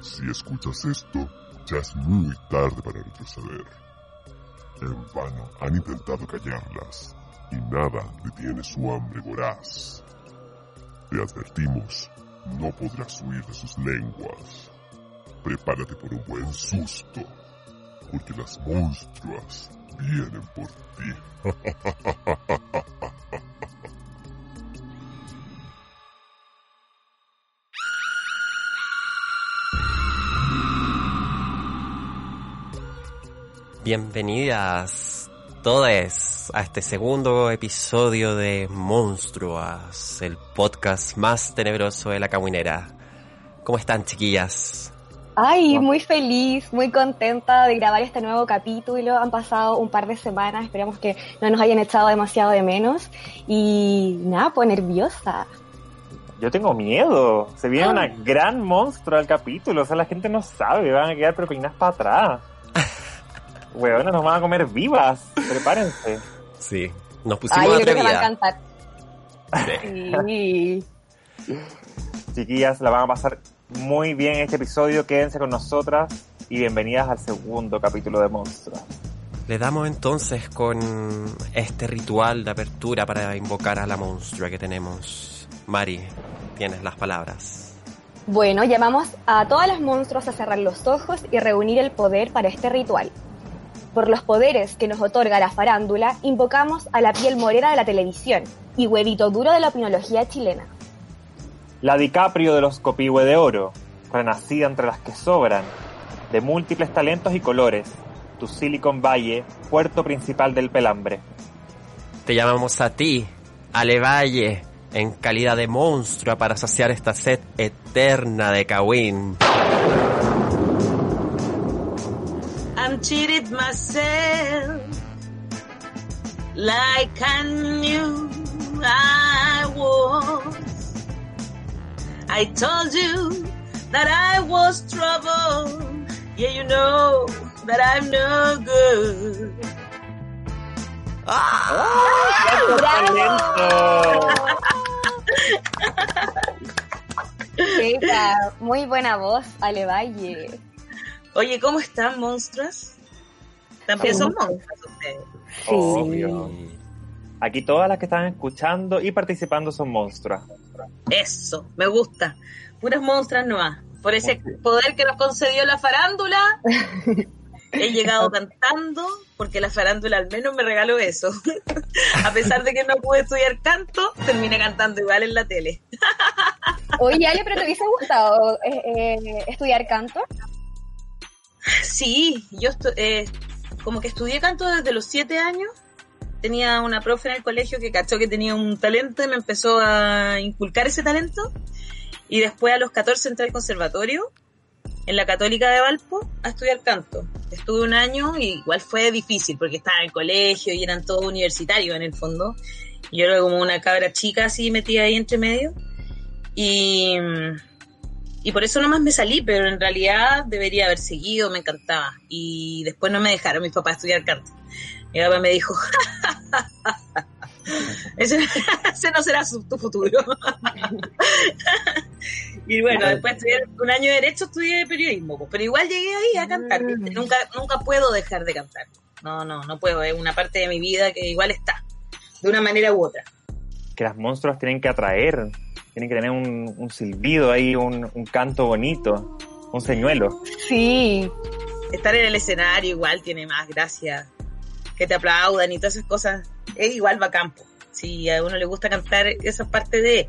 Si escuchas esto, ya es muy tarde para retroceder. En vano han intentado callarlas y nada detiene su hambre voraz. Te advertimos, no podrás huir de sus lenguas. Prepárate por un buen susto, porque las monstruas vienen por ti. Bienvenidas todas a este segundo episodio de Monstruas, el podcast más tenebroso de la caminera. ¿Cómo están, chiquillas? Ay, muy feliz, muy contenta de grabar este nuevo capítulo. Han pasado un par de semanas, esperamos que no nos hayan echado demasiado de menos. Y nada, pues nerviosa. Yo tengo miedo. Se viene una gran monstruo al capítulo. O sea, la gente no sabe. Van a quedar pero para atrás. Weona, nos van a comer vivas. Prepárense. Sí, nos pusimos Ay, yo a creo que va a encantar. Sí. Chiquillas, la van a pasar muy bien este episodio. Quédense con nosotras y bienvenidas al segundo capítulo de Monstruo. Le damos entonces con este ritual de apertura para invocar a la monstrua que tenemos. Mari, tienes las palabras. Bueno, llamamos a todas las monstruos a cerrar los ojos y reunir el poder para este ritual. Por los poderes que nos otorga la farándula, invocamos a la piel morena de la televisión y huevito duro de la opinología chilena. La DiCaprio de los Copihue de Oro, renacida entre las que sobran, de múltiples talentos y colores, tu Silicon Valley, puerto principal del pelambre. Te llamamos a ti, Ale Valle, en calidad de monstrua para saciar esta sed eterna de Kawin. I'm cheated myself like I knew I was. I told you that I was trouble. Yeah, you know that I'm no good. Esa, muy buena voz, Ale Valle. Oye, ¿cómo están, monstruos? También son monstruos ustedes. Sí. Obvio. Aquí todas las que están escuchando y participando son monstruas. Eso, me gusta. Puras monstruas nuevas. Por ese poder que nos concedió la farándula, he llegado cantando, porque la farándula al menos me regaló eso. A pesar de que no pude estudiar canto, terminé cantando igual en la tele. Oye, Ale, ¿pero te hubiese gustado eh, eh, estudiar canto? Sí, yo eh, como que estudié canto desde los siete años. Tenía una profe en el colegio que cachó que tenía un talento y me empezó a inculcar ese talento. Y después a los 14 entré al conservatorio en la Católica de Valpo a estudiar canto. Estuve un año y igual fue difícil porque estaba en el colegio y eran todos universitarios en el fondo. Yo era como una cabra chica así metida ahí entre medio. Y, y por eso nomás me salí, pero en realidad debería haber seguido, me encantaba. Y después no me dejaron mis papás estudiar canto. Mi papá me dijo, ese, ese no será su- tu futuro. y bueno, después estudié un año de Derecho, estudié periodismo, pues, pero igual llegué ahí a cantar. ¿viste? Mm. Nunca, nunca puedo dejar de cantar. No, no, no puedo. Es una parte de mi vida que igual está, de una manera u otra. Que las monstruas tienen que atraer, tienen que tener un, un silbido ahí, un, un canto bonito, un señuelo. Sí. estar en el escenario igual tiene más gracia. Que te aplaudan y todas esas cosas. Es igual va a campo. Si a uno le gusta cantar, esa es parte de.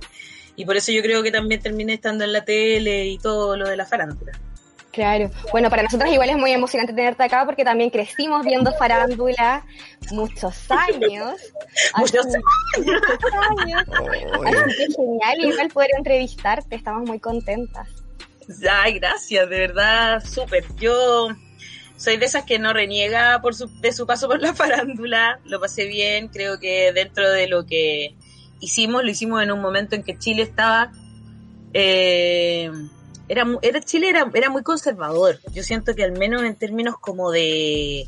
Y por eso yo creo que también terminé estando en la tele y todo lo de la farándula. Claro. Bueno, para nosotros igual es muy emocionante tenerte acá porque también crecimos viendo farándula muchos años. Muchos años. Así que genial igual poder entrevistarte, estamos muy contentas. Ay, gracias, de verdad, súper. Yo soy de esas que no reniega por su, de su paso por la farándula. Lo pasé bien, creo que dentro de lo que hicimos, lo hicimos en un momento en que Chile estaba... eh, era, era Chile era, era muy conservador. Yo siento que al menos en términos como de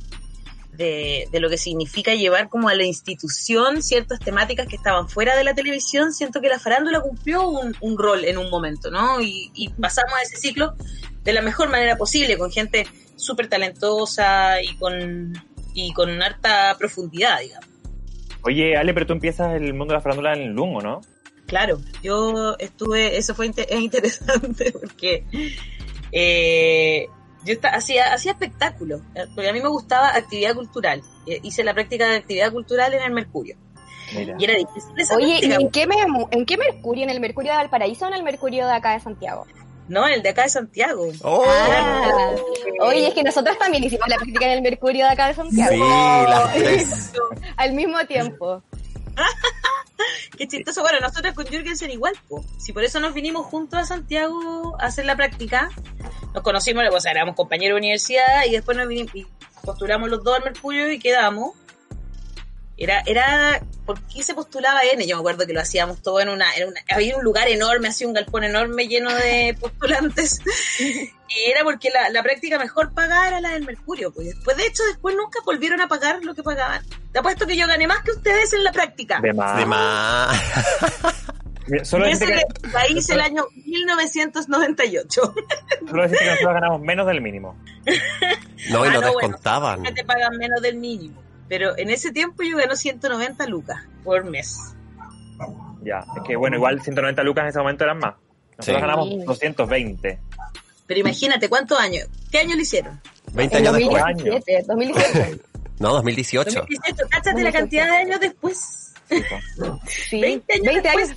de, lo que significa llevar como a la institución ciertas temáticas que estaban fuera de la televisión, siento que la farándula cumplió un, un rol en un momento, ¿no? Y, y pasamos a ese ciclo de la mejor manera posible, con gente súper talentosa y con, y con harta profundidad, digamos. Oye, Ale, pero tú empiezas el mundo de la farándula en el Lungo, ¿no? Claro, yo estuve, eso fue es interesante porque eh, yo hacía, hacía espectáculos, eh, porque a mí me gustaba actividad cultural. Eh, Hice la práctica de actividad cultural en el Mercurio. Mira. Y era difícil esa Oye, ¿y en qué, me- en qué Mercurio? ¿En el Mercurio de Valparaíso o en el Mercurio de acá de Santiago? No, el de acá de Santiago. ¡Oh! Ah, oye, es que nosotros también hicimos la práctica en el Mercurio de acá de Santiago. Sí, las tres. Al mismo tiempo. Qué chistoso. Bueno, nosotros con Jürgensen igual, po. Si por eso nos vinimos juntos a Santiago a hacer la práctica, nos conocimos, o sea, éramos compañeros de universidad y después nos vinimos y postulamos los dos al Mercurio y quedamos. Era, era, ¿por qué se postulaba N? Yo me acuerdo que lo hacíamos todo en una, en una había un lugar enorme, así un galpón enorme lleno de postulantes. y era porque la, la práctica mejor pagada era la del Mercurio. Pues después, de hecho, después nunca volvieron a pagar lo que pagaban. Te apuesto que yo gané más que ustedes en la práctica. De más. De más. Solo que, de país el año 1998. solo decirte que nosotros ganamos menos del mínimo. No, y Ah, no, bueno, descontaban. Ya te pagan menos del mínimo. Pero en ese tiempo yo gano 190 lucas por mes. Ya, es que bueno, igual 190 lucas en ese momento eran más. Nosotros Sí. ganamos Sí. 220. Pero imagínate, ¿cuántos años? ¿Qué año lo hicieron? 20 En años después. 2017, 2018. No, 2018. 2018. Cáchate la cantidad de años después. Sí, po. Sí, 20 años después.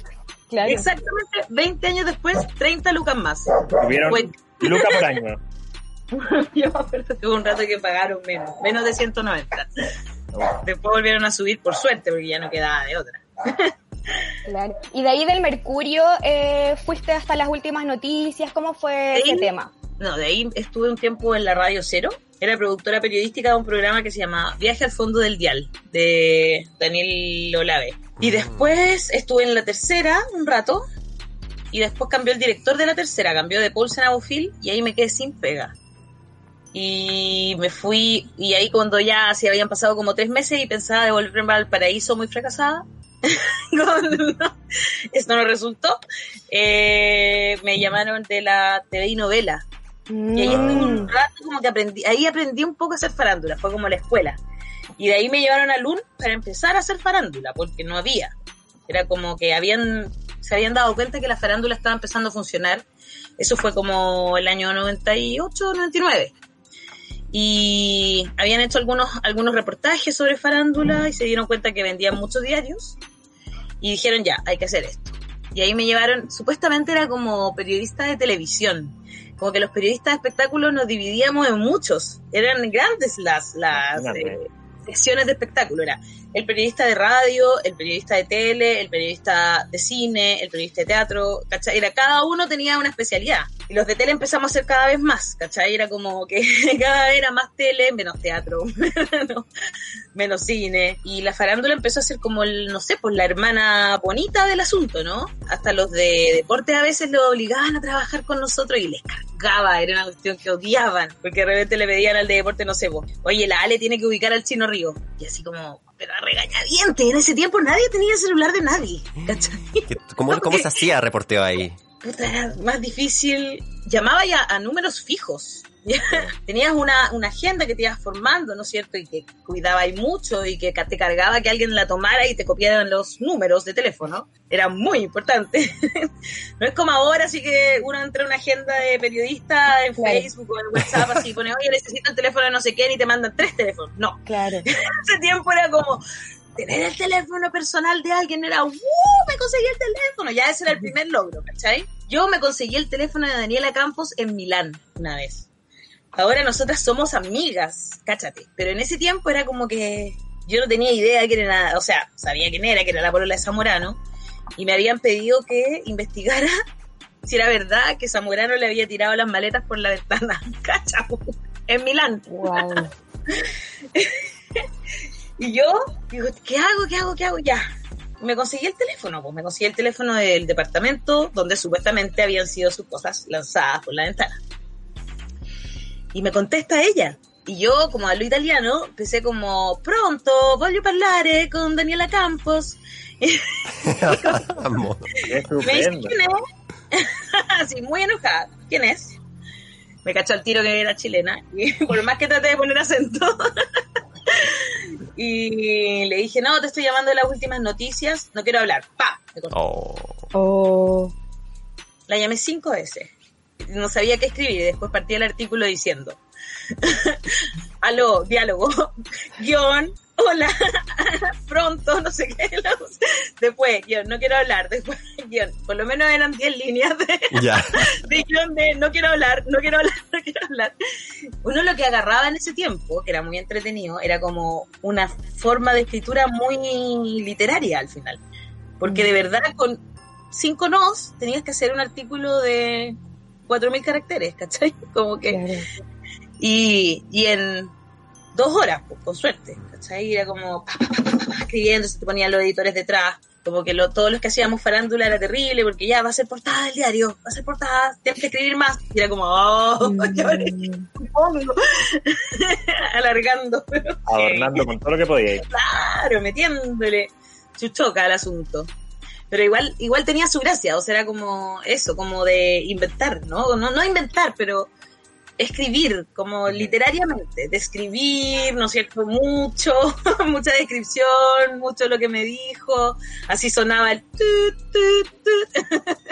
Claro. Exactamente 20 años después, 30 lucas más. Tuvieron Pues- lucas por año. Yo me acuerdo que hubo un rato que pagaron menos, menos de 190. Después volvieron a subir por suerte, porque ya no quedaba de otra. Claro. Y de ahí del Mercurio eh, fuiste hasta las últimas noticias. ¿Cómo fue ese tema? No, de ahí estuve un tiempo en la Radio Cero. Era productora periodística de un programa que se llamaba Viaje al Fondo del Dial, de Daniel Olave. Y después estuve en la tercera un rato. Y después cambió el director de la tercera, cambió de Paulsen a Bofil y ahí me quedé sin pega. Y me fui, y ahí cuando ya se habían pasado como tres meses y pensaba devolverme al paraíso muy fracasada, no, esto no resultó, eh, me llamaron de la TV y novela. Y ahí estuve un Mm. rato como que aprendí, ahí aprendí un poco a hacer farándula, fue como la escuela. Y de ahí me llevaron a LUN para empezar a hacer farándula, porque no había. Era como que habían, se habían dado cuenta que la farándula estaba empezando a funcionar. Eso fue como el año 98, 99. Y habían hecho algunos, algunos reportajes sobre farándula y se dieron cuenta que vendían muchos diarios. Y dijeron, ya, hay que hacer esto. Y ahí me llevaron, supuestamente era como periodista de televisión. Como que los periodistas de espectáculos nos dividíamos en muchos. Eran grandes las, las eh, secciones de espectáculo. Era el periodista de radio, el periodista de tele, el periodista de cine, el periodista de teatro, ¿cachai? Era, cada uno tenía una especialidad. Y los de tele empezamos a hacer cada vez más, ¿cachai? Era como que cada vez era más tele, menos teatro, menos, menos cine. Y la farándula empezó a ser como el, no sé, pues la hermana bonita del asunto, ¿no? Hasta los de deporte a veces lo obligaban a trabajar con nosotros y les cargaba, era una cuestión que odiaban, porque de repente le pedían al de deporte, no sé, vos, oye, la Ale tiene que ubicar al chino Río. Y así como, pero a regañadientes, en ese tiempo nadie tenía celular de nadie, ¿cachai? ¿Qué- ¿Cómo, ¿Cómo se hacía reporteo ahí? puta, era más difícil. Llamaba ya a números fijos. Tenías una, una agenda que te ibas formando, ¿no es cierto? Y que cuidaba y mucho y que te cargaba que alguien la tomara y te copiaran los números de teléfono. Era muy importante. no es como ahora, así que uno entra en una agenda de periodista en Claro. Facebook o en WhatsApp, así pone, oye, necesito el teléfono de no sé quién y te mandan tres teléfonos. No, Claro. ese tiempo era como tener el teléfono personal de alguien era ¡uh! me conseguí el teléfono ya ese era el primer logro ¿cachai? yo me conseguí el teléfono de Daniela Campos en Milán una vez ahora nosotras somos amigas cáchate pero en ese tiempo era como que yo no tenía idea de quién era nada o sea sabía quién era que era la polola de Zamorano y me habían pedido que investigara si era verdad que Zamorano le había tirado las maletas por la ventana ¿cachai? en Milán Wow. Y yo digo, ¿qué hago? ¿Qué hago? ¿Qué hago? Ya. Me conseguí el teléfono, pues me conseguí el teléfono del departamento donde supuestamente habían sido sus cosas lanzadas por la ventana. Y me contesta ella. Y yo, como hablo italiano, empecé como, pronto, voglio parlare con Daniela Campos. Me dice. ¿quién es? Así, muy enojada. ¿Quién es? Me cachó al tiro que era chilena. Y por más que traté de poner acento. y le dije, no, te estoy llamando de las últimas noticias. No quiero hablar. ¡Pa! Me. Oh. Oh. La llamé cinco veces. No sabía qué escribir y después partí el artículo diciendo. Aló, diálogo, guion, hola, pronto, no sé qué. Después, guion, no quiero hablar. Después, guion, por lo menos eran 10 líneas de, Ya. de guion de no quiero hablar, no quiero hablar, no quiero hablar. Uno lo que agarraba en ese tiempo, que era muy entretenido, era como una forma de escritura muy literaria al final. Porque de verdad con cinco nos tenías que hacer un artículo de 4.000 caracteres, ¿cachai? Como que... Claro. Y, y en dos horas, pues, con suerte, ¿cachai? Era como pa, pa, pa, pa, pa, escribiendo, se te ponían los editores detrás, como que lo, todos los que hacíamos farándula era terrible, porque ya va a ser portada del diario, va a ser portada, tienes que escribir más. Y era como, oh, pongo. alargando, pero Adornando con todo lo que podía. claro, metiéndole chuchoca al asunto. Pero igual, igual tenía su gracia, o sea, era como eso, como de inventar, ¿no? No, no inventar, pero escribir, como literariamente, describir, ¿no es cierto? Mucho, mucha descripción, mucho lo que me dijo, así sonaba el tut, tut, tut.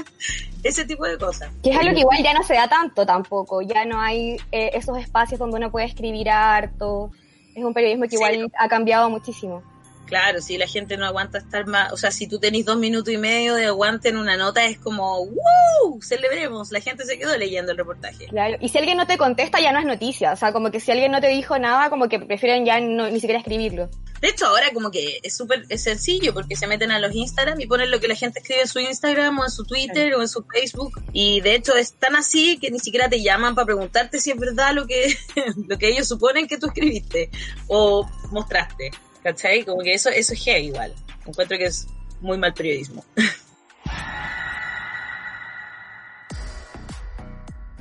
ese tipo de cosas. Que es algo que igual ya no se da tanto tampoco, ya no hay eh, esos espacios donde uno puede escribir harto. Es un periodismo que Sí. igual ha cambiado muchísimo. Claro, si la gente no aguanta estar más, o sea, si tú tenés dos minutos y medio de aguante en una nota, es como, ¡wow! Celebremos, la gente se quedó leyendo el reportaje. Claro. Y si alguien no te contesta, ya no es noticia. O sea, como que si alguien no te dijo nada, como que prefieren ya no- ni siquiera escribirlo. De hecho, ahora como que es súper es sencillo porque se meten a los Instagram y ponen lo que la gente escribe en su Instagram o en su Twitter o en su Facebook. Y de hecho es tan así que ni siquiera te llaman para preguntarte si es verdad lo que, lo que ellos suponen que tú escribiste o mostraste. ¿Cachai? Como que eso, eso es heavy igual. Encuentro que es muy mal periodismo.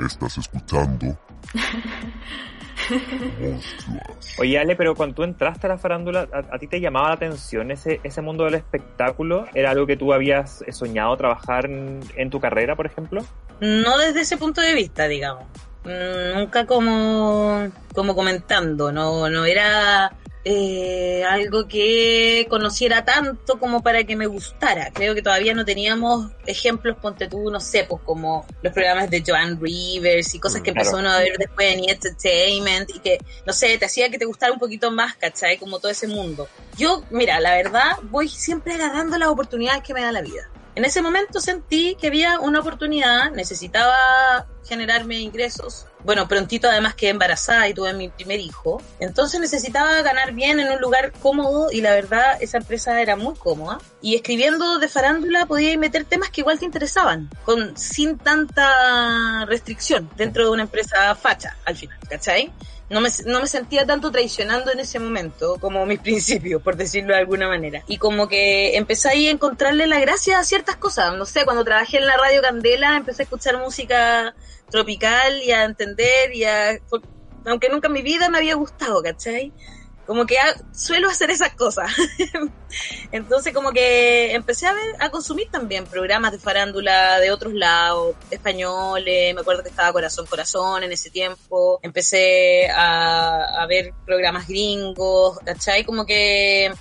Estás escuchando Monstruos. Oye, Ale, pero cuando tú entraste a la farándula, ¿a, a ti te llamaba la atención ese, ese mundo del espectáculo? ¿Era algo que tú habías soñado trabajar en, en tu carrera, por ejemplo? No desde ese punto de vista, digamos. Mm, Nunca como, como comentando, no, no era eh, algo que conociera tanto como para que me gustara. Creo que todavía no teníamos ejemplos, ponte tú, no sé, pues como los programas de Joan Rivers y cosas que Claro. empezó uno a ver después en E! Entertainment y que, no sé, te hacía que te gustara un poquito más, ¿cachai? Como todo ese mundo. Yo, mira, la verdad, voy siempre agarrando las oportunidades que me da la vida. En ese momento sentí que había una oportunidad, necesitaba generarme ingresos. Bueno, prontito además quedé embarazada y tuve mi primer hijo. Entonces necesitaba ganar bien en un lugar cómodo y la verdad esa empresa era muy cómoda. Y escribiendo de farándula podía meter temas que igual te interesaban, con sin tanta restricción dentro de una empresa facha al final, ¿cachai? No me, no me sentía tanto traicionando en ese momento como mis principios, por decirlo de alguna manera. Y como que empecé ahí a encontrarle la gracia a ciertas cosas. No sé, cuando trabajé en la radio Candela empecé a escuchar música tropical y a entender y a... Aunque nunca en mi vida me había gustado, ¿cachai? Como que suelo hacer esas cosas. Entonces como que empecé a ver, a consumir también programas de farándula de otros lados, españoles, me acuerdo que estaba Corazón Corazón en ese tiempo, empecé a, a ver programas gringos, ¿cachai? Como que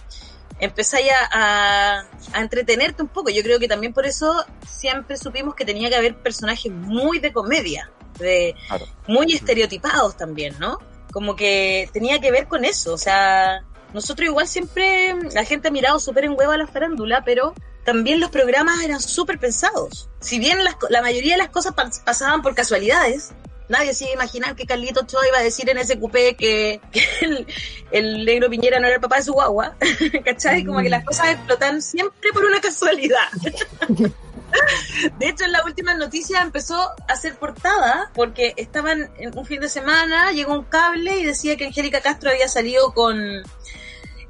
empecé ya a, a entretenerte un poco. Yo creo que también por eso siempre supimos que tenía que haber personajes muy de comedia, de Claro. muy estereotipados también, ¿no? Como que tenía que ver con eso, o sea, nosotros igual siempre, la gente ha mirado súper en huevo a la farándula, pero también los programas eran súper pensados. Si bien las la mayoría de las cosas pas- pasaban por casualidades, nadie se iba a imaginar que Carlito Ochoa iba a decir en ese cupé que, que el, el negro Piñera no era el papá de su guagua, ¿cachai? Como que las cosas explotan siempre por una casualidad. De hecho, en las últimas noticias empezó a hacer portada porque estaban en un fin de semana, llegó un cable y decía que Angélica Castro había salido con,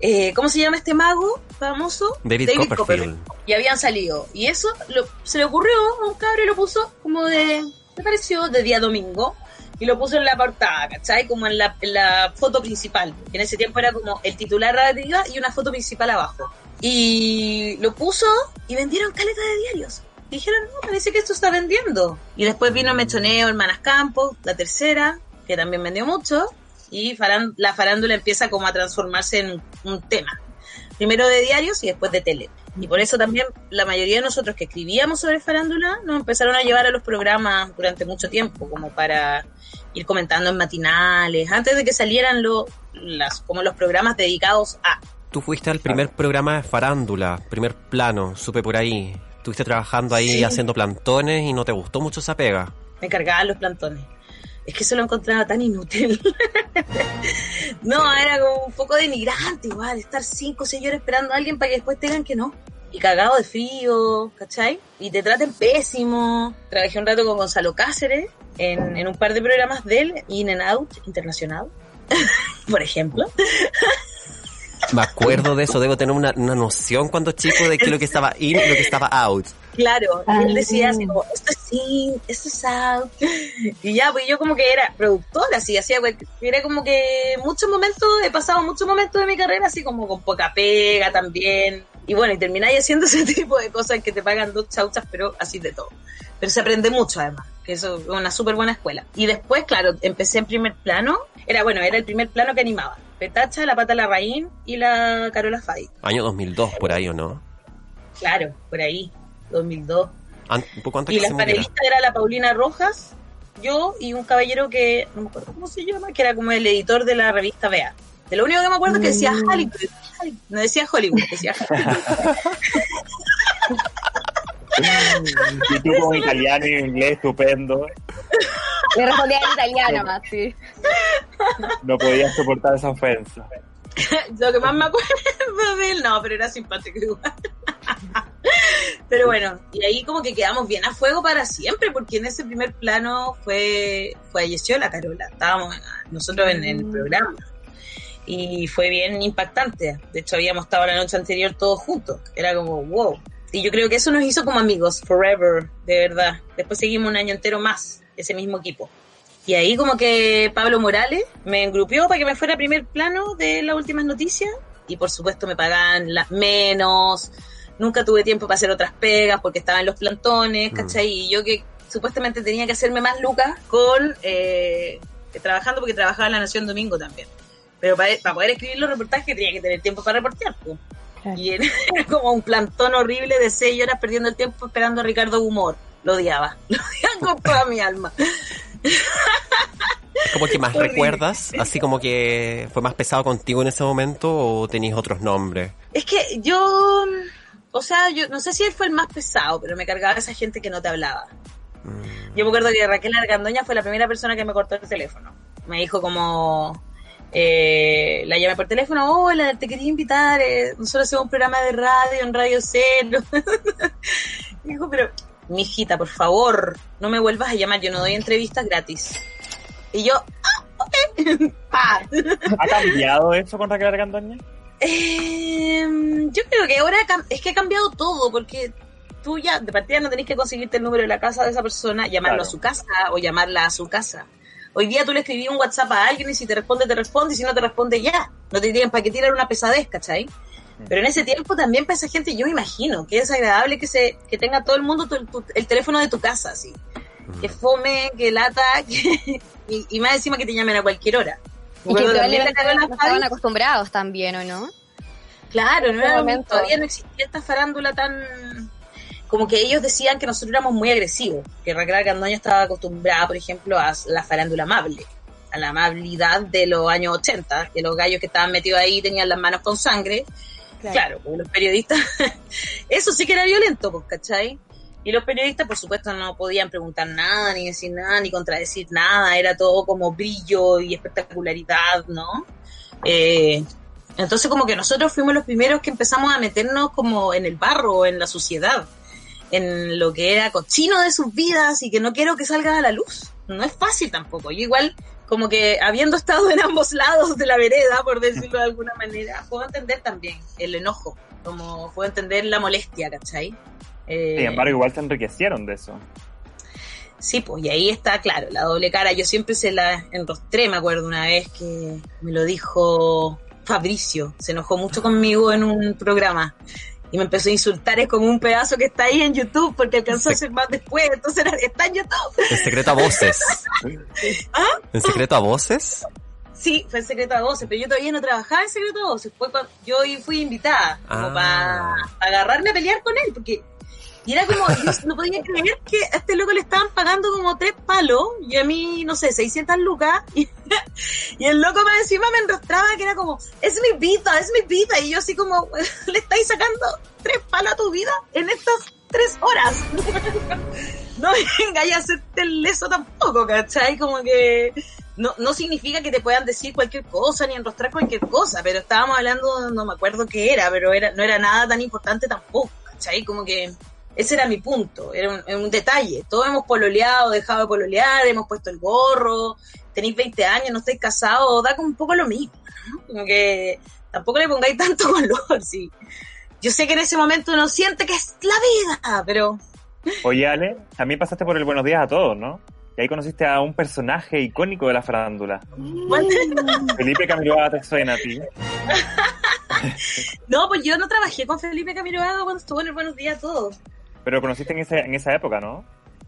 eh, ¿cómo se llama este mago famoso? David, Copperfield. Y habían salido. Y eso lo- se le ocurrió a un cable y lo puso como de, me pareció, de día domingo. y lo puso en la portada, ¿cachai? Como en la, en la foto principal. En ese tiempo era como el titular arriba y una foto principal abajo. Y lo puso y vendieron caleta de diarios. Dijeron, no, parece que esto está vendiendo. Y después vino Mechoneo, Hermanas Campos, la tercera, que también vendió mucho. Y la farándula empieza como a transformarse en un tema. Primero de diarios y después de tele. Y por eso también la mayoría de nosotros que escribíamos sobre farándula nos empezaron a llevar a los programas durante mucho tiempo, como para ir comentando en matinales, antes de que salieran lo- las, como los programas dedicados a. Tú fuiste al primer programa de farándula, primer plano, supe por ahí. Estuviste trabajando ahí Sí. haciendo plantones y no te gustó mucho esa pega. Me cargaban los plantones. Es que eso lo encontraba tan inútil. no, era como un poco denigrante igual, estar cinco horas esperando a alguien para que después te digan que no. Y cagado de frío, ¿cachai? Y te traten pésimo. Trabajé un rato con Gonzalo Cáceres en, en un par de programas de él, In and Out Internacional, por ejemplo. Me acuerdo de eso, debo tener una, una noción cuando chico de que lo que estaba in y lo que estaba out. Claro, y Ah. él decía así como, esto es in, esto es out. Y ya, pues yo como que era productora, así, hacía, era como que muchos momentos, he pasado muchos momentos de mi carrera así como con poca pega también. Y bueno, y termináis haciendo ese tipo de cosas que te pagan dos chauchas, pero así de todo. Pero se aprende mucho además, que eso es una súper buena escuela. Y después, claro, empecé en primer plano, era bueno, era el primer plano que animaba. Petacha, la pata Larraín y la Carola Fay. Año 2002, por ahí, ¿o no? Claro, por ahí, 2002. An- un poco antes Y las muriera. panelistas era la Paulina Rojas, yo y un caballero que no me acuerdo cómo se llama, que era como el editor de la revista Bea. De lo único que me acuerdo es que decía Mm. Hollywood. No decía Hollywood, decía Hollywood. Y tú como italiano y inglés estupendo, Le respondía en italiano más, sí. no podías soportar esa ofensa. lo que más me acuerdo de él, no, pero era simpático igual. Pero bueno, y ahí como que quedamos bien a fuego para siempre, porque en ese primer plano fue falleció la Carola, estábamos nosotros en el programa. Y fue bien impactante. De hecho, habíamos estado la noche anterior todos juntos. Era como, wow. Y yo creo que eso nos hizo como amigos, forever, de verdad. Después seguimos un año entero más, ese mismo equipo. Y ahí como que Pablo Morales me engrupió para que me fuera a primer plano de las últimas noticias. Y por supuesto me pagaban las menos. Nunca tuve tiempo para hacer otras pegas porque estaba en los plantones, Mm. ¿cachai? Y yo que supuestamente tenía que hacerme más lucas con... eh, trabajando porque trabajaba en La Nación Domingo también. Pero para, para poder escribir los reportajes tenía que tener tiempo para reportear. pues. Claro. Y era era como un plantón horrible de seis horas perdiendo el tiempo esperando a Ricardo Humor. Lo odiaba. Lo odiaba con toda mi alma. ¿Cómo que más Horrible. recuerdas? Así como que fue más pesado contigo en ese momento o tenías otros nombres. Es que yo, o sea, yo no sé si él fue el más pesado, pero me cargaba esa gente que no te hablaba. Mm. Yo me acuerdo que Raquel Argandoña fue la primera persona que me cortó el teléfono. Me dijo como, eh, la llamé por teléfono, hola, te quería invitar, eh, nosotros hacemos un programa de radio en Radio Cero. Me dijo, pero, mi hijita, por favor, no me vuelvas a llamar, yo no doy entrevistas gratis. Y yo, ah, ok. ¿Ha cambiado eso con Raquel Argandoña? Eh, yo creo que ahora es que ha cambiado todo, porque tú ya de partida no tenés que conseguirte el número de la casa de esa persona, llamarlo Claro. a su casa o llamarla a su casa. Hoy día tú le escribí un WhatsApp a alguien y si te responde, te responde, y si no te responde, ya. No te tienen para qué tirar una pesadez, ¿cachai? Pero en ese tiempo también para esa gente, yo me imagino que es agradable que se que tenga todo el mundo tu- tu- el teléfono de tu casa, así. Que fome, que lata, que, y, y más encima que te llamen a cualquier hora. Y que probablemente no estaban acostumbrados también, ¿o no? Claro, no era, momento. todavía no existía esta farándula tan... Como que ellos decían que nosotros éramos muy agresivos, que Raquel Argandoña estaba acostumbrada, por ejemplo, a la farándula amable, a la amabilidad de los años 80, que los gallos que estaban metidos ahí tenían las manos con sangre. Claro, porque los periodistas, eso sí que era violento, pues, ¿cachai? Y los periodistas, por supuesto, no podían preguntar nada, ni decir nada, ni contradecir nada, era todo como brillo y espectacularidad, ¿no? Eh, entonces como que nosotros fuimos los primeros que empezamos a meternos como en el barro, en la suciedad, en lo que era cochino de sus vidas y que no quiero que salga a la luz. No es fácil tampoco. Yo igual como que habiendo estado en ambos lados de la vereda, por decirlo de alguna manera, puedo entender también el enojo, como puedo entender la molestia, ¿cachai? Eh, Sin embargo, igual se enriquecieron de eso. Sí, pues, y ahí está, claro, la doble cara. Yo siempre se la enrostré, me acuerdo una vez que me lo dijo Fabricio. Se enojó mucho conmigo en un programa. Y me empezó a insultar, es como un pedazo que está ahí en YouTube, porque alcanzó a hacer más después, entonces está en YouTube. En secreto a voces. ¿Ah? ¿En secreto a voces? Sí, fue en secreto a voces, pero yo todavía no trabajaba en secreto a voces. Fue cuando yo fui invitada, como Ah. para agarrarme a pelear con él, porque. Y era como, no podía creer que a este loco le estaban pagando como tres palos, y a mí, no sé, 600 lucas, y, el loco más encima me enrostraba que era como, es mi vida, es mi vida, y yo así como, le estáis sacando tres palos a tu vida en estas tres horas. no venga a hacerte el leso tampoco, ¿cachai? Como que no, no significa que te puedan decir cualquier cosa ni enrostrar cualquier cosa, pero estábamos hablando, no me acuerdo qué era, pero era, no era nada tan importante tampoco, ¿cachai? Como que ese era mi punto, era un, detalle. Todos hemos pololeado, dejado de pololear, hemos puesto el gorro, tenéis 20 años, no estáis casados, da como un poco lo mismo, ¿no? Como que tampoco le pongáis tanto valor, sí. Yo sé que en ese momento uno siente que es la vida, pero Oye, Ale, también pasaste por el Buenos Días a todos, ¿no? Y ahí conociste a un personaje icónico de la farándula. Felipe Camiroaga te suena a ti. No, pues yo no trabajé con Felipe Camiroaga cuando estuvo en el Buenos Días a Todos. Pero lo conociste en, ese, en esa época, ¿no?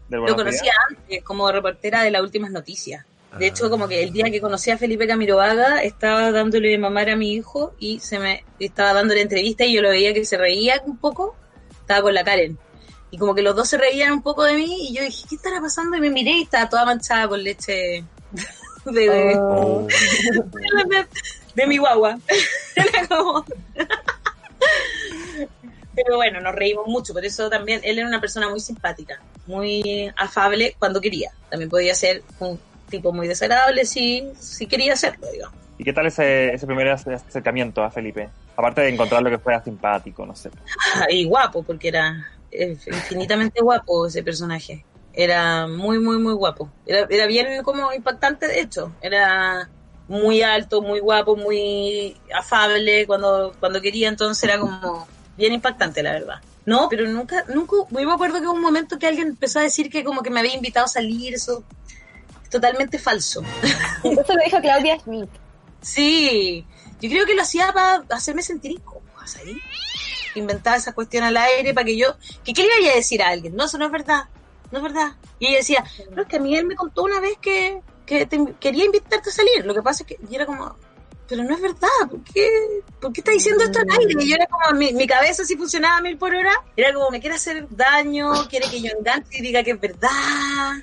Del Lo conocía Días. antes como reportera de las últimas noticias. De Ah. hecho, como que el día que conocí a Felipe Camiroaga, estaba dándole de mamar a mi hijo y se me estaba dándole entrevista y yo lo veía que se reía un poco. Estaba con la Karen. Y como que los dos se reían un poco de mí y yo dije, ¿qué estará pasando? Y me miré y estaba toda manchada con leche de, de, Oh. de, de mi guagua. Era como... Pero bueno, nos reímos mucho, por eso también él era una persona muy simpática, muy afable cuando quería. También podía ser un tipo muy desagradable si, si quería hacerlo, digamos. ¿Y qué tal ese, ese primer ac- acercamiento a Felipe? Aparte de encontrarlo que fuera simpático, no sé. Y guapo, porque era eh, infinitamente guapo ese personaje. Era muy, muy, muy guapo. Era, era bien como impactante, de hecho. Era muy alto, muy guapo, muy afable cuando, cuando quería, entonces era como bien impactante, la verdad. No, pero nunca, nunca, yo me acuerdo que hubo un momento que alguien empezó a decir que como que me había invitado a salir, eso es totalmente falso. Eso lo dijo Claudia Schmidt. Sí, yo creo que lo hacía para hacerme sentir incómoda, ¿sabes? Inventaba esa cuestión al aire para que yo, que qué le iba a decir a alguien, no, eso no es verdad, no es verdad. Y ella decía, no, es que a mí él me contó una vez que, que te- quería invitarte a salir, lo que pasa es que yo era como, pero no es verdad, ¿por qué, ¿por qué está diciendo esto al aire? Y yo era como, mi, mi cabeza si funcionaba a mil por hora, era como, me quiere hacer daño, quiere que yo enganche y diga que es verdad.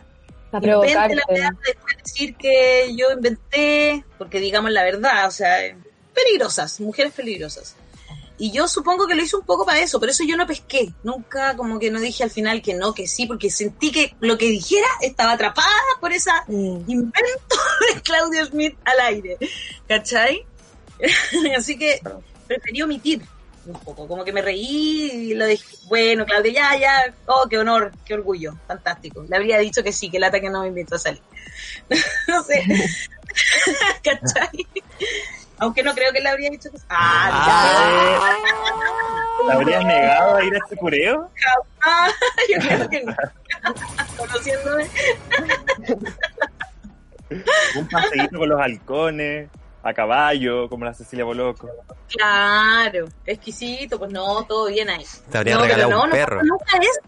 Invente la weá, después decir que yo inventé, porque digamos la verdad, o sea, peligrosas, mujeres peligrosas. Y yo supongo que lo hizo un poco para eso, por eso yo no pesqué, nunca como que no dije al final que no, que sí, porque sentí que lo que dijera estaba atrapada por esa Mm. invento de Claudio Smith al aire, ¿cachai? Así que preferí omitir un poco, como que me reí y lo dije, bueno, Claudia, ya, ya, oh, qué honor, qué orgullo, fantástico. Le habría dicho que sí, que lata que no me invitó a salir. no sé, ¿cachai? Aunque no creo que le habría dicho que sí. Ah, ¿Te habrías negado a ir a este cureo? ah, yo creo que no. Conociéndome. Un paseíto con los halcones, a caballo, como la Cecilia Boloco. Claro, exquisito, pues no, todo bien ahí. Te habría No, regalado pero no, un no perro. nunca eso.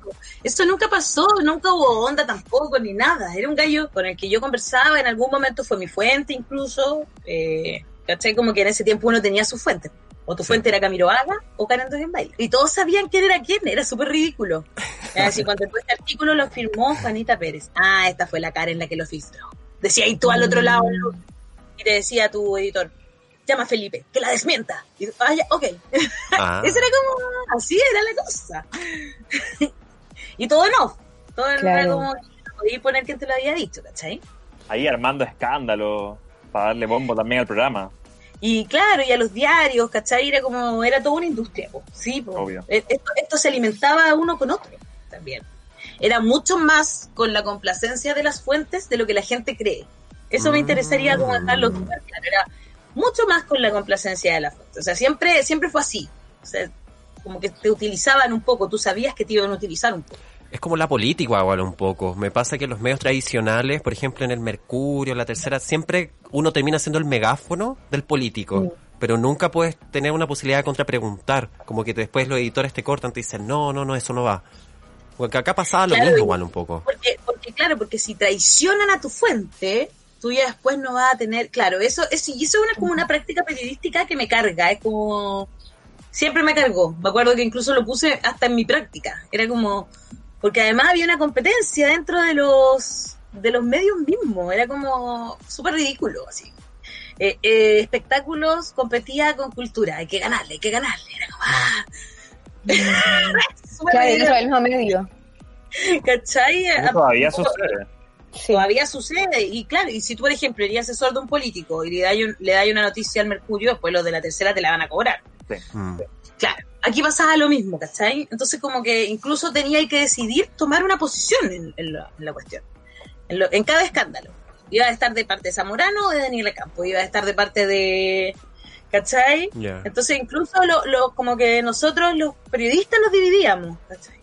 Eso nunca pasó, nunca hubo onda tampoco, ni nada. Era un gallo con el que yo conversaba, en algún momento fue mi fuente incluso. Eh, ¿Cachai? Como que en ese tiempo uno tenía su fuente. O tu Sí. fuente era Camiroaga o Karen en Baile. Y todos sabían quién era quién, era súper ridículo. Es decir, cuando este artículo lo firmó Juanita Pérez. Ah, esta fue la Karen la que lo filtró. Decía, y tú al otro lado, y te decía tu editor, llama a Felipe, que la desmienta. Y, ah, ya, ok. Ah. Esa era como, así era la cosa. y todo en off. Todo era Claro. como, no podías poner quién te lo había dicho, ¿cachai? Ahí armando escándalo para darle bombo también al programa. Y claro, y a los diarios, ¿cachai? Era como, era toda una industria, po. sí, po. Obvio. E- Esto, esto se alimentaba uno con otro también. Era mucho más con la complacencia de las fuentes de lo que la gente cree. Eso me interesaría como dejarlo súper claro. Era mucho más con la complacencia de las fuentes. O sea, siempre, siempre fue así. O sea, como que te utilizaban un poco, tú sabías que te iban a utilizar un poco. Es como la política igual un poco. Me pasa que en los medios tradicionales, por ejemplo en el Mercurio, la tercera, siempre uno termina siendo el megáfono del político. Pero nunca puedes tener una posibilidad de contrapreguntar. Como que después los editores te cortan, te dicen, no, no, no, eso no va. Porque acá pasaba lo mismo igual un poco. Porque, porque claro, porque si traicionan a tu fuente, tú ya después no vas a tener, claro, eso es, y eso es una, como una práctica periodística que me carga, es como, siempre me cargó, me acuerdo que incluso lo puse hasta en mi práctica, era como, porque además había una competencia dentro de los, de los medios mismos, era como súper ridículo, así. Eh, eh, espectáculos competía con cultura, hay que ganarle, hay que ganarle, era como, ah. Claro, dentro del mismo medio. ¿Cachai? Eso todavía sucede. Sí. Todavía sucede, y claro, y si tú, por ejemplo, eres asesor de un político y le das un- le das una noticia al Mercurio, después los de la tercera te la van a cobrar. Mm. Claro, aquí pasaba lo mismo, ¿cachai? Entonces, como que incluso tenía que decidir tomar una posición en, en la, en la cuestión, en, lo- en cada escándalo. Iba a estar de parte de Zamorano o de Daniela Campo, iba a estar de parte de. ¿cachai? Entonces, incluso lo, lo- como que nosotros, los periodistas, nos dividíamos, ¿cachai?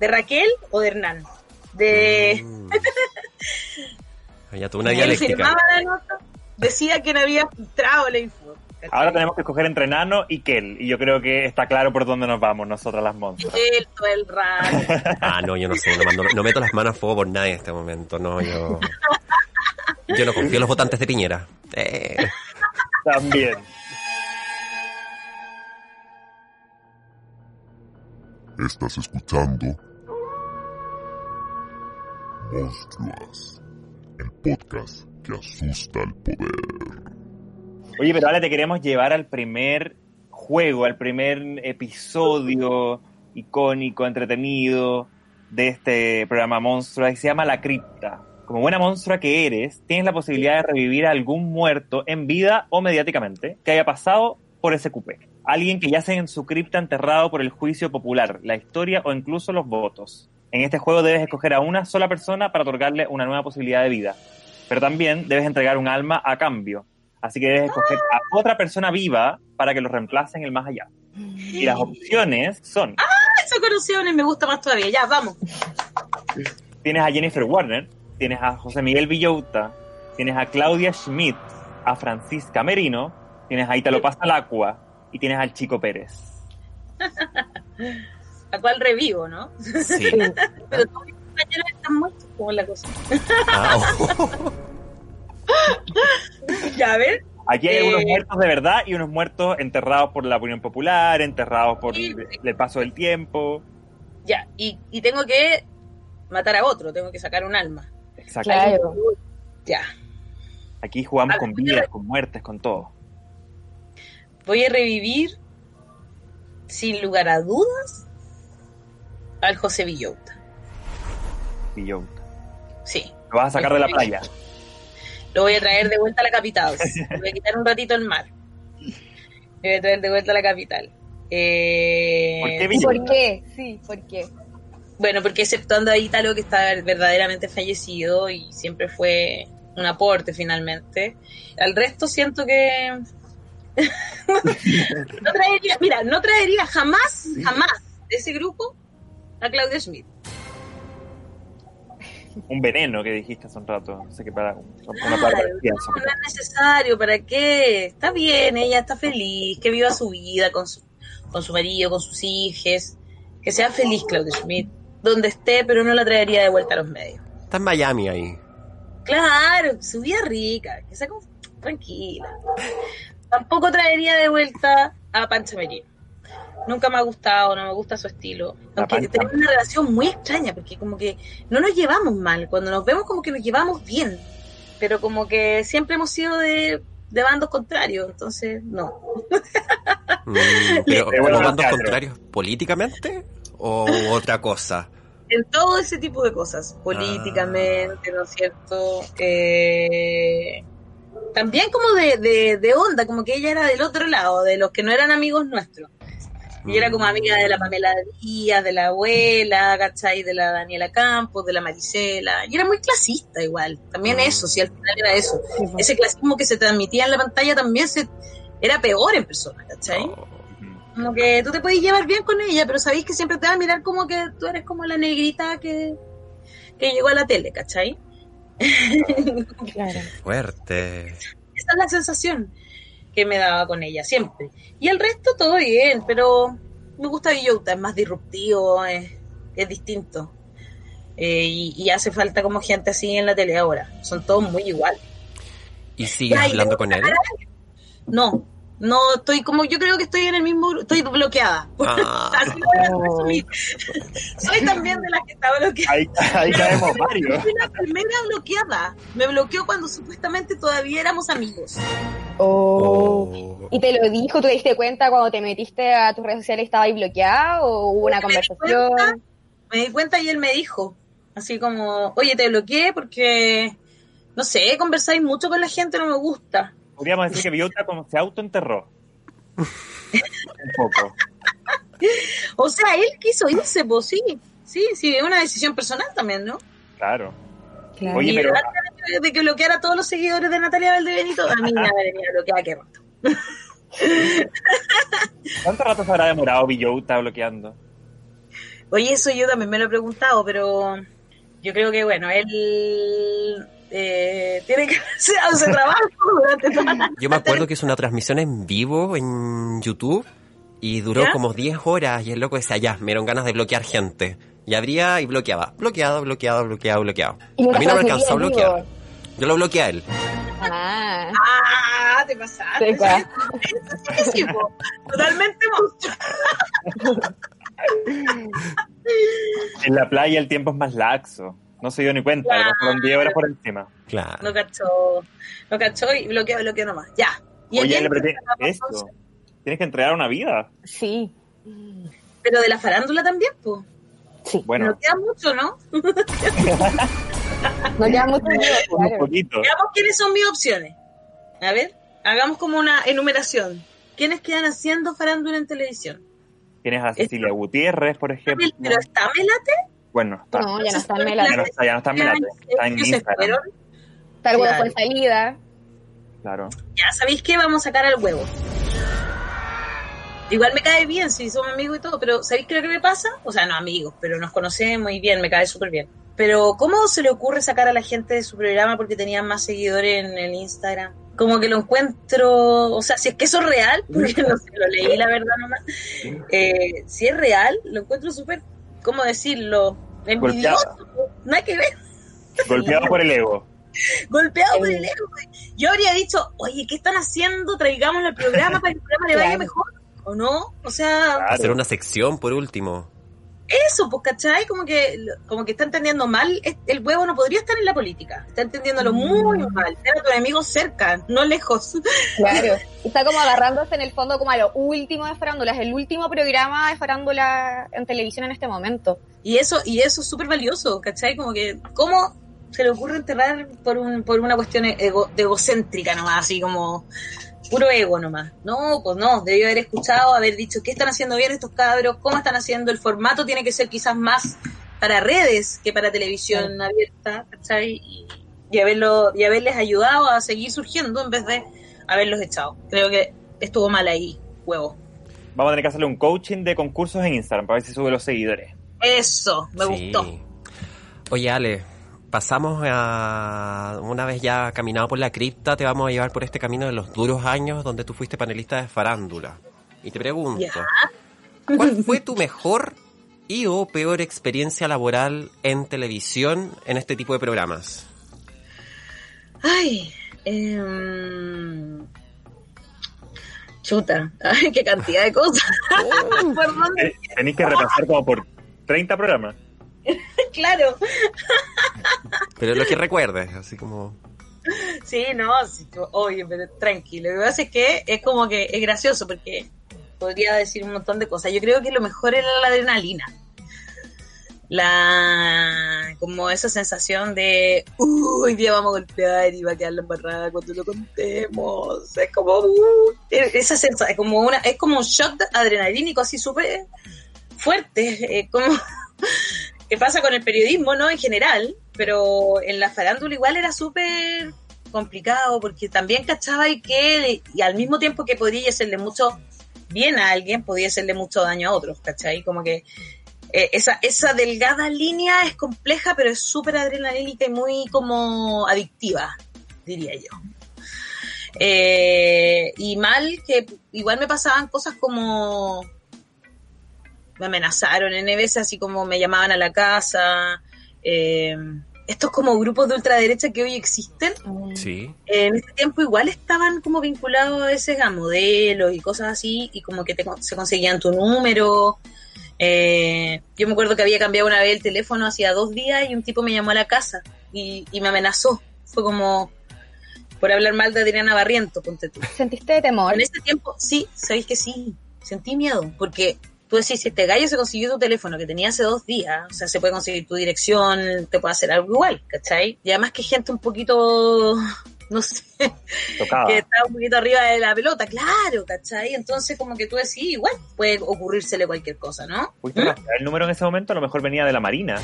¿De Raquel o de Hernán? De. Mm. Ya tuvo una Él dialéctica. firmaba la nota, decía que no había filtrado la info. Ahora tenemos que escoger entre Nano y Kel. Y yo creo que está claro por dónde nos vamos nosotras las monstras. Él todo el rato. Ah, no, yo no sé, no, mando- no meto las manos a fuego por nadie en este momento, no, yo... Yo no confío en los votantes de Piñera. Eh, También. Estás escuchando Monstruas, el podcast que asusta al poder. Oye, pero ahora te queremos llevar al primer juego, al primer episodio icónico, entretenido de este programa Monstrua que se llama La Cripta. Como buena monstrua que eres, tienes la posibilidad de revivir a algún muerto en vida o mediáticamente que haya pasado por ese cupé. Alguien que yace en su cripta enterrado por el juicio popular, la historia o incluso los votos. En este juego debes escoger a una sola persona para otorgarle una nueva posibilidad de vida. Pero también debes entregar un alma a cambio. Así que debes escoger a otra persona viva para que lo reemplace en el más allá. Y las opciones son, Esas conexiones me gusta más todavía. Ya, vamos. tienes a Jennifer Warner, tienes a José Miguel Villauta, tienes a Claudia Schmidt, a Francisca Merino, tienes a Italo Pastalacqua y tienes al Chico Pérez. La cual revivo, ¿no? sí. Pero todos mis compañeros están muertos, como es la cosa. Ah, oh. Ya, a ver. Aquí hay Eh. unos muertos de verdad y unos muertos enterrados por la opinión popular, enterrados por el, paso del tiempo. Ya, y, y tengo que matar a otro, tengo que sacar un alma. Exacto. Claro. Ya. Aquí jugamos con vidas, con muertes, con todo. Voy a revivir, sin lugar a dudas, al José Villota. Villauta. Sí. Lo vas a sacar de la playa. Lo voy a traer de vuelta a la capital. Le voy a quitar un ratito el mar. Le voy a traer de vuelta a la capital. Eh, ¿Por qué. Sí, ¿por qué? Bueno, porque exceptuando a Ítalo, que está verdaderamente fallecido y siempre fue un aporte finalmente, al resto siento que. no traería, mira, no traería jamás, jamás de ese grupo a Claudia Schmidt. Un veneno que dijiste hace un rato. No para. Una Claro, es necesario, ¿para qué? Está bien, ella está feliz, que viva su vida con su, con su marido, con sus hijos, que sea feliz Claudia Schmidt, donde esté, pero no la traería de vuelta a los medios. Está en Miami ahí. Claro, su vida rica, que sea como tranquila. Tampoco traería de vuelta a Pancha Merino. Nunca me ha gustado, no me gusta su estilo. Aunque tenemos una relación muy extraña, porque como que no nos llevamos mal. Cuando nos vemos como que nos llevamos bien. Pero como que siempre hemos sido de, de bandos contrarios, entonces no. Mm, pero, Pero bueno, ¿pero bandos contrarios políticamente o otra cosa? En todo ese tipo de cosas, políticamente, ¿no es cierto? Eh, también como de, de, de onda, como que ella era del otro lado, de los que no eran amigos nuestros. Y era como amiga de la Pamela Díaz, de la abuela, ¿cachai? De la Daniela Campos, de la Marisela. Y era muy clasista igual. También Mm. eso, sí, al final era eso. Pues. Ese clasismo que se transmitía en la pantalla también se, era peor en persona, ¿cachai? Oh, Como que tú te puedes llevar bien con ella, pero sabéis que siempre te va a mirar como que tú eres como la negrita que, que llegó a la tele, ¿cachai? Claro. Fuerte. Esa es la sensación que me daba con ella, siempre. Y el resto todo bien, pero me gusta Villota, es más disruptivo, es, es distinto. Eh, y, y hace falta como gente así en la tele ahora. Son todos muy igual. ¿Y sigues hablando con él? No, no estoy como, yo creo que estoy en el mismo, estoy bloqueada. Ah. Así lo voy a resumir. Soy también de las que está bloqueada. Ahí, ahí caemos varios. Fui la primera bloqueada. Me bloqueó cuando supuestamente todavía éramos amigos. Oh. Oh. ¿Y te lo dijo? ¿Tú te diste cuenta cuando te metiste a tus redes sociales estaba ahí bloqueado o hubo una Me di conversación? Me di cuenta y él me dijo, así como, oye, te bloqueé porque, no sé, conversáis mucho con la gente, no me gusta. Podríamos decir que Villota como se autoenterró. Un poco. O sea, él quiso irse, pues sí, sí, sí, es una decisión personal también, ¿no? Claro. Claro. Oye, y pero- antes de que bloqueara a todos los seguidores de Natalia Valdebenito, a mí me venía bloqueada que rato. ¿Cuánto rato se habrá demorado Villota bloqueando? Oye, eso yo también me lo he preguntado, pero yo creo que, bueno, él eh, tiene que hacer hace trabajo durante toda la Yo me acuerdo que hizo una transmisión en vivo en YouTube y duró ¿Ya? como 10 horas y el loco decía, ya, me dieron ganas de bloquear gente. Y abría y bloqueaba. Bloqueado, bloqueado, bloqueado, bloqueado. A mí no me alcanzó a bloquear. Yo lo bloqueé a él. Ah, Ah, te pasaste. Sí. Totalmente monstruo. En la playa el tiempo es más laxo. No se dio ni cuenta, Claro. pasaron 10 horas por encima. Claro. No cachó, no cachó y bloqueó, bloqueó nomás. Ya. Y Oye, le esto. Tienes que entregar una vida. sí. Pero de la farándula también, pues. Sí. Bueno, No queda mucho, ¿no? No queda mucho un poquito. Veamos quiénes son mis opciones. A ver, hagamos como una enumeración. ¿Quiénes quedan haciendo farándula en televisión? Tienes a Cecilia Gutiérrez, por ejemplo. Pero está Melate. Bueno, está. No, ya no está en Ya no Melate. está, ya no está en Melate. Está en Instagram. Está el huevo con salida. Claro. Ya sabéis qué, vamos a sacar al huevo. Igual me cae bien, si somos amigos y todo, pero ¿sabéis qué es lo que me pasa? O sea, no amigos, pero nos conocemos muy bien, me cae súper bien. Pero ¿cómo se le ocurre sacar a la gente de su programa porque tenían más seguidores en el Instagram? Como que lo encuentro, o sea, si es que eso es real, porque no sé, lo leí la verdad nomás. Eh, si es real, lo encuentro súper, ¿cómo decirlo? Envidioso, nada que ver. Golpeado por el ego. golpeado por el ego. Yo habría dicho, oye, ¿qué están haciendo? Traigámoslo al programa para que el programa le vaya Claro. mejor. ¿O no? O sea, Claro. Hacer una sección por último. Eso, pues, ¿cachai? Como que, como que está entendiendo mal. El huevo no podría estar en la política. Está entendiéndolo muy mal. Era tu enemigo cerca, no lejos. Claro. Está como agarrándose en el fondo como a lo último de farándula. Es el último programa de farándula en televisión en este momento. Y eso, y eso es súper valioso, ¿cachai? Como que, ¿cómo se le ocurre enterrar por un, por una cuestión ego- egocéntrica nomás, así como puro ego nomás? No, pues no, debió haber escuchado, haber dicho qué están haciendo bien estos cabros, cómo están haciendo, el formato tiene que ser quizás más para redes que para televisión abierta, ¿cachai? Y, y haberlo, y haberles ayudado a seguir surgiendo en vez de haberlos echado. Creo que estuvo mal ahí, huevo. Vamos a tener que hacerle un coaching de concursos en Instagram para ver si sube los seguidores. Eso, me Sí. gustó. Oye, Ale, pasamos a. Una vez ya caminado por la cripta, te vamos a llevar por este camino de los duros años donde tú fuiste panelista de farándula. Y te pregunto, Ya. ¿cuál fue tu mejor y o peor experiencia laboral en televisión en este tipo de programas? Ay, em, chuta, ay, qué cantidad de cosas. ¿Por dónde? Eh, Tenéis que repasar como por 30 programas. Claro. Pero lo que recuerdes, así como... Sí, no, sí, oye, pero tranquilo. Lo que pasa es que es como que es gracioso porque podría decir un montón de cosas. Yo creo que lo mejor era la adrenalina. La, como esa sensación de, "Uh, hoy día vamos a golpear y va a quedar la embarrada cuando lo contemos. Es como, uh, esa sensación, es como una, es como un shock adrenalínico así súper fuerte, eh, como que pasa con el periodismo, ¿no? En general, pero en la farándula igual era súper complicado porque también cachaba y que, y al mismo tiempo que podía hacerle mucho bien a alguien, podía hacerle mucho daño a otros, ¿cachai? Como que eh, esa, esa delgada línea es compleja, pero es súper adrenalínica y muy como adictiva, diría yo. Eh, y mal que igual me pasaban cosas como me amenazaron en veces así como me llamaban a la casa eh, estos como grupos de ultraderecha que hoy existen Sí. en ese tiempo igual estaban como vinculados a veces a modelos y cosas así y como que te, se conseguían tu número Eh, yo me acuerdo que había cambiado una vez el teléfono hacía dos días y un tipo me llamó a la casa y, y me amenazó fue como por hablar mal de Adriana Barriento, ponte tú. ¿Sentiste temor? En ese tiempo, sí, sabéis que sí, sentí miedo, porque tú decís, si este gallo se consiguió tu teléfono que tenía hace dos días, o sea, se puede conseguir tu dirección, te puede hacer algo igual, ¿cachai? Y además que gente un poquito, no sé, Tocaba. que está un poquito arriba de la pelota, claro, ¿cachai? Entonces como que tú decís, igual puede ocurrírsele cualquier cosa, ¿no? ¿Pudiste rastrear el número en ese momento? A lo mejor venía de la Marina.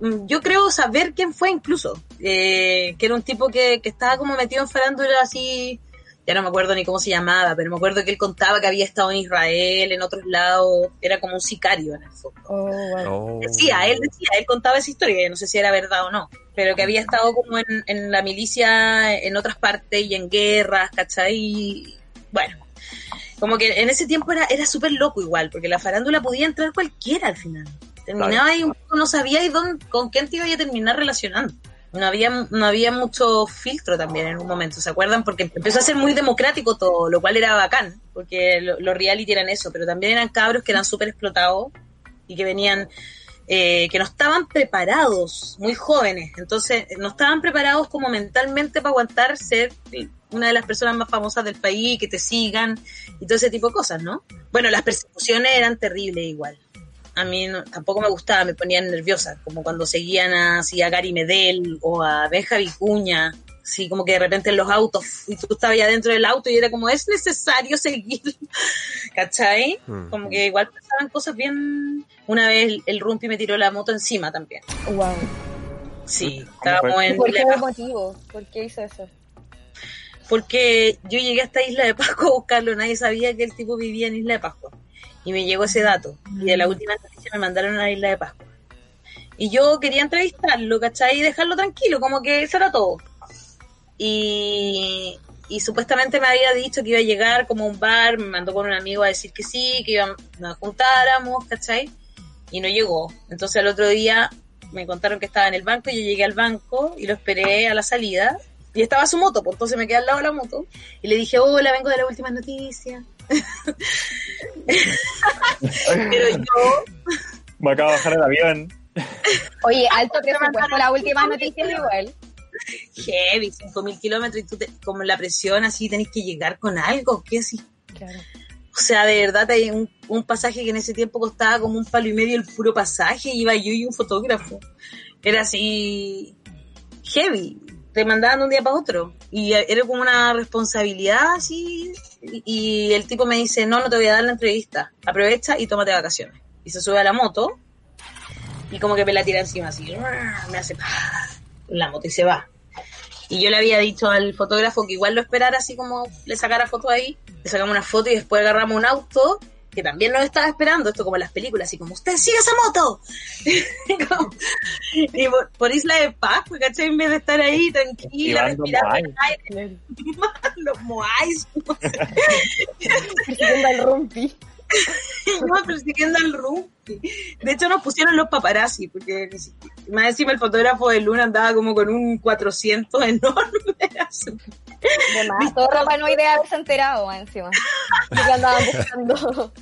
Mm, yo creo saber quién fue incluso, eh, que era un tipo que, que estaba como metido en farándula así, ya no me acuerdo ni cómo se llamaba, pero me acuerdo que él contaba que había estado en Israel, en otros lados, era como un sicario en el fondo. Oh. Oh. Decía, él decía, él contaba esa historia, no sé si era verdad o no, pero que había estado como en, en la milicia en otras partes y en guerras, ¿cachai? Y, bueno, como que en ese tiempo era, era súper loco igual, porque la farándula podía entrar cualquiera al final. Terminaba y un poco no sabía y dónde, con quién te iba a terminar relacionando. No había, no había mucho filtro también en un momento, ¿se acuerdan? Porque empezó a ser muy democrático todo, lo cual era bacán, porque lo- los reality eran eso, pero también eran cabros que eran súper explotados y que venían, eh, que no estaban preparados, muy jóvenes, entonces no estaban preparados como mentalmente para aguantar ser una de las personas más famosas del país, que te sigan y todo ese tipo de cosas, ¿no? Bueno, las persecuciones eran terribles igual. A mí no- tampoco me gustaba, me ponían nerviosa, como cuando seguían así a Gary Medel o a Benja Vicuña, así como que de repente en los autos y tú estabas ya dentro del auto y era como, es necesario seguir, ¿cachai? Mm. Como que igual pasaban cosas bien... Una vez el, el Rumpi me tiró la moto encima también. Wow. Sí, ¿Cómo estábamos en ¿Por qué motivo? ¿Por qué hizo eso? porque yo llegué a esta isla de Pascua a buscarlo, nadie sabía que el tipo vivía en Isla de Pascua. Y me llegó ese dato. Y de la última noticia me mandaron a la Isla de Pascua. Y yo quería entrevistarlo, ¿cachai? Y dejarlo tranquilo, como que eso era todo. Y, y supuestamente me había dicho que iba a llegar como a un bar, me mandó con un amigo a decir que sí, que íbamos, nos juntáramos, ¿cachai? Y no llegó. Entonces al otro día me contaron que estaba en el banco, y yo llegué al banco y lo esperé a la salida. Y estaba su moto, pues entonces me quedé al lado de la moto y le dije, hola, vengo de las últimas noticias. Pero yo, Me acabo de bajar el avión. Oye, alto presupuesto, la última noticia es igual. heavy, 5.000 kilómetros y tú te- como la presión así tenés que llegar con algo, ¿qué así? Claro. O sea, de verdad hay un, un pasaje que en ese tiempo costaba como un palo y medio el puro pasaje, iba yo y un fotógrafo. Era así heavy, te mandaban de un día para otro. Y era como una responsabilidad así. Y, el tipo me dice, no, no te voy a dar la entrevista, aprovecha y tómate vacaciones. Y se sube a la moto y como que me la tira encima así, me hace la moto y se va. Y yo le había dicho al fotógrafo que igual lo esperara así como le sacara foto ahí, le sacamos una foto y después agarramos un auto que también nos estaba esperando, esto como en las películas, así como, usted sigue esa moto. Como- y por, por Isla de Pascua, ¿cachai? En vez de estar ahí tranquila, respirando el aire, los moais, al rumpi. Iba persiguiendo al Rumpi. De hecho, nos pusieron los paparazzi, porque más encima el fotógrafo de Luna andaba como con un 400 enorme. así. De más, todo Rapa no idea haberse enterado más encima.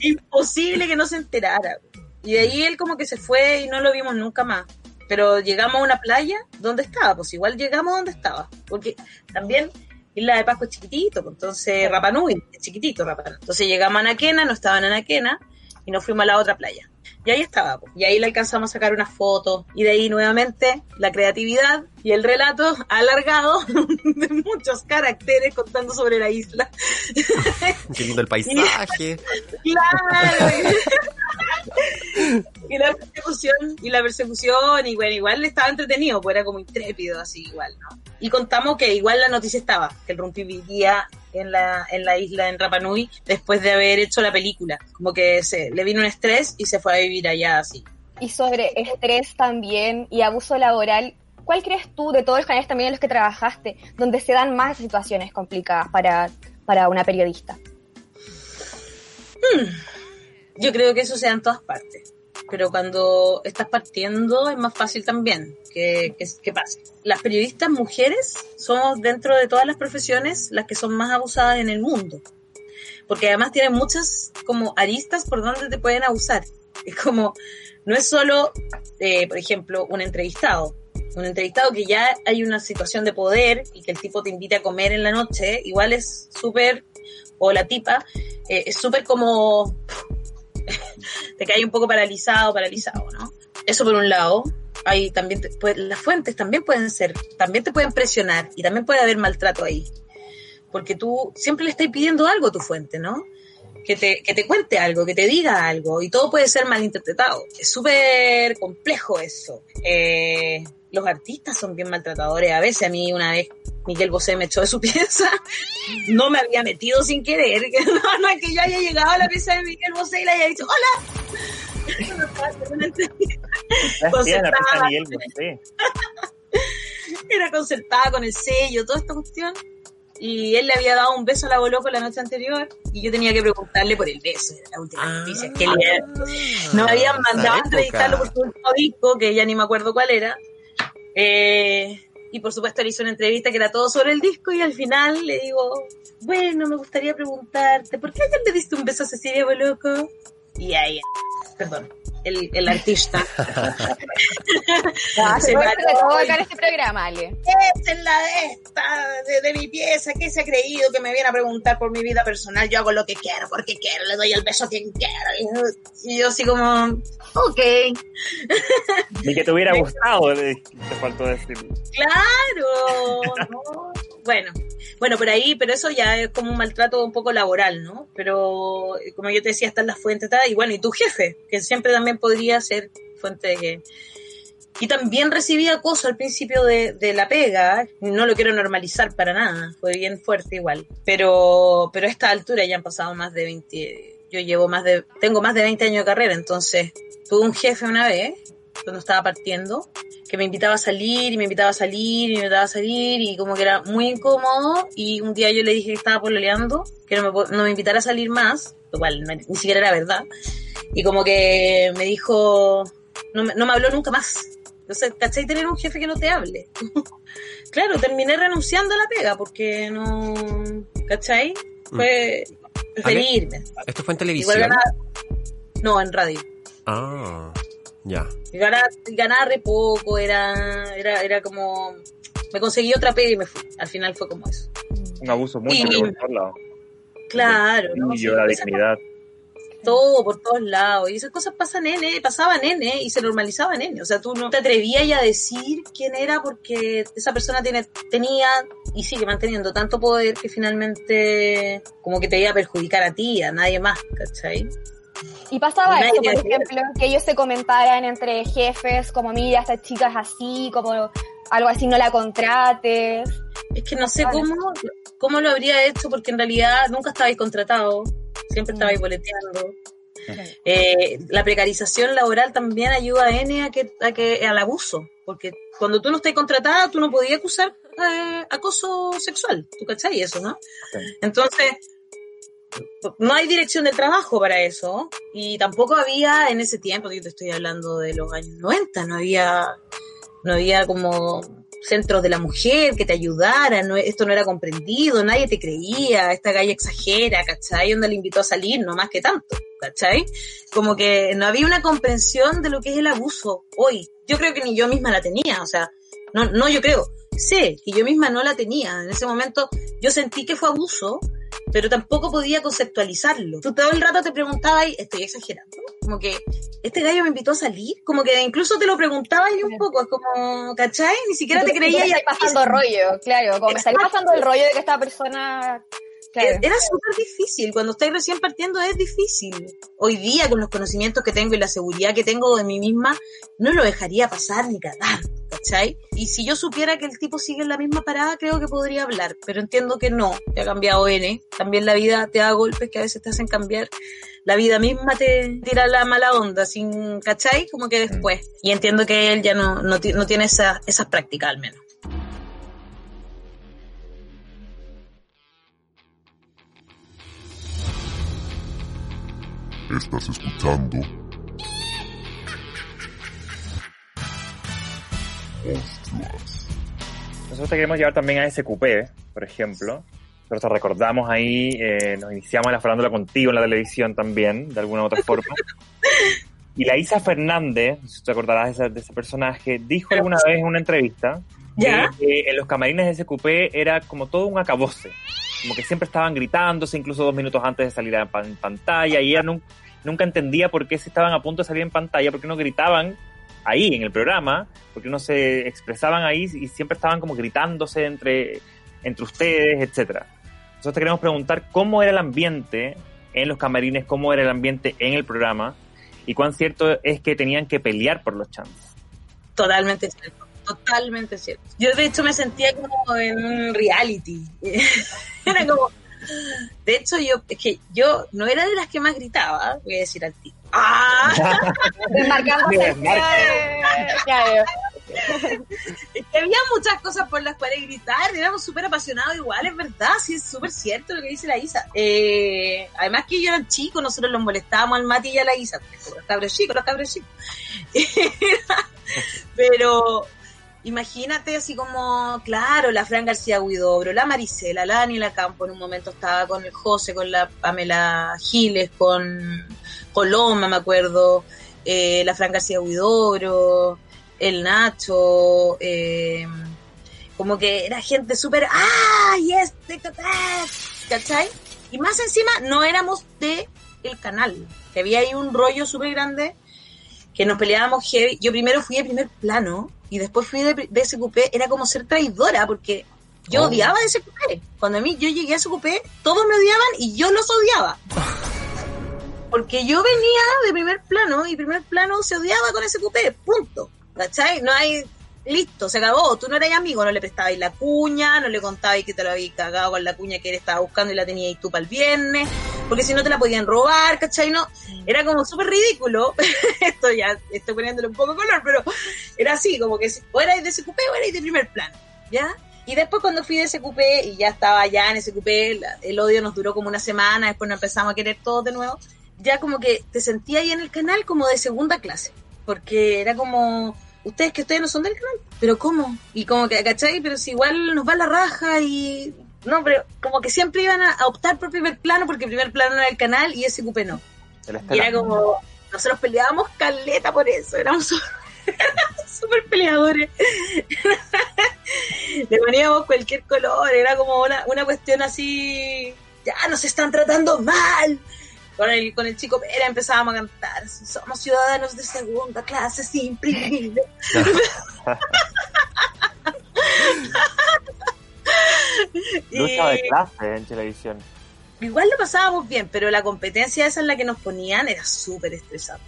Imposible que no se enterara. Y de ahí él como que se fue y no lo vimos nunca más. Pero llegamos a una playa donde estaba, pues igual llegamos donde estaba. Porque también Isla de Pascua es chiquitito, pues entonces Rapanui es chiquitito Rapanui. Entonces llegamos a Anaquena, no estaba en Anaquena y nos fuimos a la otra playa. Y ahí estaba, y ahí le alcanzamos a sacar una foto. Y de ahí nuevamente la creatividad y el relato alargado de muchos caracteres contando sobre la isla. Qué lindo el paisaje. Claro. y la persecución, y la persecución, y bueno, igual estaba entretenido, pues era como intrépido, así igual, ¿no? Y contamos que igual la noticia estaba, que el Rumpi vivía en la, en la isla, en Rapa Nui, después de haber hecho la película. Como que se, le vino un estrés y se fue a vivir allá así. Y sobre estrés también y abuso laboral, ¿cuál crees tú de todos los canales también en los que trabajaste, donde se dan más situaciones complicadas para, para una periodista? Yo creo que eso se da en todas partes. Pero cuando estás partiendo es más fácil también que, que, que pase. Las periodistas mujeres somos dentro de todas las profesiones las que son más abusadas en el mundo. Porque además tienen muchas como aristas por donde te pueden abusar. Es como, no es solo, eh, por ejemplo, un entrevistado. Un entrevistado que ya hay una situación de poder y que el tipo te invita a comer en la noche, igual es súper, o la tipa, eh, es súper como, te cae un poco paralizado, paralizado, ¿no? Eso por un lado. Hay también, pues, las fuentes también pueden ser, también te pueden presionar y también puede haber maltrato ahí. Porque tú siempre le estás pidiendo algo a tu fuente, ¿no? Que te, que te cuente algo, que te diga algo, y todo puede ser malinterpretado. Es súper complejo eso. Eh, los artistas son bien maltratadores. A veces a mí una vez Miguel Bosé me echó de su pieza, no me había metido sin querer. No, no es que yo haya llegado a la pieza de Miguel Bosé y le haya dicho, hola. La Concertada. Miguel Bosé. Era concertada con el sello, toda esta cuestión. Y él le había dado un beso a la Boloco la noche anterior y yo tenía que preguntarle por el beso. Era la última noticia que le No me habían mandado a entrevistarlo por su último disco, que ya ni me acuerdo cuál era. Eh, y por supuesto le hizo una entrevista que era todo sobre el disco y al final le digo, bueno, me gustaría preguntarte, ¿por qué ayer le diste un beso a Cecilia Boloco? Y ahí, perdón, el, el artista. Ah, Se en y- este programa, Ale. Esta es la de esta, de, de mi pieza, que se ha creído que me viene a preguntar por mi vida personal, yo hago lo que quiero, porque quiero, le doy el beso a quien quiero. Y, y yo así como, ok, Ni que te hubiera gustado, te faltó decir. claro, ¿no? Bueno, bueno, por ahí, pero eso ya es como un maltrato un poco laboral, ¿no? Pero eh, como yo te decía, están las fuentes, y bueno, y tu jefe, que siempre también podría ser fuente de que... Y también recibí acoso al principio de, de la pega, no lo quiero normalizar para nada, fue bien fuerte igual, pero, pero a esta altura ya han pasado más de 20, yo llevo más de, tengo más de 20 años de carrera, entonces tuve un jefe una vez, cuando estaba partiendo, que me invitaba a salir y me invitaba a salir y me invitaba a salir y como que era muy incómodo y un día yo le dije que estaba pololeando, que no me, no me invitara a salir más, lo cual no- ni siquiera era verdad, y como que me dijo, no me, no me habló nunca más. Entonces, ¿cachai? Tener un jefe que no te hable. claro, terminé renunciando a la pega porque no, ¿cachai? Fue preferí irme. ¿Esto fue en televisión? no, en radio. Ah, ya. Y ganaba, ganaba re poco, era, era, era como, me conseguí otra pega y me fui. Al final fue como eso. Un abuso muy por todos lados. Claro, orgullo, Sí, la dignidad. todo por todos lados. Y esas cosas pasan nene, pasaban nene y se normalizaban nene. O sea, tú no te atrevías ya a decir quién era porque esa persona tiene, tenía y sigue manteniendo tanto poder que finalmente como que te iba a perjudicar a ti, a nadie más, ¿cachai? Y pasaba tiene por ejemplo, que ellos se comentaran entre jefes, como mira, esta chica es así, como algo así, no la contrates. Es que no sé Vale. cómo, cómo lo habría hecho porque en realidad nunca estabais contratado, siempre estabais boleteando. Eh, la precarización laboral también ayuda a N a que, a que al abuso, porque cuando tú no estás contratada, tú no podías acusar eh, acoso sexual, ¿tú cachai eso, no? Entonces, no hay dirección del trabajo para eso, y tampoco había en ese tiempo, yo te estoy hablando de los años 90, no había, no había como centros de la mujer que te ayudaran, no- esto no era comprendido, nadie te creía, esta galla exagera, ¿cachai? Onda le invitó a salir, no más que tanto, ¿cachai? Como que no había una comprensión de lo que es el abuso hoy. Yo creo que ni yo misma la tenía, o sea, no, no yo creo, sé que yo misma no la tenía. En ese momento yo sentí que fue abuso pero tampoco podía conceptualizarlo. Tú todo el rato te preguntabas, estoy exagerando, como que este gallo me invitó a salir, como que incluso te lo preguntaba yo un poco, es como, ¿cachai? Ni siquiera te creía. Y pasando rollo, claro, como me salí pasando el rollo de que esta persona Claro. Era súper difícil, cuando estáis recién partiendo es difícil. Hoy día, con los conocimientos que tengo y la seguridad que tengo de mí misma, no lo dejaría pasar ni cagar, ¿cachai? Y si yo supiera que el tipo sigue en la misma parada, creo que podría hablar, pero entiendo que no, te ha cambiado N. También la vida te da golpes que a veces te hacen cambiar. La vida misma te tira la mala onda, sin, ¿cachai? Como que después. Y entiendo que él ya no, no, no tiene esa, esas prácticas al menos. Estás escuchando Monstruos. Nosotros te queremos llevar también a SQP, por ejemplo. Nosotros te recordamos ahí, eh, nos iniciamos la farándula contigo en la televisión también, de alguna u otra forma. Y la Isa Fernández, si te acordarás de ese, de ese personaje, dijo alguna vez en una entrevista que en los camarines de SQP era como todo un acabose como que siempre estaban gritándose, incluso dos minutos antes de salir en pantalla, y ella nunca entendía por qué se estaban a punto de salir en pantalla, por qué no gritaban ahí en el programa, porque no se expresaban ahí y siempre estaban como gritándose entre, entre ustedes, etcétera. Nosotros te queremos preguntar cómo era el ambiente en los camarines, cómo era el ambiente en el programa y cuán cierto es que tenían que pelear por los chances. Totalmente cierto totalmente cierto. Yo de hecho me sentía como en un reality. era como... De hecho, yo, es que yo no era de las que más gritaba, voy a decir al ti. ¡Ah! es que había muchas cosas por las cuales gritar, éramos súper apasionados igual, es verdad, sí es súper cierto lo que dice la Isa. Eh, además que yo era chico, nosotros los molestábamos al Mati y a la Isa, los cabros chicos, los cabros chicos. Pero imagínate así como, claro, la Fran García Huidobro, la Marisela, la Daniela Campo en un momento estaba con el José, con la Pamela Giles, con Coloma, me acuerdo, eh, la Fran García Huidobro, el Nacho, eh, como que era gente súper, ¡ay, este, ¿cachai? Y más encima no éramos de el canal, que había ahí un rollo súper grande que nos peleábamos heavy. Yo primero fui de primer plano y después fui de, de SQP, era como ser traidora, porque yo oh. odiaba de SQP. Cuando a mí yo llegué a SQP, todos me odiaban y yo los odiaba. Porque yo venía de primer plano y primer plano se odiaba con SQP, punto. ¿Cachai? No hay listo, se acabó. Tú no eras amigo, no le prestabas la cuña, no le contabas que te lo habías cagado con la cuña que él estaba buscando y la tenías tú para el viernes, porque si no te la podían robar, ¿cachai? No, era como súper ridículo. Esto ya estoy poniéndole un poco de color, pero era así, como que o erais de SQP o erais de primer plano, ¿ya? Y después cuando fui de SQP y ya estaba ya en SQP, el odio nos duró como una semana, después nos empezamos a querer todos de nuevo, ya como que te sentía ahí en el canal como de segunda clase, porque era como ustedes que ustedes no son del canal, pero ¿cómo? Y como que, ¿cachai? Pero si igual nos va la raja y... No, pero como que siempre iban a, optar por primer plano porque primer plano era el canal y ese cupe no. Y era como, nosotros peleábamos caleta por eso, éramos súper peleadores. Le poníamos cualquier color, era como una, una cuestión así, ya nos están tratando mal con el, con el chico Pera empezábamos a cantar, somos ciudadanos de segunda clase sin privilegio. Lucha de clase en televisión. Igual lo pasábamos bien, pero la competencia esa en la que nos ponían era súper estresante.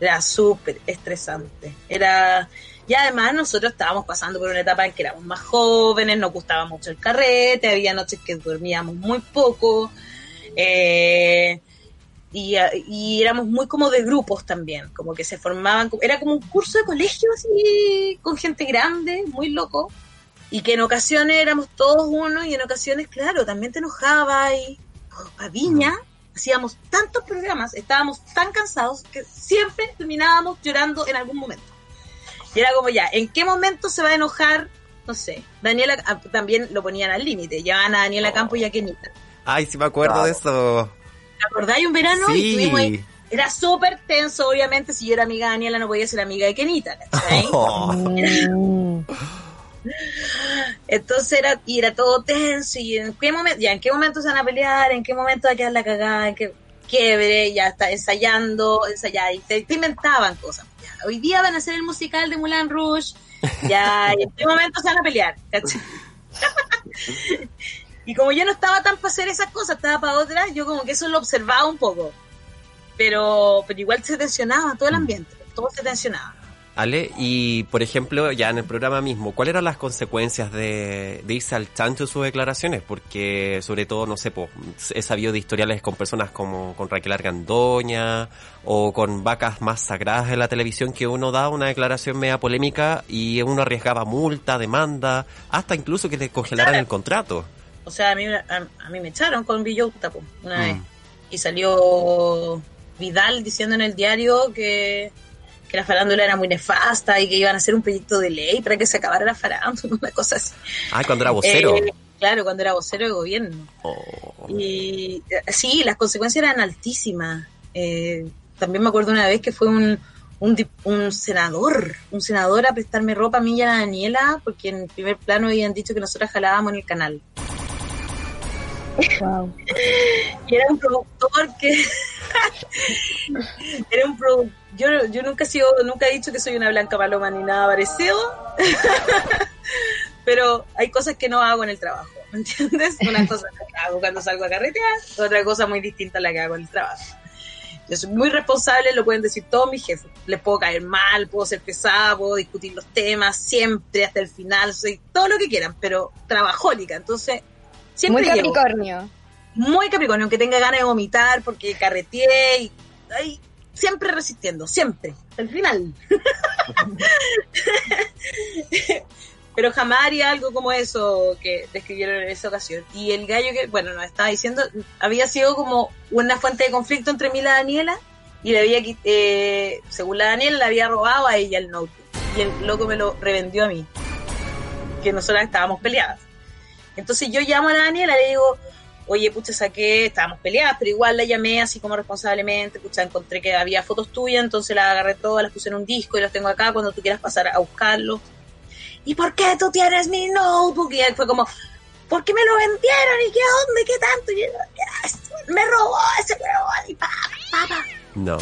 Era súper estresante. Era... Y además nosotros estábamos pasando por una etapa en que éramos más jóvenes, nos gustaba mucho el carrete, había noches que dormíamos muy poco. Eh, y, éramos muy como de grupos también, como que se formaban, era como un curso de colegio así, con gente grande, muy loco, y que en ocasiones éramos todos uno y en ocasiones, claro, también te enojaba y a Viña hacíamos tantos programas, estábamos tan cansados que siempre terminábamos llorando en algún momento. Y era como ya, ¿en qué momento se va a enojar? No sé, Daniela ah, también lo ponían al límite, llevaban a Daniela Campo y a Kenita. Ay, sí me acuerdo de eso. ¿Te acordáis un verano? Sí. Era súper tenso, obviamente, si yo era amiga de Daniela no podía ser amiga de Kenita, ¿cachai? Oh. Entonces era, y era todo tenso, y en qué momento, ya en qué momento se van a pelear, en qué momento va a quedar la cagada, en qué quiebre, ya está ensayando, ensayando, y te, te inventaban cosas. Ya, hoy día van a hacer el musical de Mulan Rouge, ya, y en qué momento se van a pelear, ¿cachai? y como yo no estaba tan para hacer esas cosas, estaba para otras, yo como que eso lo observaba un poco. Pero, pero igual se tensionaba todo el ambiente, todo se tensionaba. Ale, y por ejemplo, ya en el programa mismo, ¿cuáles eran las consecuencias de, de irse al chancho de sus declaraciones? Porque, sobre todo, no sé, po, he sabido de historiales con personas como con Raquel Argandoña o con vacas más sagradas de la televisión que uno da una declaración media polémica y uno arriesgaba multa, demanda, hasta incluso que le congelaran el contrato. O sea, a mí, a, a mí me echaron con Villota po, una Mm. vez. Y salió Vidal diciendo en el diario que, que la farándula era muy nefasta y que iban a hacer un proyecto de ley para que se acabara la farándula, una cosa así. Ah, cuando era vocero. Eh, claro, cuando era vocero de gobierno. Oh. Y eh, sí, las consecuencias eran altísimas. Eh, también me acuerdo una vez que fue un, un, un senador, un senador a prestarme ropa a mí y a la Daniela, porque en primer plano habían dicho que nosotras jalábamos en el canal. Y era un productor que era un produ- yo, yo nunca he sido, nunca he dicho que soy una blanca paloma ni nada parecido pero hay cosas que no hago en el trabajo ¿me entiendes? una cosa que hago cuando salgo a carretear otra cosa muy distinta a la que hago en el trabajo yo soy muy responsable, lo pueden decir todos mis jefes. Les puedo caer mal, puedo ser pesada, puedo discutir los temas siempre hasta el final, soy todo lo que quieran, pero trabajólica, entonces siempre Muy Capricornio. muy Capricornio, aunque tenga ganas de vomitar porque carreteé y ay, siempre resistiendo, siempre, hasta el final. Pero jamás haría algo como eso que describieron en esa ocasión. Y el gallo que, bueno, nos estaba diciendo, había sido como una fuente de conflicto entre mí y la Daniela, y le había, eh, según la Daniela, le había robado a ella el notebook. Y el loco me lo revendió a mí, que nosotras estábamos peleadas. Entonces yo llamo a la Daniela y le digo, oye, pucha, saqué, estábamos peleadas, pero igual la llamé así como responsablemente, pucha, encontré que había fotos tuyas, entonces las agarré todas, las puse en un disco y las tengo acá cuando tú quieras pasar a buscarlo. ¿Y por qué tú tienes mi notebook? Y él fue como, ¿por qué me lo vendieron? ¿Y qué onda? ¿Y qué tanto? Y yo, "Ya, me robó ese huevón y pa, pa, pa". No.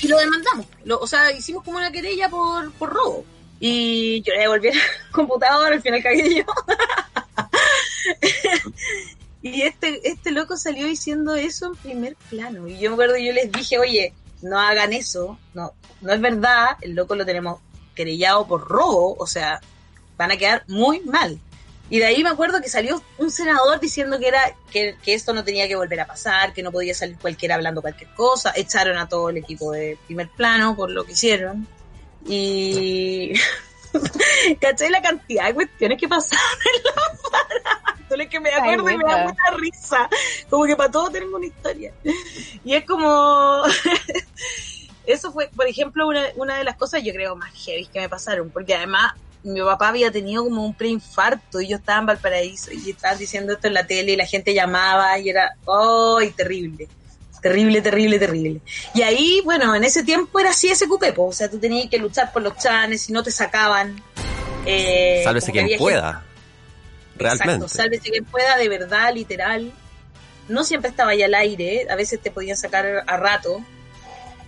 Y lo demandamos. Lo- o sea, hicimos como una querella por, por robo. Y yo le devolví el computador, al final cagué yo. y este, este loco salió diciendo eso en primer plano. Y yo me acuerdo, yo les dije, oye, no hagan eso, no, no es verdad, el loco lo tenemos querellado por robo, o sea, van a quedar muy mal. Y de ahí me acuerdo que salió un senador diciendo que era que, que esto no tenía que volver a pasar, que no podía salir cualquiera hablando cualquier cosa. Echaron a todo el equipo de primer plano por lo que hicieron. Y ¿cachai la cantidad de cuestiones que pasaron en la farándula? que me Ay, acuerdo y me da mucha risa. Como que para todo tenemos una historia. Y es como eso fue, por ejemplo, una, una de las cosas yo creo más heavy que me pasaron, porque además mi papá había tenido como un preinfarto y yo estaba en Valparaíso y estaban diciendo esto en la tele y la gente llamaba y era, ¡ay, terrible! Terrible, terrible, terrible. Y ahí, bueno, en ese tiempo era así ese cupepo, o sea, tú tenías que luchar por los chanes y no te sacaban. Eh, Sálvese quien pueda. gente- Realmente. Exacto, sálvese quien pueda, de verdad, literal. No siempre estaba ahí al aire, a veces te podían sacar a rato.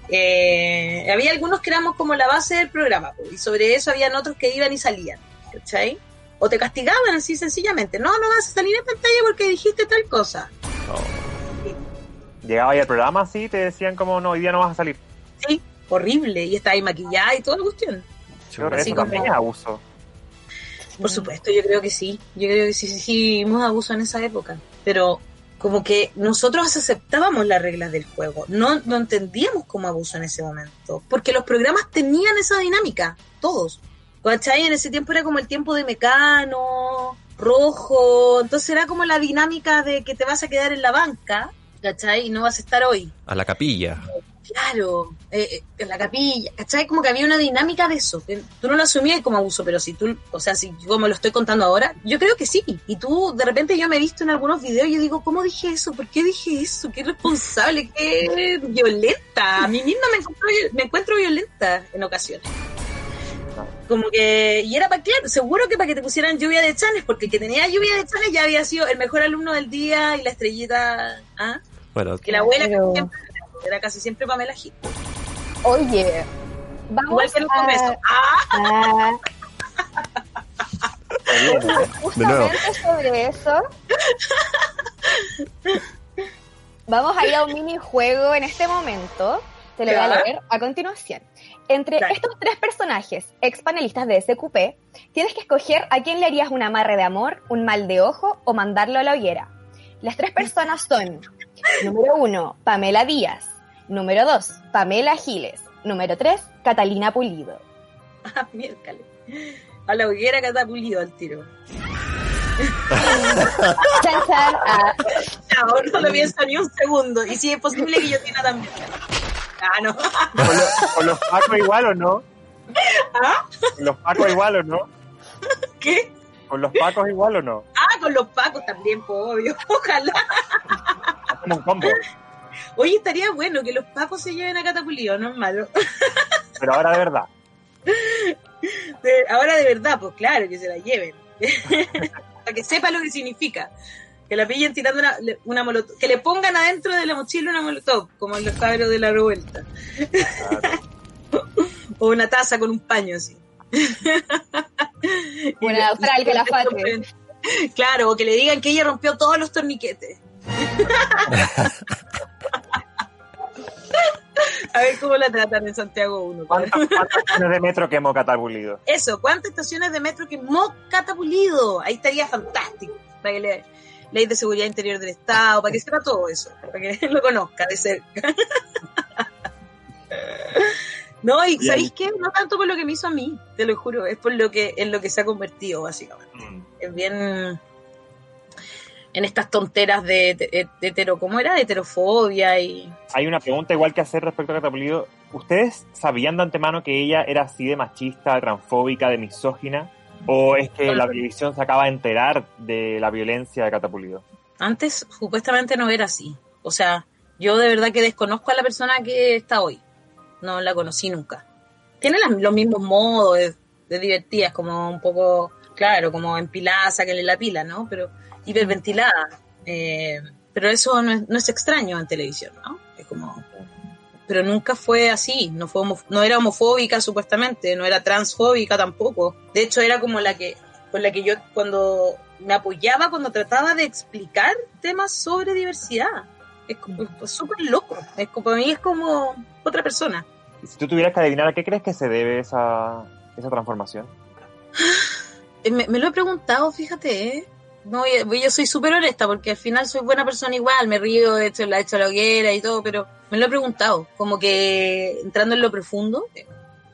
Eh, había algunos que éramos como la base del programa, y sobre eso habían otros que iban y salían, ¿cachai? O te castigaban así sencillamente. No, no vas a salir en pantalla porque dijiste tal cosa. Llegaba ahí al programa así te decían como, no, hoy día no vas a salir. Sí, horrible. Y está ahí maquillada y toda la cuestión. Yo creo que Así eso como- también es abuso. Por supuesto, yo creo que sí. Yo creo que sí, sí, sí, vimos abuso en esa época. Pero como que nosotros aceptábamos las reglas del juego. No, no entendíamos como abuso en ese momento. Porque los programas tenían esa dinámica, todos. ¿Cachai? En ese tiempo era como el tiempo de Mecano, Rojo. Entonces era como la dinámica de que te vas a quedar en la banca, ¿cachai? Y no vas a estar hoy. A la capilla. Claro, eh, eh, en la capilla, ¿cachai? Como que había una dinámica de eso. que Tú no lo asumías como abuso, pero si tú, o sea, si yo me lo estoy contando ahora, yo creo que sí. Y tú, de repente, yo me he visto en algunos videos y yo digo, ¿cómo dije eso? ¿Por qué dije eso? ¿Qué responsable? ¿Qué violenta? A mí misma me encuentro, me encuentro violenta en ocasiones. Como que, y era para claro, seguro que para que te pusieran lluvia de chanes, porque el que tenía lluvia de chanes ya había sido el mejor alumno del día y la estrellita, ¿ah? Bueno, Que la abuela Pero- casi siempre era casi siempre Pamela Gil. Oye, vamos Igual que besos. ¡Ah! Ah, justamente sobre eso, vamos a ir a un minijuego en este momento. Te lo voy a leer a continuación. Entre Dale. estos tres personajes, ex panelistas de SQP, tienes que escoger a quién le harías un amarre de amor, un mal de ojo o mandarlo a la hoguera. Las tres personas son, número uno, Pamela Díaz, número dos, Pamela Giles, número tres, Catalina Pulido. Ah, miércale. A la hoguera catapulido al tiro. Chan, chan, ah, No, no lo pienso ni un segundo. Y si es posible que yo tenga también. Ah, no. ¿Con, los- con los pacos igual o no? ¿Ah? ¿Con los pacos igual o no? ¿Qué? ¿Con los pacos igual o no? Ah, con los pacos también, pues, obvio. Ojalá. Un combo. Oye, estaría bueno que los pacos se lleven a catapulido, no es malo. Pero ahora de verdad. De- ahora de verdad, pues claro, que se la lleven. Para que sepa lo que significa. Que la pillen tirando una, una molotov. Que le pongan adentro de la mochila una molotov, como en los cabros de la revuelta. o una taza con un paño así. Una austral que la fate. Claro, o que le digan que ella rompió todos los torniquetes. A ver cómo la tratan en Santiago 1. ¿Cuántas, cuántas estaciones de metro quemó Catapulido? Eso, ¿cuántas estaciones de metro quemó Catapulido? Ahí estaría fantástico. Para que le, ley de seguridad interior del Estado, para que sepa todo eso, para que lo conozca de cerca. No, y Bien. ¿sabéis qué? No tanto por lo que me hizo a mí, te lo juro, es por lo que, en lo que se ha convertido, básicamente. Mm. Es bien en estas tonteras de, de- de hetero, ¿cómo era? De heterofobia y... Hay una pregunta igual que hacer respecto a Catapulido. ¿Ustedes sabían de antemano que ella era así de machista, transfóbica, de misógina? ¿O es que la televisión se acaba de enterar de la violencia de Catapulido? Antes supuestamente no era así. O sea, yo de verdad que desconozco a la persona que está hoy. No la conocí nunca. Tiene las- los mismos modos de, de divertidas, como un poco, claro, como empilada, sáquenle la pila, ¿no? Pero hiperventilada. Eh, pero eso no es, no es extraño en televisión, ¿no? Es como... Pero nunca fue así, no, fue homo- no era homofóbica supuestamente, no era transfóbica tampoco. De hecho, era como la que, con la que yo cuando me apoyaba, cuando trataba de explicar temas sobre diversidad. Es como- es súper loco. Es como, para mí es como otra persona. Si tú tuvieras que adivinar a qué crees que se debe esa, esa transformación. Eh, Me, me lo he preguntado, fíjate, ¿eh? No, yo, yo soy súper honesta porque al final soy buena persona igual, me río, de hecho la he hecho la hoguera y todo, pero me lo he preguntado, como que entrando en lo profundo,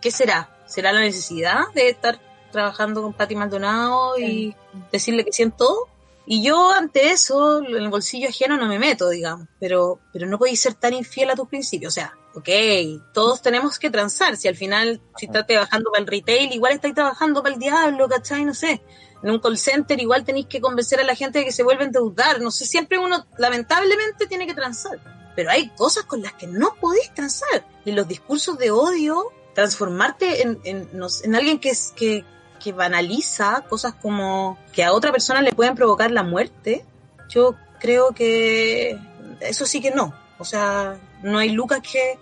¿qué será? ¿Será la necesidad de estar trabajando con Patti Maldonado y decirle que siento? Y yo ante eso, en el bolsillo ajeno no me meto, digamos, pero, pero no podéis ser tan infiel a tus principios, o sea, ok, todos tenemos que transar, si al final, si estás trabajando para el retail, igual estáis trabajando para el diablo, ¿cachai? No sé, en un call center igual tenéis que convencer a la gente de que se vuelva a endeudar, no sé, siempre uno lamentablemente tiene que transar, pero hay cosas con las que no podéis transar, y los discursos de odio, transformarte en, en alguien que, es, que, que banaliza cosas como que a otra persona le pueden provocar la muerte, yo creo que eso sí que no. O sea, no hay lucas que,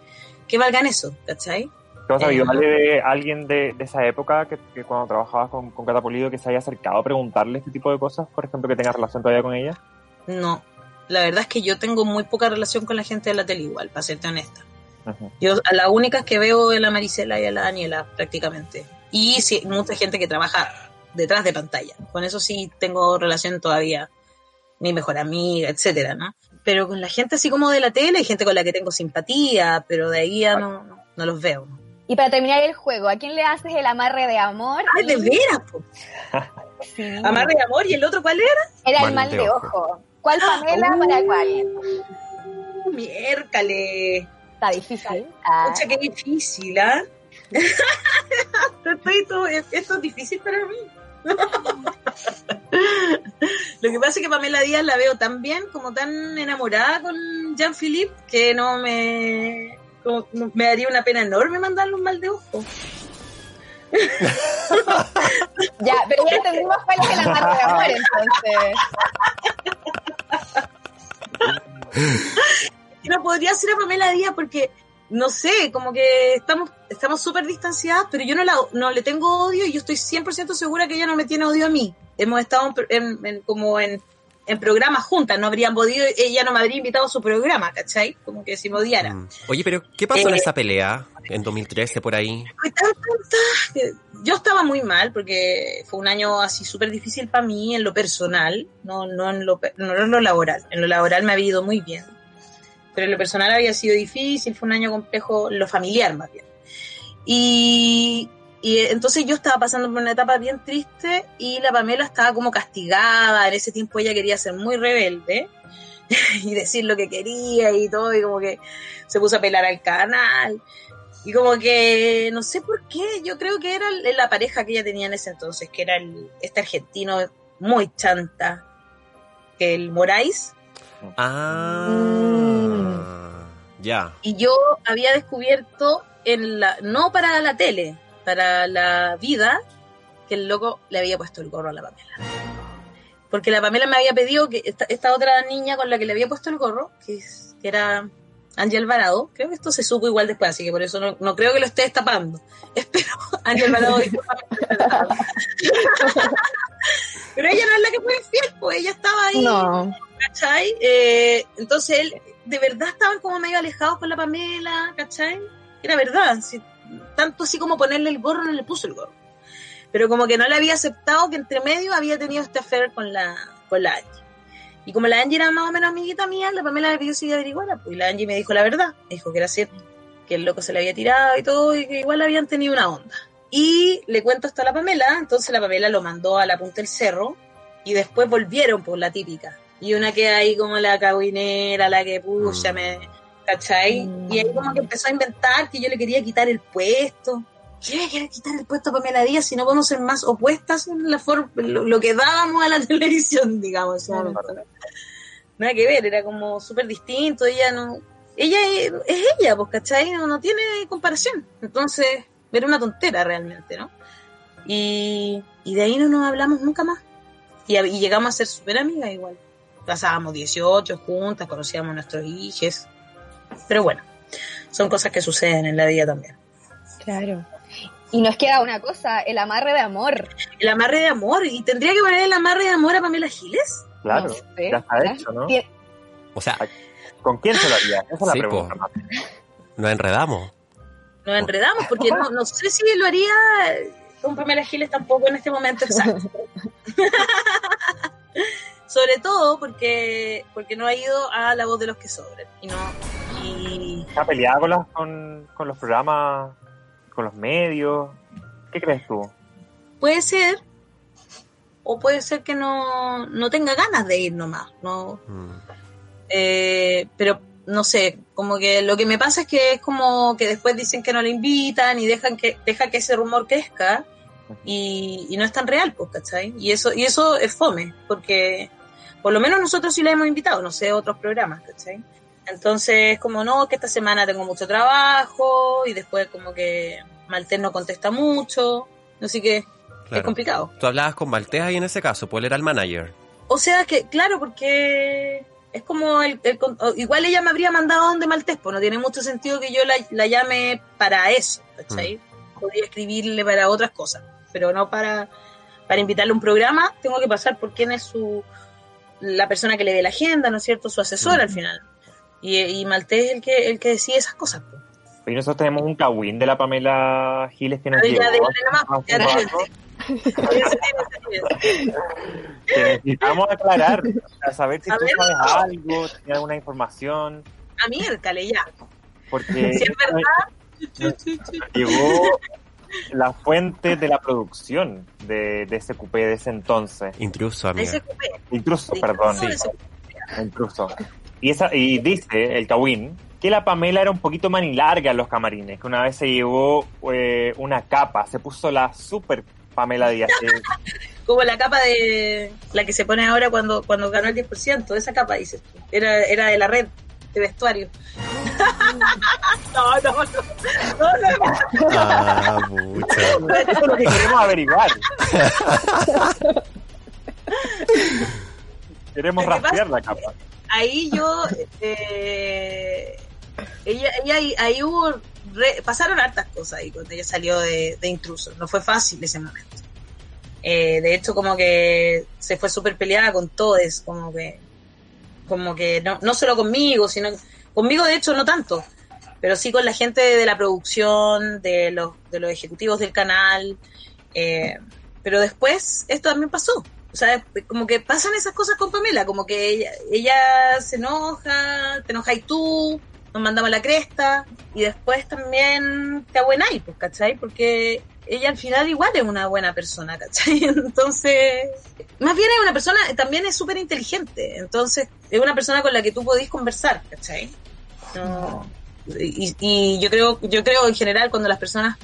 que valgan eso, ¿cachai? ¿Qué vas a Eh, de alguien de, de esa época que, que cuando trabajabas con, con Catapulido que se haya acercado a preguntarle este tipo de cosas? Por ejemplo, que tenga relación todavía con ella. No. La verdad es que yo tengo muy poca relación con la gente de la tele igual, para serte honesta. Yo a las únicas que veo es a la Marisela y a la Daniela, prácticamente. Y sí, mucha gente que trabaja detrás de pantalla. Con eso sí tengo relación todavía. Mi mejor amiga, etcétera, ¿no? Pero con la gente así como de la tele, hay gente con la que tengo simpatía, pero de ahí ya no, no los veo. Y para terminar el juego, ¿a quién le haces el amarre de amor? ¡Ay, de Y- veras! po. Sí. Amarre de amor, ¿y el otro cuál era? Era el mal de ojo. ¿Cuál Pamela Uh. para cuál? Miércale. Está difícil. Ah, qué difícil, ¿ah? Esto es difícil para mí. Lo que pasa es que Pamela Díaz la veo tan bien, como tan enamorada con Jean-Philippe, que no me. Como- me daría una pena enorme mandarle un mal de ojo. Ya, pero ya entendimos cuál es el amarre de amor, entonces. no podría ser a Pamela Díaz porque, no sé, como que estamos estamos súper distanciadas, pero yo no, la, no le tengo odio y yo estoy 100% segura que ella no me tiene odio a mí. Hemos estado en, en- como en, en programas juntas, no habrían podido, ella no me habría invitado a su programa, ¿cachai? Como que si me odiara. Mm. Oye, pero ¿qué pasó en Eh, esa pelea en 2013 por ahí? Yo estaba muy mal porque fue un año así súper difícil para mí en lo personal, no, no, en lo, no en lo laboral. En lo laboral me había ido muy bien, pero en lo personal había sido difícil, fue un año complejo, en lo familiar más bien. Y, y entonces yo estaba pasando por una etapa bien triste y la Pamela estaba como castigada, en ese tiempo ella quería ser muy rebelde y decir lo que quería y todo, y como que se puso a pelar al canal. Y como que, no sé por qué, yo creo que era el- la pareja que ella tenía en ese entonces, que era el, este argentino muy chanta, que el Moraes. Ah, ya. Y yo había descubierto, en la, no para la tele, para la vida, que el loco le había puesto el gorro a la Pamela. Porque la Pamela me había pedido que esta, esta otra niña con la que le había puesto el gorro, que, es- que era Angie Alvarado, creo que esto se supo igual después, así que por eso no, no creo que lo esté destapando. Espero, Angie Alvarado, discúlpame. Pero ella no es la que fue infiel, pues ella estaba ahí. No. ¿cachai? Eh, entonces él, de verdad estaban como medio alejados con la Pamela, ¿cachai? Era verdad, si- tanto así como ponerle el gorro, no le puso el gorro. Pero como que no le había aceptado que entre medio había tenido este affair con la, con la Angie. Y como la Angie era más o menos amiguita mía, la Pamela le pidió si averiguara, pues y la Angie me dijo la verdad, me dijo que era cierto, que el loco se le había tirado y todo, y que igual habían tenido una onda. Y le cuento esto a la Pamela, entonces la Pamela lo mandó a la punta del cerro, y después volvieron por la típica. Y una queda ahí como la cagüinera, la que pucha, Mm. me, ¿cachai? Mm. Y ahí como que empezó a inventar que yo le quería quitar el puesto. ¿Qué le quiere quitar el puesto a Pamela Díaz si no podemos ser más opuestas en la forma, lo, lo que dábamos a la televisión, digamos? ¿no? Nada que ver, era como súper distinto, ella no... Ella es, es ella, pues, ¿cachai? No, no tiene comparación. Entonces, era una tontera realmente, ¿no? Y, y de ahí no nos hablamos nunca más. Y, y llegamos a ser súper amigas igual. Pasábamos 18 juntas, conocíamos a nuestros hijos. Pero bueno, son cosas que suceden en la vida también. Claro. Y nos queda una cosa, el amarre de amor. El amarre de amor. ¿Y tendría que poner el amarre de amor a Pamela Giles? Claro, No sé, ya está hecho, ¿no? O sea, ¿Con quién se lo haría? Esa es la Sí, pregunta. po. nos enredamos. Nos enredamos porque no, no sé si lo haría con Pamela Giles tampoco en este momento exacto. Sobre todo porque porque no ha ido a la voz de los que sobren. Y no y ¿Está peleada con, las- con, con los programas, con los medios? ¿Qué crees tú? puede ser o puede ser que no, no tenga ganas de ir nomás. No, Mm. Eh, pero no sé, como que lo que me pasa es que es como que después dicen que no le invitan y dejan que deja que ese rumor crezca y, y no es tan real, pues, ¿cachai? Y eso y eso es fome, porque por lo menos nosotros sí la hemos invitado, no sé, otros programas, ¿cachai? Entonces, como no, que esta semana tengo mucho trabajo y después como que Maltés no contesta mucho, así que es Claro. complicado. Tú hablabas con Maltés ahí en ese caso, pues él era el manager. O sea que, claro, porque es como el, el igual ella me habría mandado a donde Maltés, pues no tiene mucho sentido que yo la, la llame para eso, ¿cachai? Podría escribirle para otras cosas, pero no para, para invitarle a un programa, tengo que pasar por quién es su la persona que le dé la agenda, ¿no es cierto? Su asesor Mm. al final. Y, y Maltés es el que, el que decide esas cosas. pues. Y nosotros tenemos un cagüín de la Pamela Giles que nos A ya, llegó ya, tiene. que necesitamos aclarar, para saber si A tú ver. sabes algo, tienes alguna información, A miércale ya. porque Si es verdad, llegó la fuente de la producción de, de ese cupé de ese entonces. Intruso, cupé. Intruso, Sí, perdón. no, eso- Intruso. Y, esa, y dice el Kawin que la Pamela era un poquito manilarga en los camarines, que una vez se llevó eh, una capa, se puso la super Pamela Díaz. que- Como la capa de la que se pone ahora cuando, cuando ganó el 10%, esa capa dices tú. Era, era de la red de vestuario. No, no, no. no, no. Ah. Eso es lo que queremos averiguar. queremos rastrear la capa. Ahí yo, eh, ella, ella ahí, ahí hubo, re- pasaron hartas cosas ahí cuando ella salió de, de intruso. No fue fácil ese momento. Eh, de hecho, como que se fue súper peleada con todos, como que, como que no, no solo conmigo, sino conmigo de hecho no tanto, pero sí con la gente de la producción, de los, de los ejecutivos del canal. eh, pero después esto también pasó. O sea, como que pasan esas cosas con Pamela, como que ella, ella se enoja, te enojas tú, nos mandamos la cresta, y después también te abuenáis, pues, ¿cachai? Porque ella al final igual es una buena persona, ¿cachai? Entonces, más bien es una persona, también es súper inteligente, entonces es una persona con la que tú podís conversar, ¿cachai? No, y, y yo creo, yo creo en general cuando las personas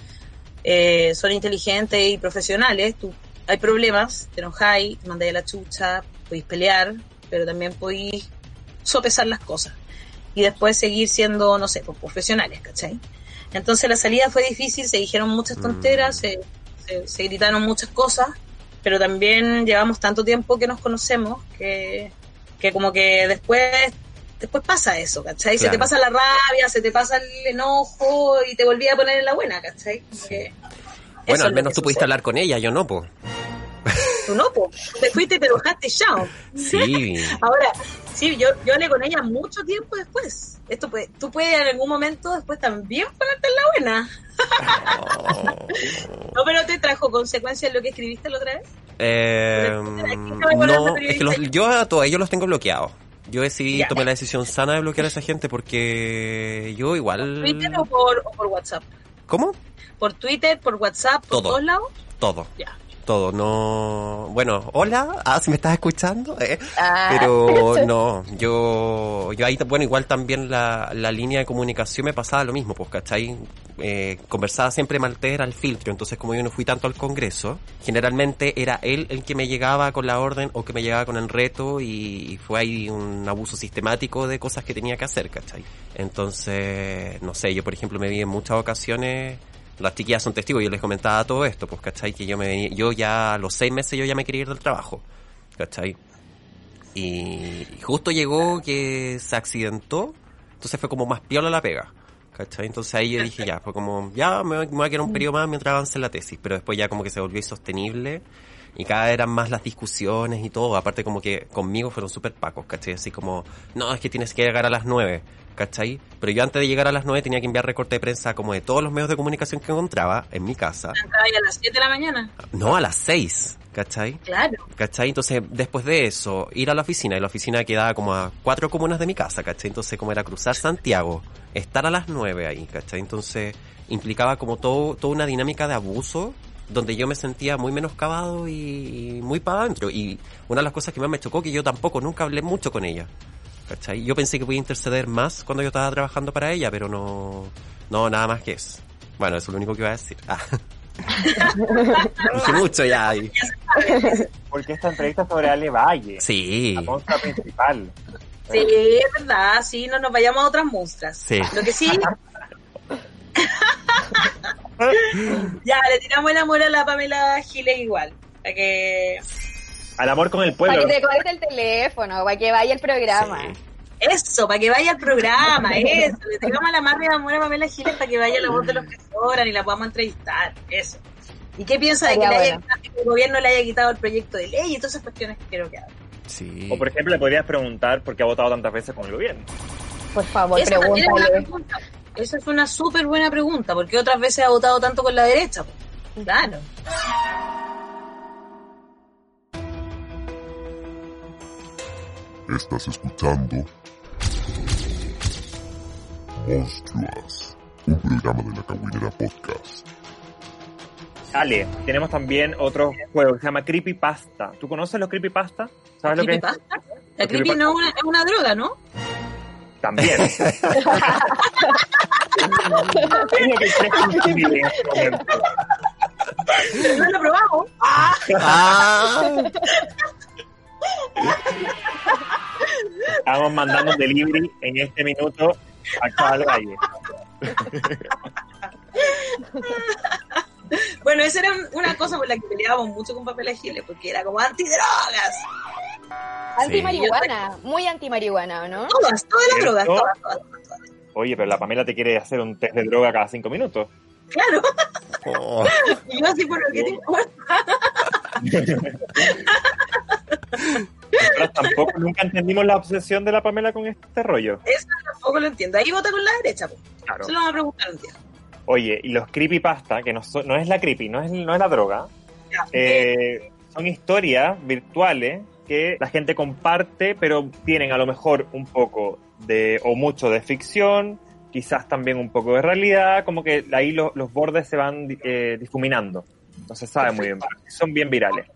eh, son inteligentes y profesionales, tú, hay problemas, te enojáis, te mandáis a la chucha, podéis pelear, pero también podéis sopesar las cosas y después seguir siendo, no sé, pues, profesionales, ¿cachai? Entonces la salida fue difícil, se dijeron muchas tonteras, se, se- se gritaron muchas cosas, pero también llevamos tanto tiempo que nos conocemos que, que como que después después pasa eso, ¿cachai? Se te pasa la rabia, se te pasa el enojo y te volví a poner en la buena, ¿cachai? Como que eso Bueno, al menos tú pudiste hablar con ella, yo no, pues. Tú no, po. te fuiste y te enojaste ya. Sí. Ahora, sí, yo, yo hablé con ella mucho tiempo después. Esto puede, tú puedes en algún momento después también ponerte en la buena. No, pero te trajo consecuencias lo que escribiste la otra vez. Eh, no, es que los- yo a todos ellos los tengo bloqueados. Yo decidí, Ya. tomé la decisión sana de bloquear a esa gente porque yo ¿Por igual... Twitter o por, o por WhatsApp? ¿Cómo? ¿Por Twitter, por WhatsApp, por Todo. todos lados? Todo. Ya. Todo, no... Bueno, hola, ah, si me estás escuchando, eh. Ah, Pero no, yo, yo ahí, bueno, igual también la, la línea de comunicación me pasaba lo mismo, pues, ¿cachai? Eh, conversaba siempre Maltés era el filtro, entonces como yo no fui tanto al Congreso, generalmente era él el que me llegaba con la orden o que me llegaba con el reto y, y fue ahí un abuso sistemático de cosas que tenía que hacer, ¿cachai? Entonces, no sé, yo por ejemplo me vi en muchas ocasiones las chiquillas son testigos, yo les comentaba todo esto, pues, ¿cachai? Que yo me yo ya a los seis meses yo ya me quería ir del trabajo, ¿cachai? Y justo llegó que se accidentó, entonces fue como más piola la pega, ¿cachai? Entonces ahí yo dije ya, fue como, ya me me voy a quedar un periodo más mientras avance la tesis, pero después ya como que se volvió insostenible y cada vez eran más las discusiones y todo, aparte como que conmigo fueron súper pacos, ¿cachai? Así como, no, es que tienes que llegar a las nueve, ¿cachai? Pero yo antes de llegar a las nueve tenía que enviar recorte de prensa como de todos los medios de comunicación que encontraba en mi casa, a las 7 de la mañana. no a las seis, ¿cachai? Claro. ¿Cachai? Entonces, después de eso, ir a la oficina, y la oficina quedaba como a cuatro comunas de mi casa, ¿cachai? Entonces, como era cruzar Santiago, estar a las nueve ahí, ¿cachai? Entonces, implicaba como todo, toda una dinámica de abuso, donde yo me sentía muy menoscabado y, y muy para adentro. Y una de las cosas que más me chocó, que yo tampoco nunca hablé mucho con ella, ¿cachai? Yo pensé que podía interceder más cuando yo estaba trabajando para ella, pero no, no, nada más que eso. Bueno, eso es lo único que iba a decir. Ah. Dije mucho ya. y- Porque esta entrevista es sobre Ale Valle, Sí. la monstrua principal. Sí, es verdad, sí, no nos vayamos a otras monstras. Sí. Lo que sí. ya, le tiramos el amor a la Pamela Giles igual. Para que. Al amor con el para pueblo. que te el teléfono, para que vaya el programa. Sí. Eso, para que vaya al programa, eso. Le tiramos la marra de amor a Pamela Giles para que vaya la voz de los que sobran y la podamos entrevistar. Eso. ¿Y qué piensa de que, le haya el gobierno le haya quitado el proyecto de ley y todas esas cuestiones que quiero que hable? Sí. O por ejemplo, le podrías preguntar por qué ha votado tantas veces con el gobierno. Por favor, Esa es pregúntale. pregunta. Esa es una súper buena pregunta, porque otras veces ha votado tanto con la derecha. Claro. Estás escuchando Monstruas, un programa de la Caguinera Podcast. Ale, tenemos también otro juego que se llama Creepypasta. ¿Tú conoces los Creepypasta? ¿Sabes lo que es? ¿Creepypasta? La creepy creepypasta. no es una, es una droga, ¿no? También. Tenía que ser sensible en este momento. Pero no lo probamos. Ah, Ah, Estamos mandando un delivery en este minuto Actual Valle. Bueno, esa era una cosa por la que peleábamos mucho con Papel Agiles, porque era como antidrogas. Anti-marihuana, muy anti-marihuana, ¿o ¿no? Todas, todas las drogas, todas, todas, todas. Oye, pero la Pamela te quiere hacer un test de droga cada cinco minutos. Claro, Oh, y yo así por lo que te importa. Nosotros tampoco nunca entendimos la obsesión de la Pamela con este rollo. Eso tampoco lo entiendo. Ahí vota con la derecha, pues. Claro. Se lo vamos a preguntar un día. Oye, y los creepypasta, que no, son- no es la creepy, no es, no es la droga, Ya. eh, son historias virtuales que la gente comparte, pero tienen a lo mejor un poco de, o mucho de ficción, quizás también un poco de realidad, como que ahí lo- los bordes se van eh, difuminando. No se sabe muy bien, son bien virales.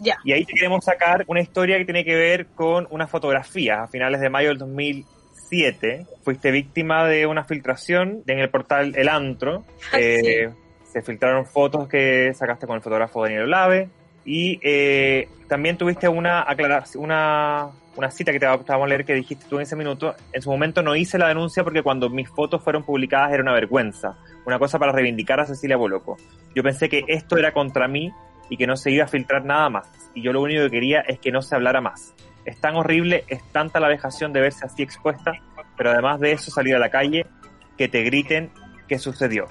Ya. Y ahí te queremos sacar una historia que tiene que ver con unas fotografías. A finales de mayo del 2007 fuiste víctima de una filtración en el portal El Antro. Eh, Se filtraron fotos que sacaste con el fotógrafo Daniel Olave. Y eh, también tuviste una aclaración, una, una cita que te vamos a leer que dijiste tú en ese minuto. En su momento no hice la denuncia porque cuando mis fotos fueron publicadas era una vergüenza. Una cosa para reivindicar a Cecilia Boloco. Yo pensé que esto era contra mí y que no se iba a filtrar nada más. Y yo lo único que quería es que no se hablara más. Es tan horrible, es tanta la vejación de verse así expuesta, pero además de eso salir a la calle, que te griten qué sucedió.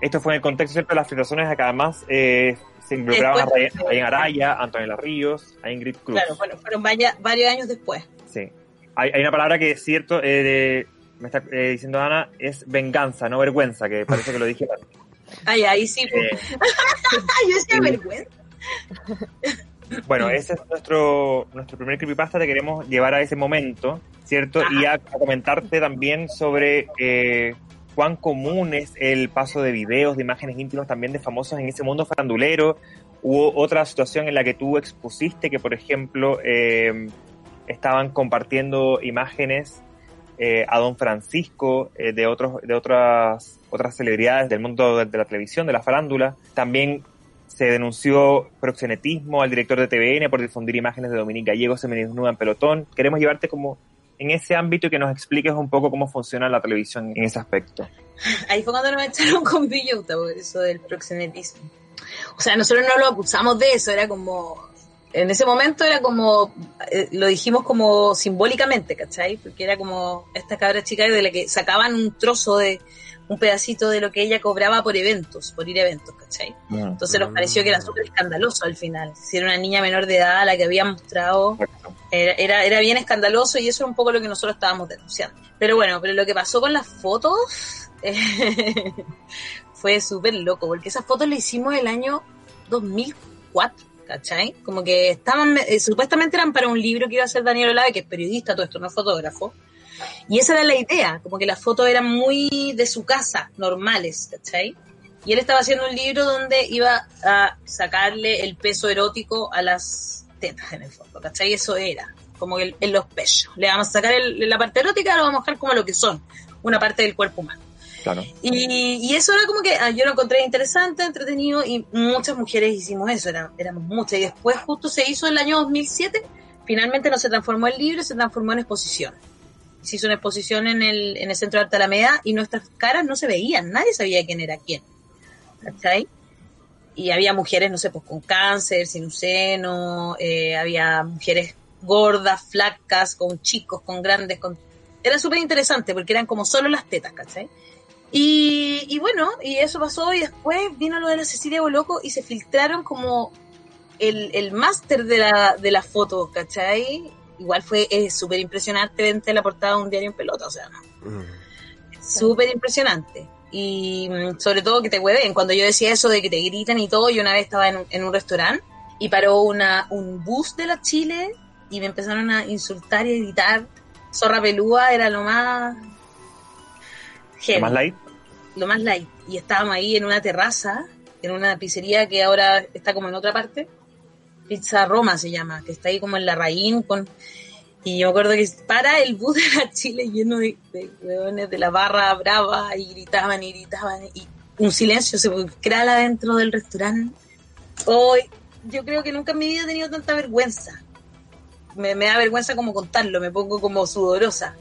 Esto fue en el contexto ¿cierto? de las filtraciones que además eh, se involucraban a Después- Ryan- a Ryan Araya, a Antonella Ríos, a Ingrid Cruz. Claro, bueno, fueron vaya- varios años después. Sí. Hay, hay una palabra que es cierto, eh, de- me está eh, diciendo Ana, es venganza, no vergüenza, que parece que lo dije. Ay, ahí sí. pues. Eh, yo decía vergüenza. Bueno, ese es nuestro, nuestro primer creepypasta. Te queremos llevar a ese momento, ¿cierto? Y a, a comentarte también sobre eh, cuán común es el paso de videos, de imágenes íntimas también de famosos en ese mundo farandulero. Hubo otra situación en la que tú expusiste que, por ejemplo, eh, estaban compartiendo imágenes eh, a Don Francisco eh, de otros de otras otras celebridades del mundo de, la televisión, de la farándula. También se denunció proxenetismo al director de TVN por difundir imágenes de Dominique Gallego semidesnuda en pelotón. Queremos llevarte como en ese ámbito y que nos expliques un poco cómo funciona la televisión en ese aspecto. Ahí fue cuando nos echaron con Villota por eso del proxenetismo. O sea, nosotros no lo acusamos de eso, era como. En ese momento era como. eh, lo dijimos como simbólicamente, ¿cachai? Porque era como esta cabra chica de la que sacaban un trozo de. un pedacito de lo que ella cobraba por eventos, por ir a eventos, ¿cachai? Entonces nos pareció que era súper escandaloso al final. Si era una niña menor de edad a la que habían mostrado, era, era, era bien escandaloso y eso era un poco lo que nosotros estábamos denunciando. Pero bueno, pero lo que pasó con las fotos eh, fue súper loco, porque esas fotos las hicimos el año 2004, ¿cachai? Como que estaban, eh, supuestamente eran para un libro que iba a hacer Daniel Olave, que es periodista, todo esto, no es fotógrafo. Y esa era la idea, como que las fotos eran muy de su casa, normales, ¿cachai? Y él estaba haciendo un libro donde iba a sacarle el peso erótico a las tetas, en el fondo, ¿cachai? Eso era, como que en los pechos. Le vamos a sacar el- la parte erótica, lo vamos a dejar como lo que son, una parte del cuerpo humano. Y, eso era como que ah, yo lo encontré interesante, entretenido, y muchas mujeres hicimos eso, era- éramos muchas. Y después justo se hizo el año 2007, finalmente no se transformó en libro, se transformó en exposición. Se hizo una exposición en el, en el Centro de Arte Alameda y nuestras caras no se veían, nadie sabía quién era quién. ¿Cachai? Y había mujeres, no sé, pues con cáncer, sin seno, eh, había mujeres gordas, flacas, con chicos, con grandes, con... Era súper interesante porque eran como solo las tetas, ¿cachai? Y, y bueno, y eso pasó y después vino lo de la Cecilia Boloco y se filtraron como el, el máster de la, de la foto, ¿cachai? Igual fue súper impresionante vente la portada de un diario en pelota, o sea, Mm. súper impresionante. Y mm, sobre todo que te hueven. Cuando yo decía eso de que te gritan y todo, yo una vez estaba en, un- en un restaurante y paró una, un bus de la Chile y me empezaron a insultar y a gritar. Zorra pelúa era lo más... ¿Qué heavy más light? lo más light. Y estábamos ahí en una terraza, en una pizzería que ahora está como en otra parte. Pizza Roma se llama, que está ahí como en la raíz con... Y yo me acuerdo que para el bus de la Chile lleno de, de hueones de la barra brava y gritaban y gritaban y un silencio sepulcral adentro del restaurante. Hoy, yo creo que nunca en mi vida he tenido tanta vergüenza. Me, me da vergüenza como contarlo, me pongo como sudorosa.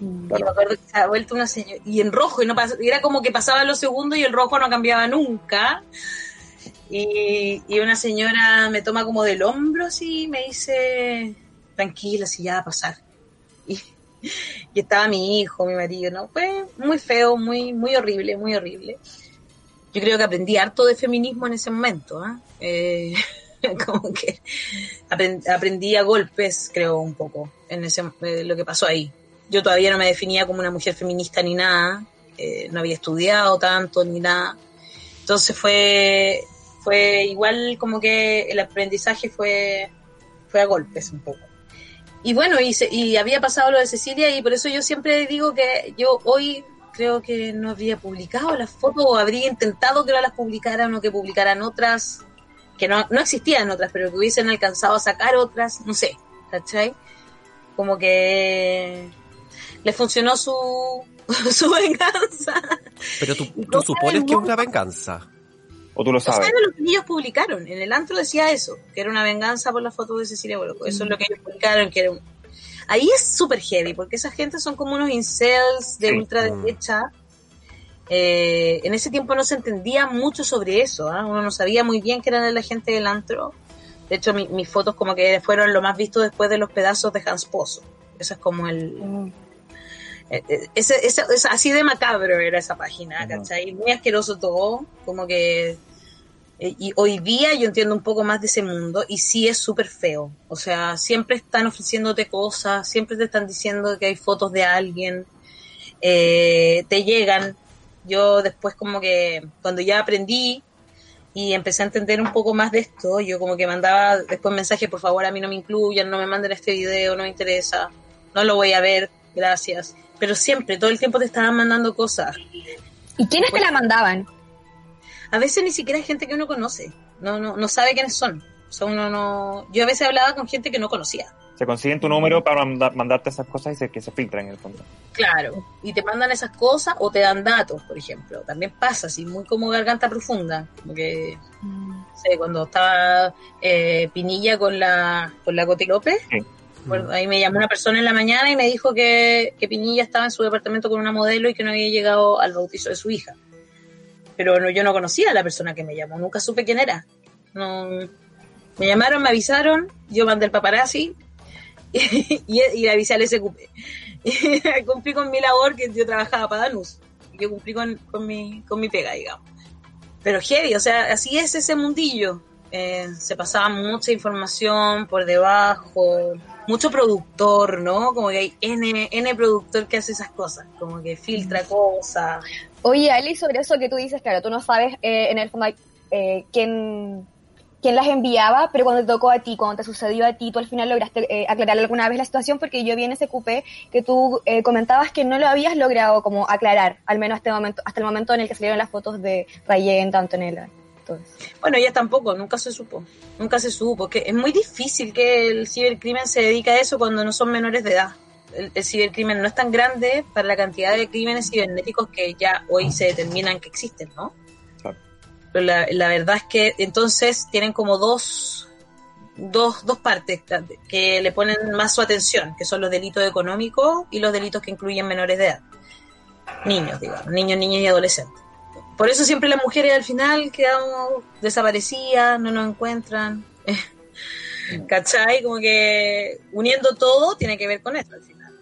Y me acuerdo que se ha vuelto una señora, y en rojo, y no pas- y era como que pasaban los segundos y el rojo no cambiaba nunca. Y, y una señora me toma como del hombro así y me dice, tranquila, si ya va a pasar. Y, y estaba mi hijo, mi marido, ¿no? Fue muy feo, muy, muy horrible, muy horrible. Yo creo que aprendí harto de feminismo en ese momento, ¿ah? Eh, como que aprend- aprendí a golpes, creo, un poco, en ese, eh, lo que pasó ahí. Yo todavía no me definía como una mujer feminista ni nada, eh, no había estudiado tanto ni nada. Entonces fue, fue igual como que el aprendizaje fue, fue a golpes un poco. Y bueno, y, se- y había pasado lo de Cecilia y por eso yo siempre digo que yo hoy creo que no habría publicado las fotos o habría intentado que no las publicaran o que publicaran otras que no, no existían otras, pero que hubiesen alcanzado a sacar otras, no sé, ¿cachai? Como que le funcionó su, su venganza. Pero tú, supones que es una venganza. O tú lo sabes. era lo que ellos publicaron. En el antro decía eso, que era una venganza por la foto de Cecilia Boloco. Eso es lo que ellos publicaron, que era un... Ahí es súper heavy, porque esa gente son como unos incels de Sí. ultraderecha. Eh, en ese tiempo no se entendía mucho sobre eso, ¿ah? uno no sabía muy bien qué era la gente del antro. De hecho, mi- mis fotos como que fueron lo más visto después de los pedazos de Hans Pozo. Eso es como el... eh, Ese, ese- ese- así de macabro era esa página. ¿cachai? Muy asqueroso todo, como que... eh, Y hoy día yo entiendo un poco más de ese mundo y sí es súper feo. O sea, siempre están ofreciéndote cosas, siempre te están diciendo que hay fotos de alguien, eh, te llegan. Yo después como que cuando ya aprendí y empecé a entender un poco más de esto, yo como que mandaba después mensajes, por favor a mí no me incluyan, no me manden este video, no me interesa, no lo voy a ver, gracias. Pero siempre, todo el tiempo te estaban mandando cosas. ¿Y quiénes te la mandaban? A veces ni siquiera hay gente que uno conoce, no, no, no sabe quiénes son. O sea, uno no... Yo a veces hablaba con gente que no conocía. Se consiguen tu número para manda- mandarte esas cosas y se, que se filtran en el fondo. Claro. Y te mandan esas cosas o te dan datos, por ejemplo. También pasa, así, muy como garganta profunda. Como que, no sé, cuando estaba eh, Pinilla con la, con la Coti López, Sí. Bueno, ahí me llamó una persona en la mañana y me dijo que, que Pinilla estaba en su departamento con una modelo y que no había llegado al bautizo de su hija. Pero no, yo no conocía a la persona que me llamó, nunca supe quién era. No, me llamaron, me avisaron, yo mandé el paparazzi y, y, y le avisé al SQP. Y cumplí con mi labor que yo trabajaba para Danus. Yo cumplí con, con, mi, con mi pega, digamos. Pero heavy, o sea, así es ese mundillo. Eh, se pasaba mucha información por debajo, mucho productor, ¿no? Como que hay N, N productor que hace esas cosas, como que filtra cosas. Oye, Ali, sobre eso que tú dices, claro, tú no sabes eh, en el fondo eh, quién, quién las enviaba, pero cuando te tocó a ti, cuando te sucedió a ti, tú al final lograste eh, aclarar alguna vez la situación, porque yo vi en ese cupé que tú eh, comentabas que no lo habías logrado como aclarar, al menos hasta el momento, hasta el momento en el que salieron las fotos de Rayen, Antonella. Bueno, ella tampoco, nunca se supo, nunca se supo, que es muy difícil que el cibercrimen se dedique a eso cuando no son menores de edad. El, el cibercrimen no es tan grande para la cantidad de crímenes cibernéticos que ya hoy se determinan que existen, ¿no? Claro. Pero la, la verdad es que entonces tienen como dos, dos, dos partes que le ponen más su atención, que son los delitos económicos y los delitos que incluyen menores de edad. Niños, digamos, niños, niñas y adolescentes. Por eso siempre las mujeres al final quedamos desaparecidas, no nos encuentran. ¿Cachai? Como que uniendo todo tiene que ver con esto al final.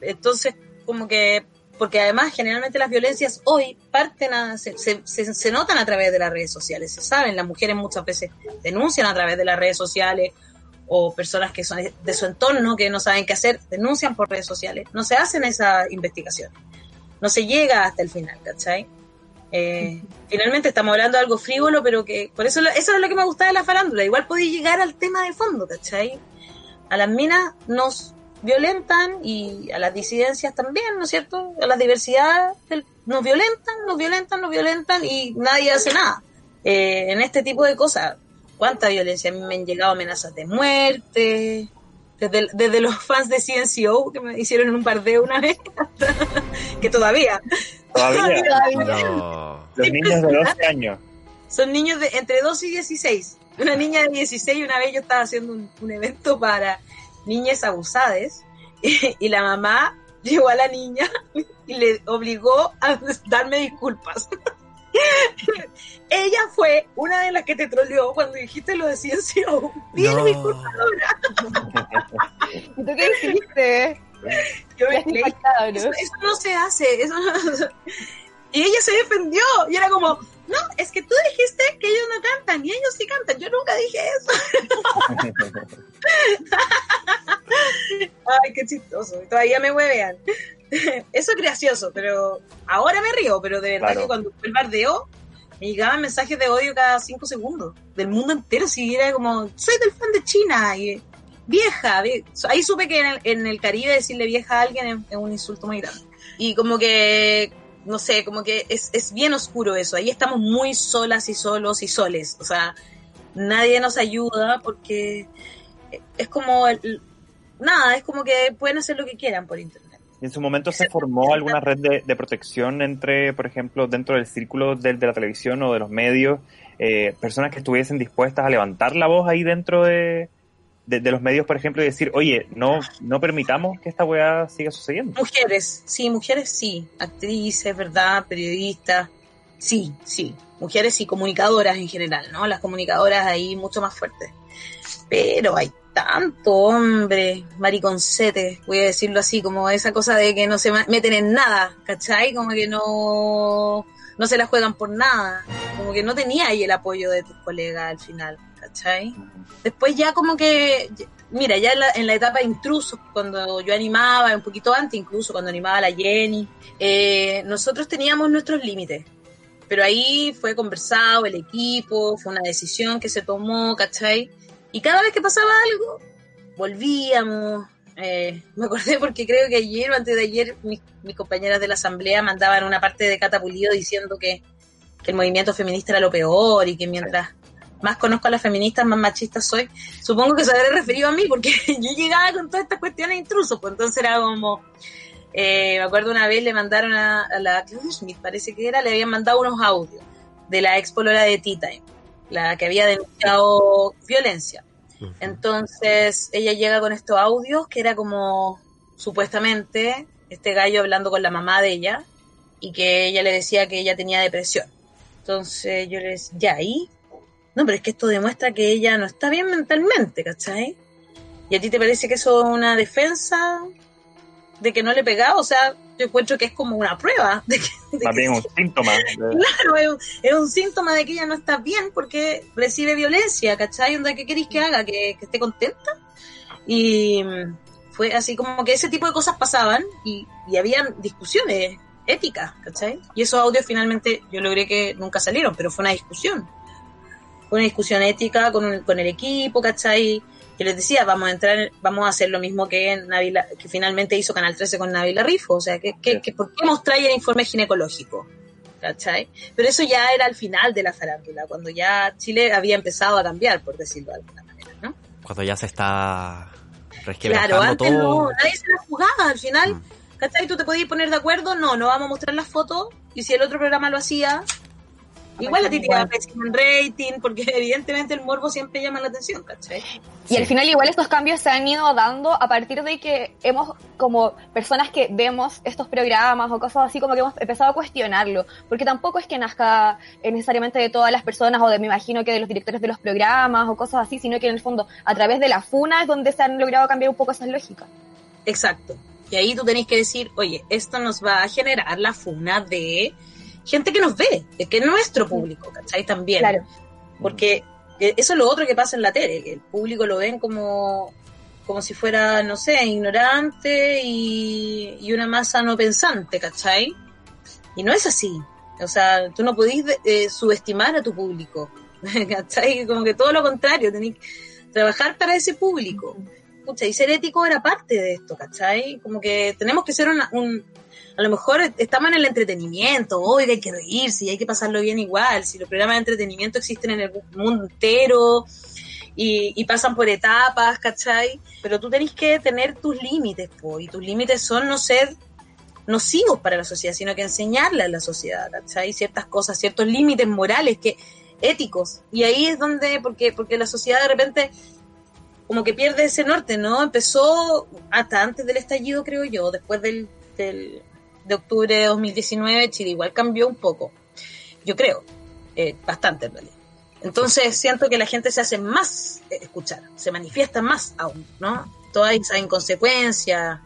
Entonces, como que, porque además generalmente las violencias hoy parten a, se, se, se, notan a través de las redes sociales, se saben, las mujeres muchas veces denuncian a través de las redes sociales o personas que son de su entorno que no saben qué hacer, denuncian por redes sociales, no se hacen esa investigación, no se llega hasta el final, ¿cachai? Eh, finalmente estamos hablando de algo frívolo, pero que por eso eso es lo que me gustaba de la farándula. Igual podía llegar al tema de fondo, ¿cachai? A las minas nos violentan y a las disidencias también, ¿no es cierto? A las diversidades del- nos violentan, nos violentan, nos violentan y nadie hace nada. Eh, en este tipo de cosas, ¿cuánta violencia? Me han llegado amenazas de muerte, desde, desde los fans de CNCO que me hicieron un bardeo una vez, que todavía. Todavía. No. Los niños de 12 años. Son niños de entre 12 y 16. Una niña de 16, una vez yo estaba haciendo un, un evento para niñas abusadas y, y la mamá llegó a la niña y le obligó a darme disculpas. Ella fue una de las que te troleó cuando dijiste lo de CNCO. No. disculpadora. ¿Y tú qué hiciste? Yo me ¿no? eso, eso no se hace. Eso no- Y ella se defendió. Y era como, no, es que tú dijiste que ellos no cantan y ellos sí cantan. Yo nunca dije eso. Ay, qué chistoso. Todavía me huevean. Eso es gracioso, pero ahora me río. Pero de verdad Claro. que cuando fue el bardeo, me llegaban mensajes de odio cada cinco segundos. Del mundo entero. Si era como, soy del fan de China. Y vieja. vie- Ahí supe que en el, en el Caribe decirle vieja a alguien es, es un insulto muy grande. Y como que, no sé, como que es, es bien oscuro eso. Ahí estamos muy solas y solos y soles. O sea, nadie nos ayuda porque es como, el- nada, es como que pueden hacer lo que quieran por internet. Y en su momento se formó alguna red de, de protección entre, por ejemplo, dentro del círculo del- de, la televisión o de los medios, eh, personas que estuviesen dispuestas a levantar la voz ahí dentro de, de- de los medios, por ejemplo, y decir, oye, no, no permitamos que esta weá siga sucediendo. Mujeres, sí, mujeres sí, actrices, ¿verdad? Periodistas, sí, sí, mujeres y comunicadoras en general, ¿no? Las comunicadoras ahí mucho más fuertes. Pero hay tanto hombre, mariconcete, voy a decirlo así, como esa cosa de que no se meten en nada, ¿cachai? Como que no, no se la juegan por nada, como que no tenía ahí el apoyo de tus colegas al final, ¿cachai? Después ya como que, mira, ya en la, en la etapa de intrusos, cuando yo animaba, un poquito antes incluso, cuando animaba a la Jenny, eh, nosotros teníamos nuestros límites. Pero ahí fue conversado el equipo, fue una decisión que se tomó, ¿cachai? Y cada vez que pasaba algo, volvíamos. eh, me acordé porque creo que ayer o antes de ayer mis, compañeras de la asamblea mandaban una parte de Catapulido diciendo que, el movimiento feminista era lo peor y que mientras más conozco a las feministas, más machista soy. Supongo que se habrá referido a mí porque yo llegaba con todas estas cuestiones intrusos, pues entonces era como... eh, me acuerdo una vez le mandaron a, la Claudia Schmidt, parece que era, le habían mandado unos audios de la ex polola de Time, la que había denunciado violencia. Entonces ella llega con estos audios que era como supuestamente este gallo hablando con la mamá de ella y que ella le decía que ella tenía depresión. Entonces yo le decía, ya ahí, no, pero es que esto demuestra que ella no está bien mentalmente, ¿cachai? ¿Y a ti te parece que eso es una defensa de que no le pegaba? O sea, yo encuentro que es como una prueba de que, de Más que bien un síntoma. de- Claro, es un, es un síntoma de que ella no está bien porque recibe violencia, ¿cachai? Onda, ¿Qué queréis que haga? ¿Que, que esté contenta? Y mm, fue así como que ese tipo de cosas pasaban y, y habían discusiones éticas, ¿cachai? Y esos audios finalmente yo logré que nunca salieron, pero fue una discusión. Fue una discusión ética con, un- con el equipo, ¿cachai? Yo les decía, vamos a entrar, vamos a hacer lo mismo que Navila, que finalmente hizo Canal 13 con Navila Rifo. O sea, que, que, que ¿por qué mostráis el informe ginecológico? ¿Cachai? Pero eso ya era al final de la farándula, cuando ya Chile había empezado a cambiar, por decirlo de alguna manera, ¿no? Cuando ya se está Claro, antes todo. no, nadie se la jugaba, al final, Mm. ¿cachai? Tú te podías poner de acuerdo, no, no vamos a mostrar las fotos, y si el otro programa lo hacía, igual a ti te iba pésimo en rating, porque evidentemente el morbo siempre llama la atención, ¿cachai? Y al final igual estos cambios se han ido dando a partir de que hemos, como personas que vemos estos programas o cosas así, como que hemos empezado a cuestionarlo. Porque tampoco es que nazca eh, necesariamente de todas las personas o de, me imagino que de los directores de los programas o cosas así, sino que en el fondo a través de la FUNA es donde se han logrado cambiar un poco esas lógicas. Exacto. Y ahí tú tenés que decir, oye, esto nos va a generar la funa de gente que nos ve, que es nuestro público, ¿cachai? También. Claro. Porque eh, eso es lo otro que pasa en la tele, que el público lo ven como, como si fuera, no sé, ignorante y, y una masa no pensante, ¿cachai? Y no es así. O sea, tú no podís eh, subestimar a tu público, ¿cachai? Como que todo lo contrario, tenés que trabajar para ese público. Pucha, y ser ético era parte de esto, ¿cachai? Como que tenemos que ser una, un... A lo mejor estamos en el entretenimiento, hoy hay que reírse y hay que pasarlo bien igual, si los programas de entretenimiento existen en el mundo entero y, y pasan por etapas, ¿cachai? Pero tú tenés que tener tus límites, po, y tus límites son no ser nocivos para la sociedad, sino que enseñarle a la sociedad, ¿cachai? Ciertas cosas, ciertos límites morales que éticos. Y ahí es donde, porque, porque la sociedad de repente como que pierde ese norte, ¿no? Empezó hasta antes del estallido, creo yo, después del del, de octubre de 2019, Chile igual cambió un poco. Yo creo, eh, bastante en realidad. Entonces siento que la gente se hace más eh, escuchar, se manifiesta más aún, ¿no? Todas esas inconsecuencias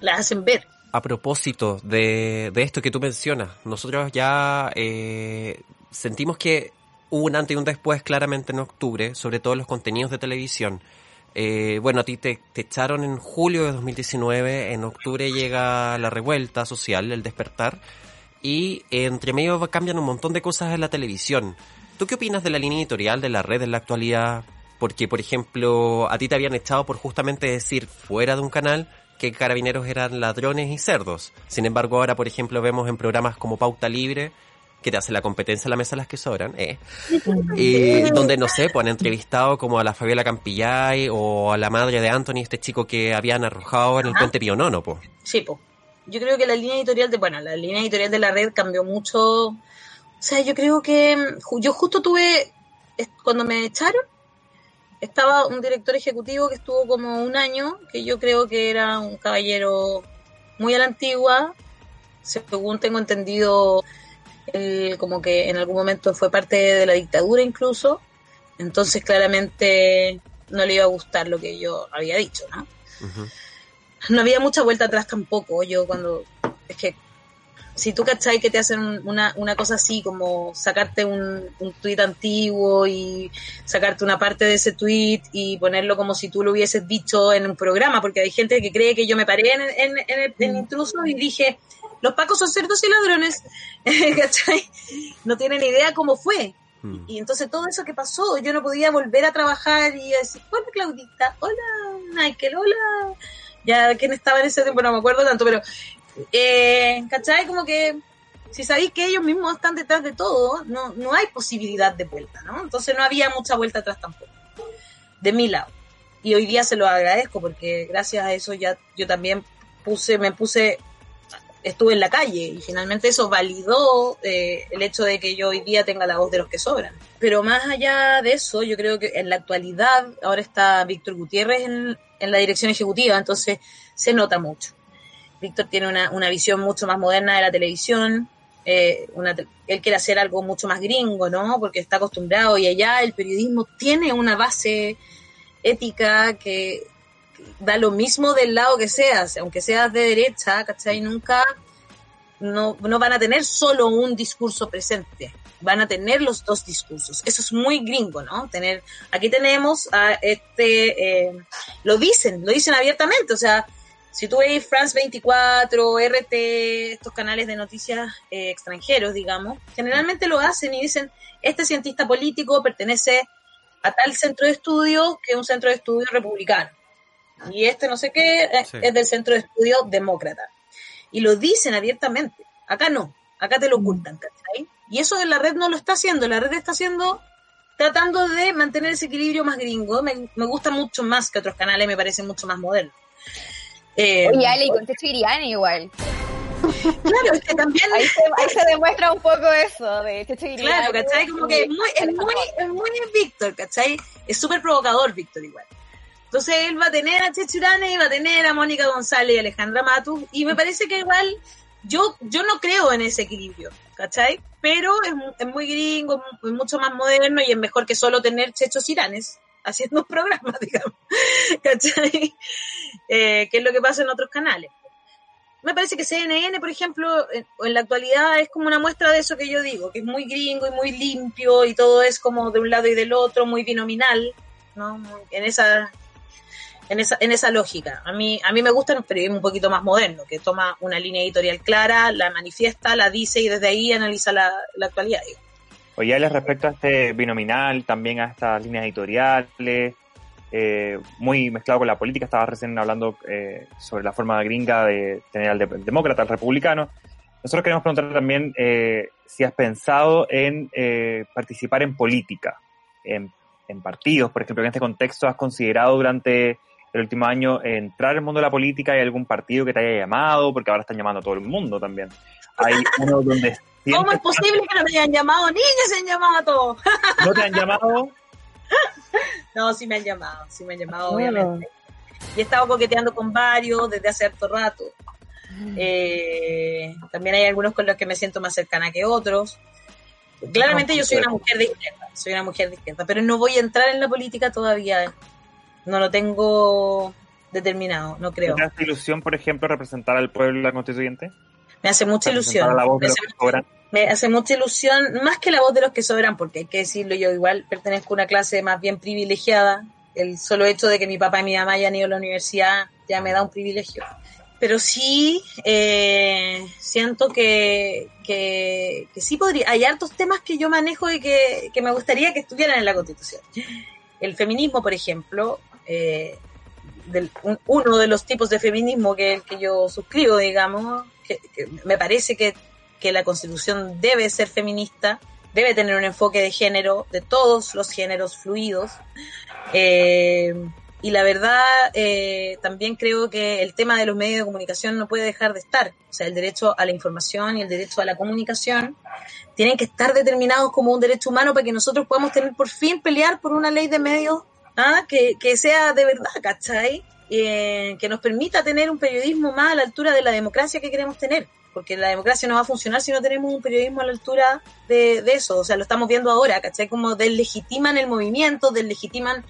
las hacen ver. A propósito de, de esto que tú mencionas, nosotros ya eh, sentimos que hubo un antes y un después claramente en octubre, sobre todo los contenidos de televisión. Eh, bueno, a ti te, echaron en julio de 2019, en octubre llega la revuelta social, el despertar, y entre medio cambian un montón de cosas en la televisión. ¿Tú qué opinas de la línea editorial de la red en la actualidad? Porque, por ejemplo, a ti te habían echado por justamente decir fuera de un canal que carabineros eran ladrones y cerdos. Sin embargo, ahora, por ejemplo, vemos en programas como Pauta Libre que te hace la competencia a la mesa las que sobran, eh. y donde, no sé, pues han entrevistado como a la Fabiola Campillay o a la madre de Anthony, este chico que habían arrojado en el puente Pionono, pues. Sí, pues. Yo creo que la línea editorial de, bueno, la línea editorial de la red cambió mucho. O sea, yo creo que yo justo tuve, cuando me echaron, estaba un director ejecutivo que estuvo como un año, que yo creo que era un caballero muy a la antigua, según tengo entendido, él como que en algún momento fue parte de la dictadura incluso, entonces claramente no le iba a gustar lo que yo había dicho, ¿no? No había mucha vuelta atrás tampoco, yo cuando, es que si tú cachai que te hacen una, una cosa así, como sacarte un, un tuit antiguo y sacarte una parte de ese tuit y ponerlo como si tú lo hubieses dicho en un programa, porque hay gente que cree que yo me paré en, en, en el en intruso y dije, los pacos son cerdos y ladrones, ¿cachai? No tienen idea cómo fue. Mm. Y entonces todo eso que pasó, yo no podía volver a trabajar y decir, hola Claudita, hola Michael, hola. Ya quién estaba en ese tiempo, no me acuerdo tanto, pero eh, ¿Cachai? Como que si sabéis que ellos mismos están detrás de todo, no, no hay posibilidad de vuelta, ¿no? Entonces no había mucha vuelta atrás tampoco, de mi lado. Y hoy día se lo agradezco porque gracias a eso ya yo también puse, me puse, estuve en la calle y finalmente eso validó eh, el hecho de que yo hoy día tenga la voz de los que sobran. Pero más allá de eso, yo creo que en la actualidad ahora está Víctor Gutiérrez en, en la dirección ejecutiva, entonces se nota mucho. Víctor tiene una, una, visión mucho más moderna de la televisión. Eh, él quiere hacer algo mucho más gringo, ¿no? Porque está acostumbrado y allá el periodismo tiene una base ética que da lo mismo del lado que seas, aunque seas de derecha, ¿cachai? Nunca no, no van a tener solo un discurso presente, van a tener los dos discursos. Eso es muy gringo, ¿no? Tener, aquí tenemos a este, eh, lo dicen, lo dicen abiertamente, o sea, si tú ves France 24, RT, estos canales de noticias eh, extranjeros, digamos, generalmente lo hacen y dicen, este cientista político pertenece a tal centro de estudio que es un centro de estudio republicano. Y este no sé qué sí. es del centro de estudio demócrata. Y lo dicen abiertamente. Acá no, acá te lo ocultan, ¿cachai? Y eso de la red no lo está haciendo, la red está haciendo tratando de mantener ese equilibrio más gringo. Me, me gusta mucho más que otros canales, me parece mucho más moderno. Eh, Oye, Ale, y con Checho Iriani igual. Claro, es que también... Ahí se, ahí se demuestra un poco eso de Checho Iriani. Claro, ¿cachai? Como que es muy, es muy, es muy Víctor, ¿cachai? Es súper provocador Víctor igual. Entonces él va a tener a Checho Iriani y va a tener a Mónica González y Alejandra Matus y me parece que igual yo, yo no creo en ese equilibrio, ¿cachai? Pero es, muy gringo, es mucho más moderno y es mejor que solo tener Chechos Iranes haciendo un programa, digamos, ¿cachai? Eh, que es lo que pasa en otros canales. Me parece que CNN, por ejemplo, en, la actualidad es como una muestra de eso que yo digo, que es muy gringo y muy limpio y todo es como de un lado y del otro, muy binominal, ¿no? En esa, en esa, en esa lógica. A mí, a mí me gusta el periodismo un poquito más moderno, que toma una línea editorial clara, la manifiesta, la dice y desde ahí analiza la, la actualidad. Oye, respecto a este binominal, también a estas líneas editoriales, eh, muy mezclado con la política, estaba recién hablando eh, sobre la forma gringa de tener al de demócrata, al republicano. Nosotros queremos preguntar también eh, si has pensado en eh, participar en política, en, en, partidos, por ejemplo, en este contexto, ¿has considerado durante el último año entrar al mundo de la política? ¿Hay algún partido que te haya llamado? Porque ahora están llamando a todo el mundo también. Hay uno donde ¿Cómo es posible que no me hayan llamado? Niñas se han llamado a todos. ¿No te han llamado? no, sí me han llamado, sí me han llamado, obviamente. Y he estado coqueteando con varios desde hace harto rato. Eh, también hay algunos con los que me siento más cercana que otros. Claramente yo soy una mujer de izquierda, soy una mujer de izquierda, pero no voy a entrar en la política todavía. No lo tengo determinado, no creo. ¿Te hace ilusión, por ejemplo, representar al pueblo en la constituyente? Me hace mucha ilusión. Me hace, me hace mucha ilusión, más que la voz de los que sobran, porque hay que decirlo, yo igual pertenezco a una clase más bien privilegiada. El solo hecho de que mi papá y mi mamá hayan ido a la universidad ya me da un privilegio. Pero sí eh, siento que, que, sí podría. Hay hartos temas que yo manejo y que, me gustaría que estuvieran en la Constitución. El feminismo, por ejemplo, eh, uno de los tipos de feminismo que, que yo suscribo, digamos, me parece que, que, la Constitución debe ser feminista, debe tener un enfoque de género, de todos los géneros fluidos. Eh, y la verdad, eh, también creo que el tema de los medios de comunicación no puede dejar de estar. O sea, el derecho a la información y el derecho a la comunicación tienen que estar determinados como un derecho humano para que nosotros podamos tener por fin pelear por una ley de medios ¿ah? que, que sea de verdad, ¿cachai? Eh, que nos permita tener un periodismo más a la altura de la democracia que queremos tener. Porque la democracia no va a funcionar si no tenemos un periodismo a la altura de, de eso. O sea, lo estamos viendo ahora, ¿cachai? Como deslegitiman el movimiento, deslegitiman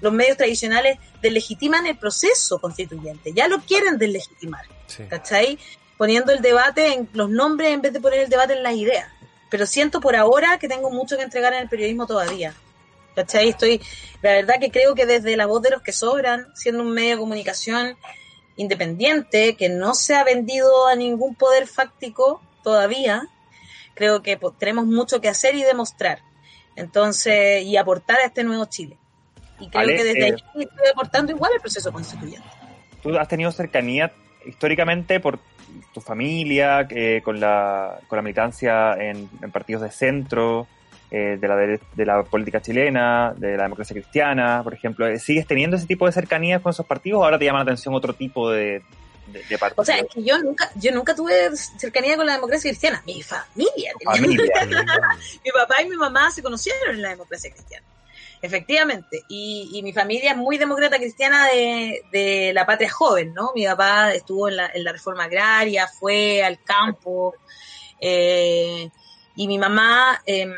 los medios tradicionales deslegitiman el proceso constituyente, ya lo quieren deslegitimar, ¿cachai? Poniendo el debate en los nombres en vez de poner el debate en las ideas. Pero siento por ahora que tengo mucho que entregar en el periodismo todavía. ¿Cachai? Estoy, la verdad que creo que desde la voz de los que sobran, siendo un medio de comunicación independiente, que no se ha vendido a ningún poder fáctico todavía, creo que tenemos mucho que hacer y demostrar. Entonces, y aportar a este nuevo Chile. Y creo que desde ahí eh, estoy aportando igual el proceso constituyente. Tú has tenido cercanía históricamente por tu familia, eh, con, la, con la militancia en, partidos de centro, eh, de, la, de, la política chilena, de la democracia cristiana, por ejemplo. ¿Sigues teniendo ese tipo de cercanías con esos partidos o ahora te llama la atención otro tipo de, de, partidos? O sea, es que yo nunca, yo nunca tuve cercanía con la democracia cristiana. Mi familia. familia. mi papá y mi mamá se conocieron en la democracia cristiana. Efectivamente, y, mi familia es muy demócrata cristiana de, la patria joven, ¿no? Mi papá estuvo en la, reforma agraria, fue al campo, eh, y mi mamá, em,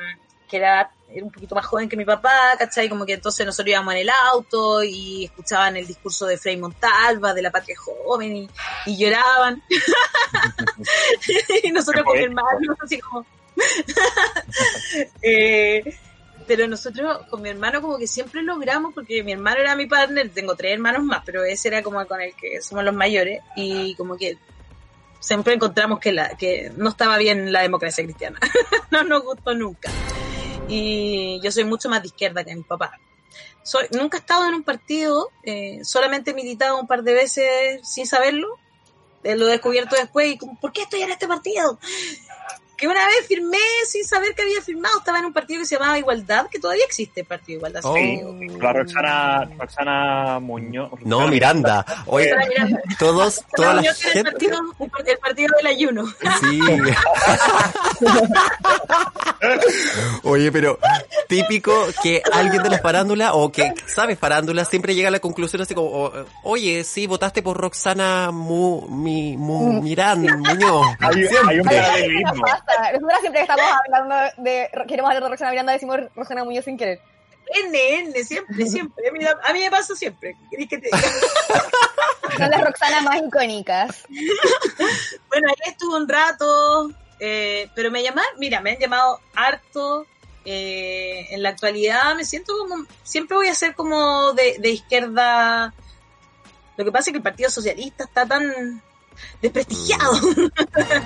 que era, un poquito más joven que mi papá, ¿cachai? Como que entonces nosotros íbamos en el auto y escuchaban el discurso de Frei Montalva, de la patria joven, y, lloraban. y nosotros con mi hermano, así como... eh, pero nosotros con mi hermano como que siempre logramos, porque mi hermano era mi partner, tengo tres hermanos más, pero ese era como con el que somos los mayores, y como que siempre encontramos que, la, que no estaba bien la democracia cristiana, no nos gustó nunca. Y yo soy mucho más de izquierda que mi papá. Soy, nunca he estado en un partido, eh, solamente he militado un par de veces sin saberlo, eh, lo he descubierto después y como, ¿por qué estoy en este partido? Que una vez firmé sin saber que había firmado, estaba en un partido que se llamaba Igualdad, que todavía existe el Partido Igualdad. Oh. la Roxana, Roxana Muñoz. No, Miranda. Oye, todos, toda la gente... El partido, el partido del ayuno. Sí. Oye, pero típico que alguien de la farándula o que sabe farándula siempre llega a la conclusión así como, oye, sí, votaste por Roxana Mu, mi, Mu, Miranda, Muñoz. Hay, hay un paralelismo. Nosotros siempre que estamos hablando de, queremos hablar de Roxana Miranda, decimos Roxana Muñoz sin querer. N, N, siempre, siempre. A mí, me pasa siempre. Son las Roxanas más icónicas. bueno, ahí estuve un rato, eh, pero me llaman, mira, me han llamado harto. Eh, en la actualidad me siento como, siempre voy a ser como de, de izquierda. Lo que pasa es que el Partido Socialista está tan desprestigiado.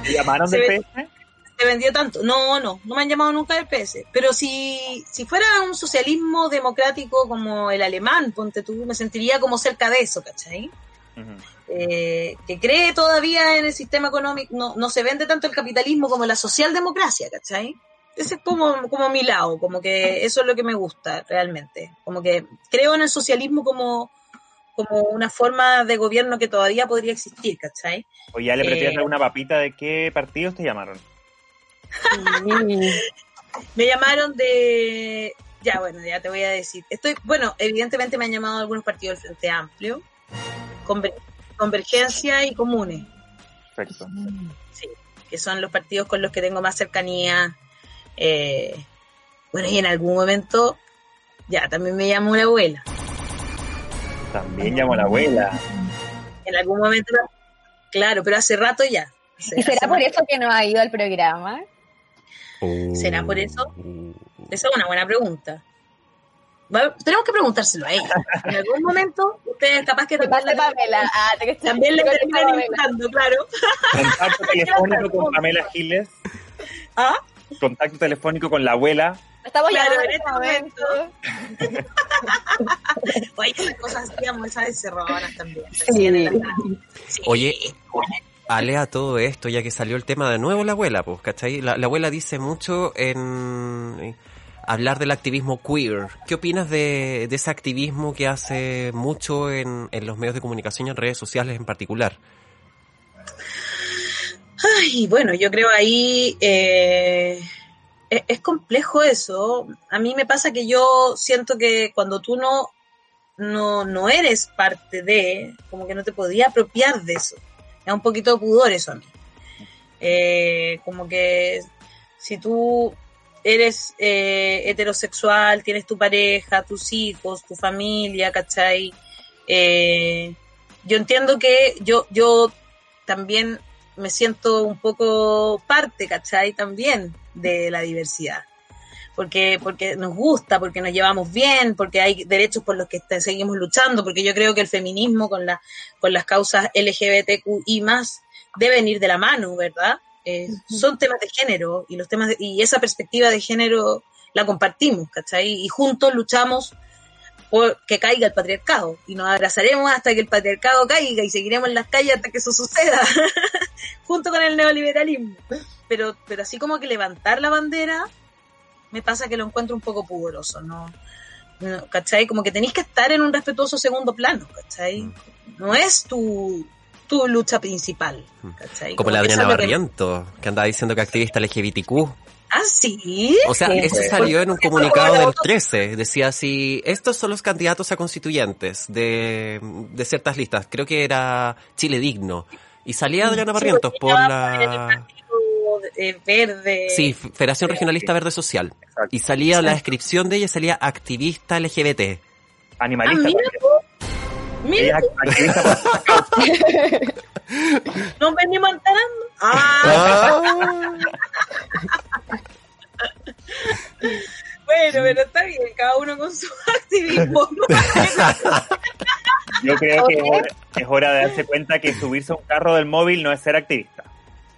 ¿Te llamaron del PS? Se vendió tanto. No, no, no me han llamado nunca del PS. Pero si, si fuera un socialismo democrático como el alemán, ponte tú, me sentiría como cerca de eso, ¿cachai? eh, que cree todavía en el sistema económico, no, no se vende tanto el capitalismo como la socialdemocracia, ¿cachai? Ese es como, como mi lado, como que eso es lo que me gusta realmente. Como que creo en el socialismo como, como una forma de gobierno que todavía podría existir, ¿cachai? O ya le prefieres eh, dar una papita de qué partidos te llamaron. me llamaron de. Ya, bueno, ya te voy a decir. Estoy, bueno, evidentemente me han llamado algunos partidos del Frente Amplio, Convergencia y Comunes. Perfecto. Sí, que son los partidos con los que tengo más cercanía. Eh, bueno, y en algún momento, ya, también me llamó la abuela. También llamo a la abuela. En algún momento, claro, pero hace rato ya. Hace- ¿Y será por más- eso que no ha ido al programa? ¿Será por eso? Esa es una buena pregunta. Tenemos que preguntárselo a ella. En algún momento, ustedes capaz que Que también la, Pamela. Ah, te- también la te- terminan invitando, claro. Contacto telefónico con Pamela Giles. ¿Ah? Contacto telefónico con la abuela. Estamos Claro, llamando en en este este momento. Oye, esas cosas hacíamos, esas encerradoras también. Sí. Sí. Oye, Ale a todo esto, ya que salió el tema de nuevo la abuela, pues, ¿cachai? La, la abuela dice mucho en eh, hablar del activismo queer. ¿Qué opinas de, de ese activismo que hace mucho en, en los medios de comunicación y en redes sociales en particular? Ay, bueno, yo creo ahí eh, es, es complejo eso. A mí me pasa que yo siento que cuando tú no, no, no eres parte de, como que no te podía apropiar de eso. Da un poquito pudor eso a mí. Eh, como que si tú eres eh, heterosexual, tienes tu pareja, tus hijos, tu familia, ¿cachai? Eh, yo entiendo que yo, yo también me siento un poco parte, ¿cachai? También de la diversidad. Porque, porque nos gusta, porque nos llevamos bien, porque hay derechos por los que seguimos luchando, porque yo creo que el feminismo con, la, con las causas LGBTQI más deben ir de la mano, ¿verdad? Eh, Son temas de género y los temas de- y esa perspectiva de género la compartimos, ¿cachai? Y juntos luchamos por que caiga el patriarcado y nos abrazaremos hasta que el patriarcado caiga y seguiremos en las calles hasta que eso suceda, junto con el neoliberalismo. Pero, pero así como que levantar la bandera, me pasa que lo encuentro un poco pudoroso, ¿no? no ¿Cachai? Como que tenéis que estar en un respetuoso segundo plano, ¿cachai? Mm. No es tu, tu lucha principal, ¿cachai? Como la que Adriana que- Barriento, que andaba diciendo que activista LGBTQ. Ah, sí. O sea, Sí, eso pues. salió en un comunicado del 13. Decía así, estos son los candidatos a constituyentes de, de ciertas listas. Creo que era Chile Digno. Y salía Adriana Barrientos por la... eh, verde. Sí, Federación Regionalista Verde Social. Exacto. Y salía la descripción de ella, salía activista LGBT. Ah, Animalista. mira, po. Mira, nos venimos enterando. Ah, bueno, pero está bien, cada uno con su activismo. Yo creo que es hora de darse cuenta que subirse a un carro del móvil no es ser activista.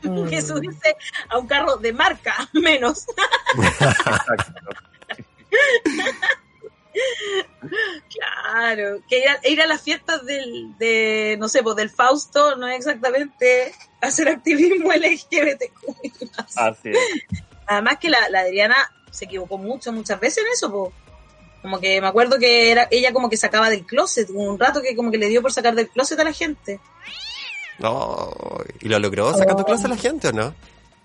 Que subirse a un carro de marca, menos. Claro, que ir a, ir a las fiestas del, de, no sé, pues del Fausto no es exactamente hacer activismo LGBTQ. Así es. Además que la, la Adriana se equivocó mucho, muchas veces en eso, po. Como que me acuerdo que era ella como que sacaba del closet, hubo un rato que como que le dio por sacar del closet a la gente. No, ¿Y lo logró sacando clase a la gente o no?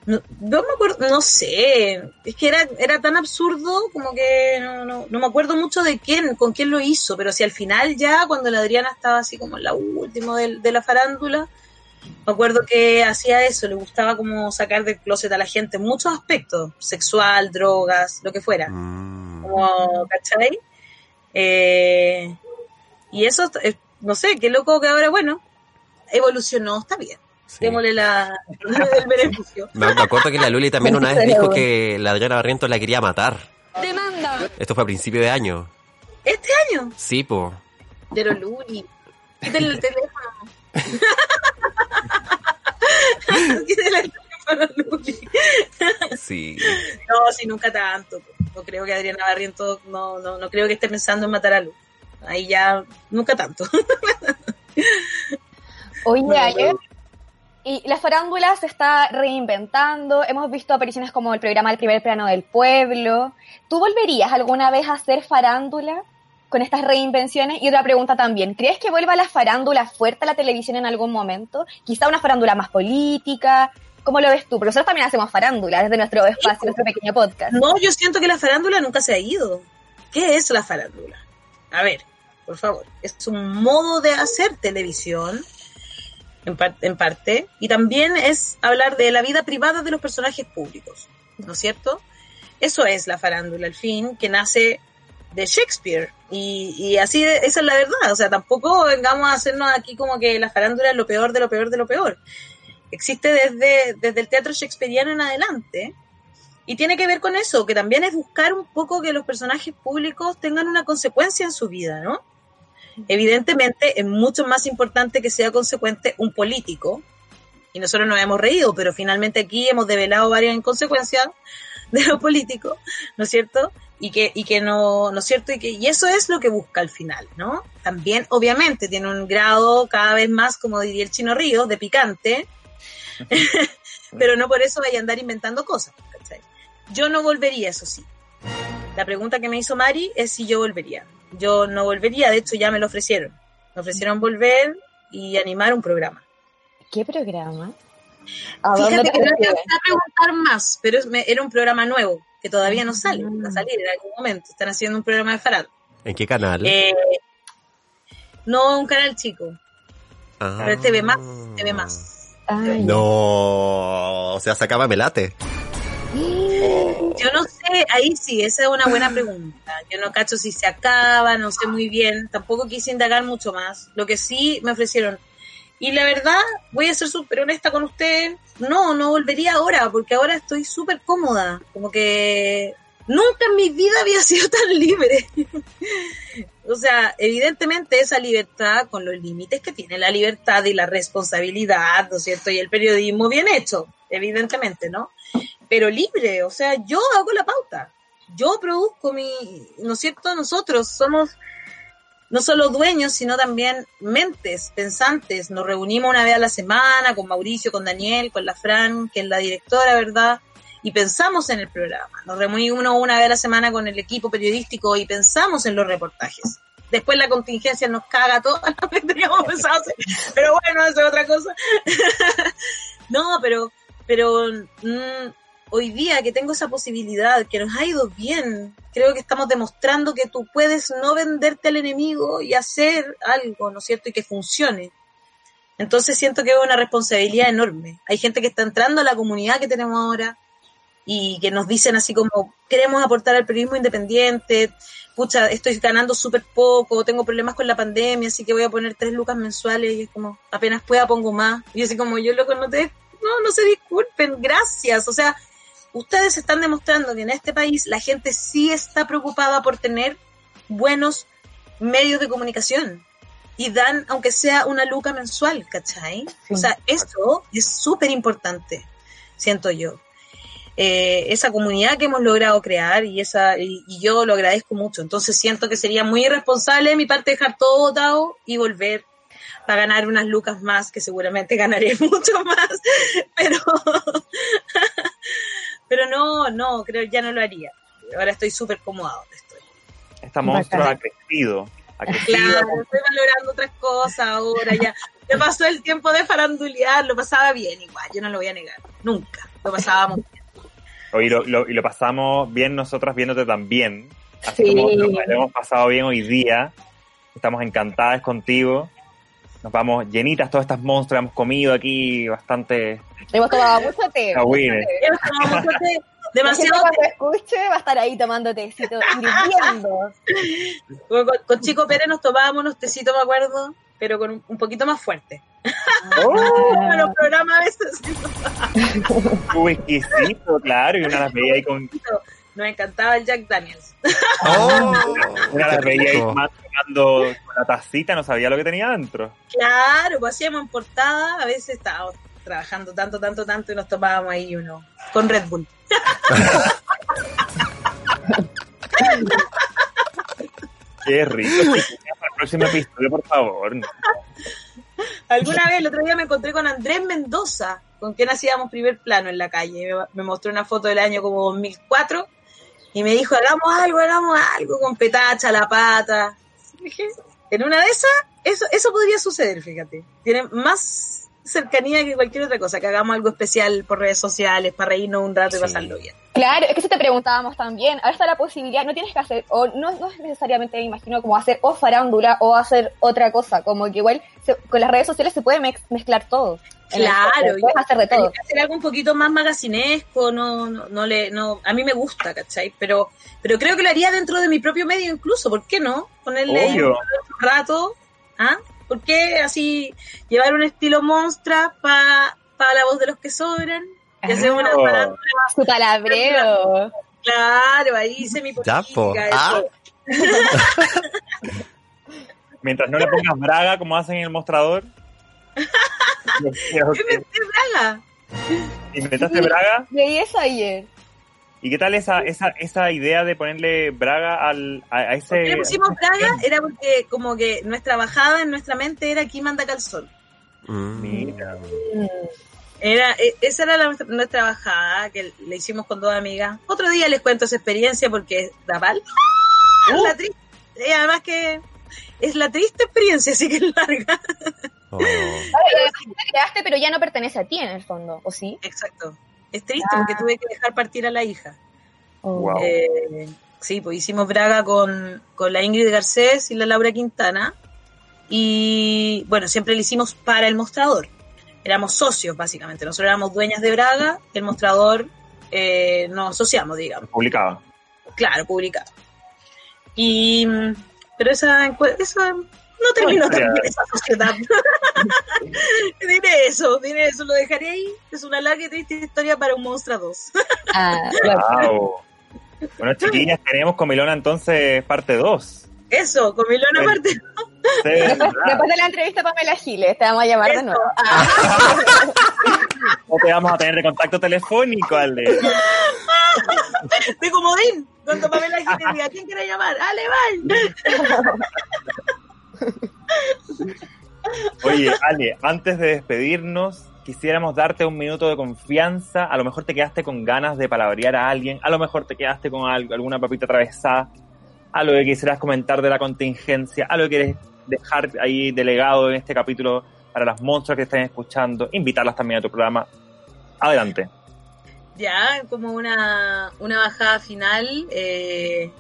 No, no me acuerdo, no sé, es que era, era tan absurdo como que no, no, no me acuerdo mucho de quién, con quién lo hizo, pero si al final ya, cuando la Adriana estaba así como en la última del- de, la farándula, me acuerdo que hacía eso, le gustaba como sacar del closet a la gente en muchos aspectos, sexual, drogas, lo que fuera, Mm. como, ¿cachai? Eh, y eso, no sé, qué loco que ahora, bueno, evolucionó, está bien, Sí. démosle la, el beneficio. Me, me acuerdo que la Luli también una vez dijo que la Adriana Barrientos la quería matar. Demanda. Esto fue a principio de año. Este año, Sí, po. Pero Luli, quítale el teléfono. quítale el teléfono, Luli. Sí. No, sí, nunca tanto. No creo que Adriana Barrientos, no, no, no creo que esté pensando en matar a Luli. Ahí ya, nunca tanto. Oye, ayer. Y la farándula se está reinventando. Hemos visto apariciones como el programa El primer plano del pueblo. ¿Tú volverías alguna vez a hacer farándula con estas reinvenciones? Y otra pregunta también. ¿Crees que vuelva la farándula fuerte a la televisión en algún momento? Quizá una farándula más política. ¿Cómo lo ves tú? Porque nosotros también hacemos farándula desde nuestro espacio, nuestro pequeño podcast. No, yo siento que la farándula nunca se ha ido. ¿Qué es la farándula? A ver, por favor, es un modo de hacer televisión en, par- en parte, y también es hablar de la vida privada de los personajes públicos, ¿no es cierto? Eso es la farándula, al fin, que nace de Shakespeare. Y, y así, esa es la verdad. O sea, tampoco vengamos a hacernos aquí como que la farándula es lo peor de lo peor de lo peor. Existe desde, desde el teatro shakespeariano en adelante. Y tiene que ver con eso, que también es buscar un poco que los personajes públicos tengan una consecuencia en su vida, ¿no? Evidentemente es mucho más importante que sea consecuente un político, y nosotros nos hemos reído, pero finalmente aquí hemos develado varias inconsecuencias de los políticos, ¿no es cierto? Y que, y que no, ¿no es cierto? Y, que, y eso es lo que busca al final, ¿no? También, obviamente, tiene un grado cada vez más, como diría el chino Río, de picante, pero no por eso vaya a andar inventando cosas, ¿cachai? Yo no volvería, eso sí. La pregunta que me hizo Mari es si yo volvería. Yo no volvería, de hecho ya me lo ofrecieron. Me ofrecieron volver y animar un programa. ¿Qué programa? ¿A dónde Fíjate te que no alcancé a preguntar más, pero era un programa nuevo que todavía no sale, va a salir en algún momento. Están haciendo un programa de farad. ¿En qué canal? Eh, no un canal chico, Ah. pero TV más, TV más. Ay, No, o sea, sacaba melate. Yo no sé, ahí sí, esa es una buena pregunta. Yo no cacho si se acaba, no sé muy bien. Tampoco quise indagar mucho más. Lo que sí me ofrecieron. Y la verdad, voy a ser súper honesta con usted. No, no volvería ahora, porque ahora estoy súper cómoda. Como que nunca en mi vida había sido tan libre. o sea, evidentemente esa libertad, con los límites que tiene la libertad y la responsabilidad, ¿no es cierto? Y el periodismo bien hecho, evidentemente, ¿no? Pero libre, o sea, yo hago la pauta, yo produzco mi, ¿no es cierto? Nosotros somos no solo dueños, sino también mentes, pensantes. Nos reunimos una vez a la semana con Mauricio, con Daniel, con la Fran, que es la directora, ¿verdad? Y pensamos en el programa. Nos reunimos una vez a la semana con el equipo periodístico y pensamos en los reportajes. Después la contingencia nos caga todo lo que teníamos pensado hacer. Pero bueno, eso es otra cosa. no, pero, pero mm, hoy día que tengo esa posibilidad, que nos ha ido bien, creo que estamos demostrando que tú puedes no venderte al enemigo y hacer algo, ¿no es cierto? Y que funcione. Entonces siento que es una responsabilidad enorme. Hay gente que está entrando a la comunidad que tenemos ahora y que nos dicen así como, queremos aportar al periodismo independiente, pucha, estoy ganando súper poco, tengo problemas con la pandemia, así que voy a poner tres lucas mensuales y es como, apenas pueda pongo más. Y así como, yo loco, no te, no, no se disculpen, gracias. O sea, ustedes están demostrando que en este país la gente sí está preocupada por tener buenos medios de comunicación y dan, aunque sea una luca mensual, ¿cachai? Sí. O sea, eso es súper importante, siento yo. Eh, esa comunidad que hemos logrado crear y esa y, y yo lo agradezco mucho. Entonces siento que sería muy irresponsable de mi parte dejar todo votado y volver para ganar unas lucas más, que seguramente ganaré mucho más, pero pero no, no, creo que ya no lo haría. Ahora estoy súper cómoda donde estoy. Esta monstruo ha crecido. Ha crecido. Claro, estoy valorando otras cosas ahora ya. Me pasó el tiempo de farandulear, lo pasaba bien igual, yo no lo voy a negar. Nunca. Lo pasábamos bien. Y lo, lo- y lo pasamos bien nosotras viéndote también. Así Sí. como lo, lo hemos pasado bien hoy día. Estamos encantadas contigo. Nos vamos llenitas todas estas monstruos. Hemos comido aquí bastante Hemos tomado mucho té. Hemos tomado mucho té, demasiado cuando escuche va a estar ahí tomando tecito, hirviendo. Con, con Chico Pérez nos tomábamos unos tecitos, me acuerdo, pero con un, un poquito más fuerte. Como los programas a veces. Estuvo exquisito, claro. Y una las veía ahí con. Nos encantaba el Jack Daniels. ¡Oh! Una veía ahí rico. tomando, con la tacita, no sabía lo que tenía dentro. Claro, pues hacíamos en portada, a veces estábamos trabajando tanto, tanto, tanto y nos tomábamos ahí uno con Red Bull. Qué rico. El próximo episodio, por favor. Alguna vez, el otro día me encontré con Andrés Mendoza, con quien hacíamos primer plano en la calle. Me, me mostró una foto del año como 2004 y me dijo, hagamos algo, hagamos algo con petacha, la pata. En una de esas, eso, eso podría suceder, fíjate. Tiene más cercanía que cualquier otra cosa, que hagamos algo especial por redes sociales para reírnos un rato y Sí. pasarlo bien. Claro, es que si te preguntábamos también, ahora está la posibilidad, no tienes que hacer, o no, no es necesariamente, me imagino, como hacer o farándula o hacer otra cosa, como que igual se- con las redes sociales se puede mezclar todo. Claro, puedes hacer de todo. hacer algo un poquito más magacinesco, no, no, no le, no, a mí me gusta, ¿cachai? Pero, pero creo que lo haría dentro de mi propio medio incluso, ¿por qué no? Ponerle ahí un rato, ¿ah? ¿Por qué así llevar un estilo monstra para la voz de los que sobran? Y hacemos una Oh. farándula, Su palabreo. claro, ahí semi Ya, po. Ah. Mientras no le pongas braga como hacen en el mostrador. ¿Qué me haga? ¿Inventaste braga? Leí eso ayer. ¿Y qué tal esa, esa, esa idea de ponerle braga al, a, a ¿Por ese... qué le pusimos Praga? Era porque como que nuestra bajada en nuestra mente era aquí manda calzón. Mm. Mira. Era, e- esa era la- nuestra, bajada que le hicimos con dos amigas. Otro día les cuento esa experiencia porque da mal. La triste, y además que es la triste experiencia, así que es larga. Oh. Creaste, pero ya no pertenece a ti en el fondo, ¿o sí? Exacto. Es triste porque tuve que dejar partir a la hija. Wow. Eh, sí, pues hicimos Braga con, con la Ingrid Garcés y la Laura Quintana. Y bueno, siempre lo hicimos para el mostrador éramos socios básicamente, nosotros éramos dueñas de Braga, el mostrador eh, nos asociamos, digamos. Publicaba. Claro, publicaba. Y, mm, pero esa, esa no terminó también esa sociedad. diré eso, diré eso, lo dejaré ahí. Es una larga y triste historia para un Monstra 2. ah. Bueno, chiquillas, tenemos Comilona entonces parte 2. Eso, Comilona parte 2. Sí, después, de la entrevista Pamela Giles, te vamos a llamar de nuevo. Ah. o te vamos a tener de contacto telefónico, Ale. De comodín, cuando Pamela Giles diga, ¿quién quiere llamar? Ale, bye. Oye, Ale, antes de despedirnos, quisiéramos darte un minuto de confianza. A lo mejor te quedaste con ganas de palabrear a alguien, a lo mejor te quedaste con algo, alguna papita atravesada, a lo que quisieras comentar de la contingencia, a lo que eres dejar ahí delegado en este capítulo para las monstruos que estén escuchando, invitarlas también a tu programa. Adelante. Ya, como una, una bajada final. eh,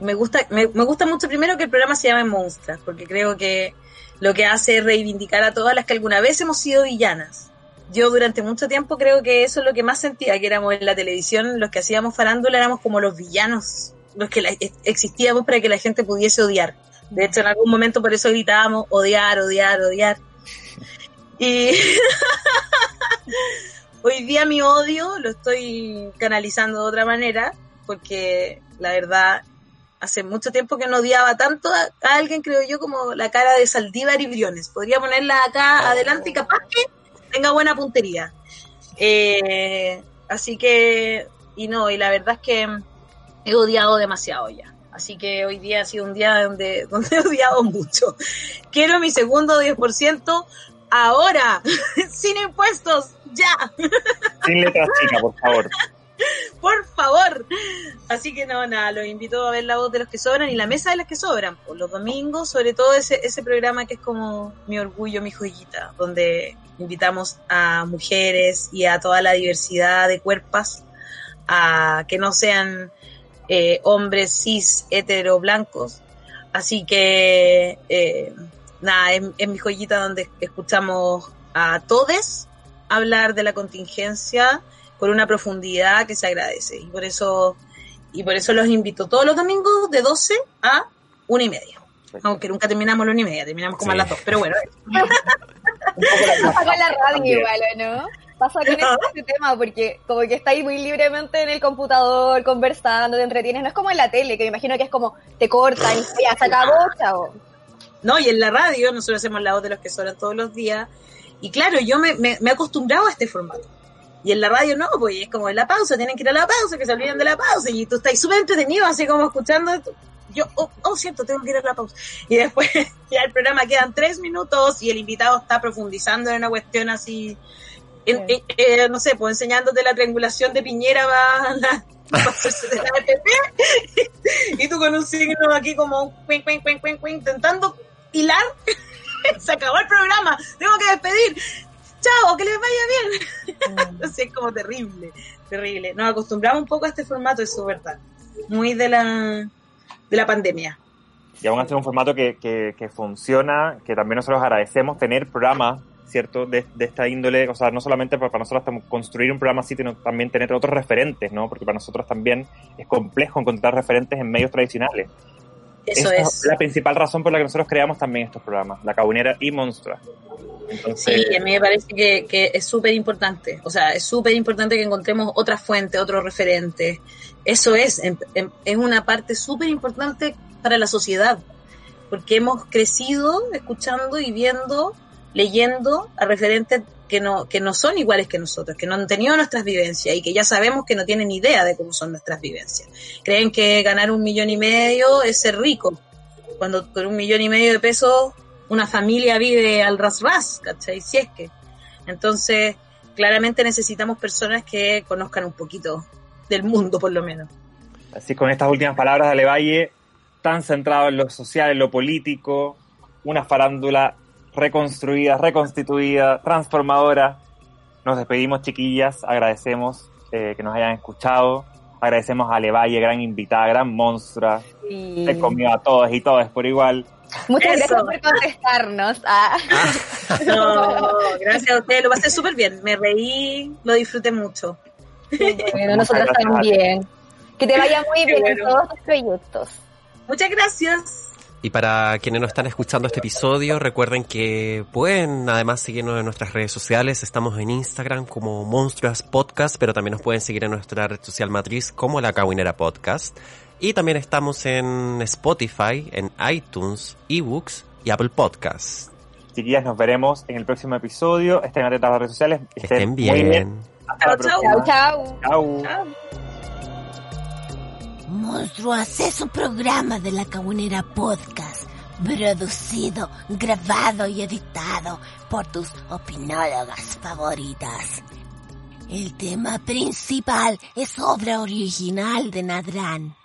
me gusta me, me gusta mucho primero que el programa se llame Monstras, porque creo que lo que hace es reivindicar a todas las que alguna vez hemos sido villanas. Yo durante mucho tiempo creo que eso es lo que más sentía, que éramos en la televisión, los que hacíamos farándula éramos como los villanos, los que existíamos para que la gente pudiese odiar. De hecho, en algún momento por eso gritábamos odiar, odiar, odiar. Y hoy día mi odio lo estoy canalizando de otra manera, porque la verdad, hace mucho tiempo que no odiaba tanto a, alguien, creo yo, como la cara de Saldívar y Briones. Podría ponerla acá adelante y capaz que tenga buena puntería. Eh, así que, y no, y la verdad es que he odiado demasiado ya. Así que hoy día ha sido un día donde, donde he odiado mucho. Quiero mi segundo 10% ahora, sin impuestos, ya, Sin letras chicas, por favor. por favor. Así que no, nada, los invito a ver la voz de los que sobran y la mesa de los que sobran. Por los domingos, sobre todo ese, ese programa que es como mi orgullo, mi joyita, donde invitamos a mujeres y a toda la diversidad de cuerpos a que no sean eh, hombres cis, hetero, blancos. Así que, eh, nada, es, es mi joyita donde escuchamos a todes hablar de la contingencia con una profundidad que se agradece. Y por eso, y por eso los invito todos los domingos de 12 a una y media. Aunque nunca terminamos la una y media, terminamos como Sí. a las dos. Pero bueno, Pasa con la radio igual, ¿o no? Pasa con este tema porque como que estáis muy libremente en el computador conversando, te entretienes. No es como en la tele, que me imagino que es como te cortan y ya se acabó, chao. No, y en la radio nosotros hacemos la voz de los que sobran todos los días. Y claro, yo me, me, me he acostumbrado a este formato. Y en la radio no, pues es como en la pausa, tienen que ir a la pausa, que se olviden de la pausa. Y tú estás súper entretenido, así como escuchando. Yo, oh, oh, cierto, tengo que ir a la pausa. Y después ya el programa quedan tres minutos y el invitado está profundizando en una cuestión así. En- eh, eh, no sé, pues enseñándote la triangulación de Piñera va la, a hacerse de la AFP. y tú con un signo aquí como cuin, cuin, cuin, cuin, cuin, intentando hilar. Se acabó el programa, tengo que despedir. chao, que les vaya bien. Entonces es como terrible, terrible. Nos acostumbramos un poco a este formato, eso es verdad. Muy de la, de la pandemia. Y aún así es un formato que, que, que funciona, que también nosotros agradecemos tener programas ¿cierto? De, de, esta índole, o sea, no solamente para, para, nosotros construir un programa así, sino también tener otros referentes, ¿no? Porque para nosotros también es complejo encontrar referentes en medios tradicionales. Eso Esta es. la principal razón por la que nosotros creamos también estos programas, La Cabunera y Monstrua. Entonces... Sí, a mí me parece que, que es súper importante. O sea, es súper importante que encontremos otra fuente, otro referente. Eso es, es una parte súper importante para la sociedad, porque hemos crecido escuchando y viendo leyendo a referentes que no, que no son iguales que nosotros, que no han tenido nuestras vivencias y que ya sabemos que no tienen idea de cómo son nuestras vivencias. Creen que ganar un millón y medio es ser rico, cuando con un millón y medio de pesos una familia vive al ras ras, ¿cachai? Si es que. Entonces, claramente necesitamos personas que conozcan un poquito del mundo, por lo menos. Así con estas últimas palabras de Alevalle, tan centrado en lo social, en lo político, una farándula reconstruida, reconstituida, transformadora. Nos despedimos, chiquillas. Agradecemos eh, que nos hayan escuchado. Agradecemos a Levalle, gran invitada, gran monstrua. Sí. Se comió a todos y todas por igual. Muchas Eso. gracias por contestarnos. Ah. No, gracias a ustedes. Lo pasé súper bien. Me reí, lo disfruté mucho. Bueno, nosotros también. Que te vaya muy bien bueno. en todos tus proyectos. Muchas gracias. Y para quienes no están escuchando este episodio, recuerden que pueden además seguirnos en nuestras redes sociales. Estamos en Instagram como Monstruas Podcast, pero también nos pueden seguir en nuestra red social matriz como La Caguinera Podcast. Y también estamos en Spotify, en iTunes, eBooks y Apple Podcasts. Chiquillas, nos veremos en el próximo episodio. Estén atentas a las redes sociales. Estén, Estén bien. bien. Hasta chau, la chau, chau. Chau. Monstruos es un programa de la Cagunera Podcast, producido, grabado y editado por tus opinólogas favoritas. El tema principal es obra original de Nadrán.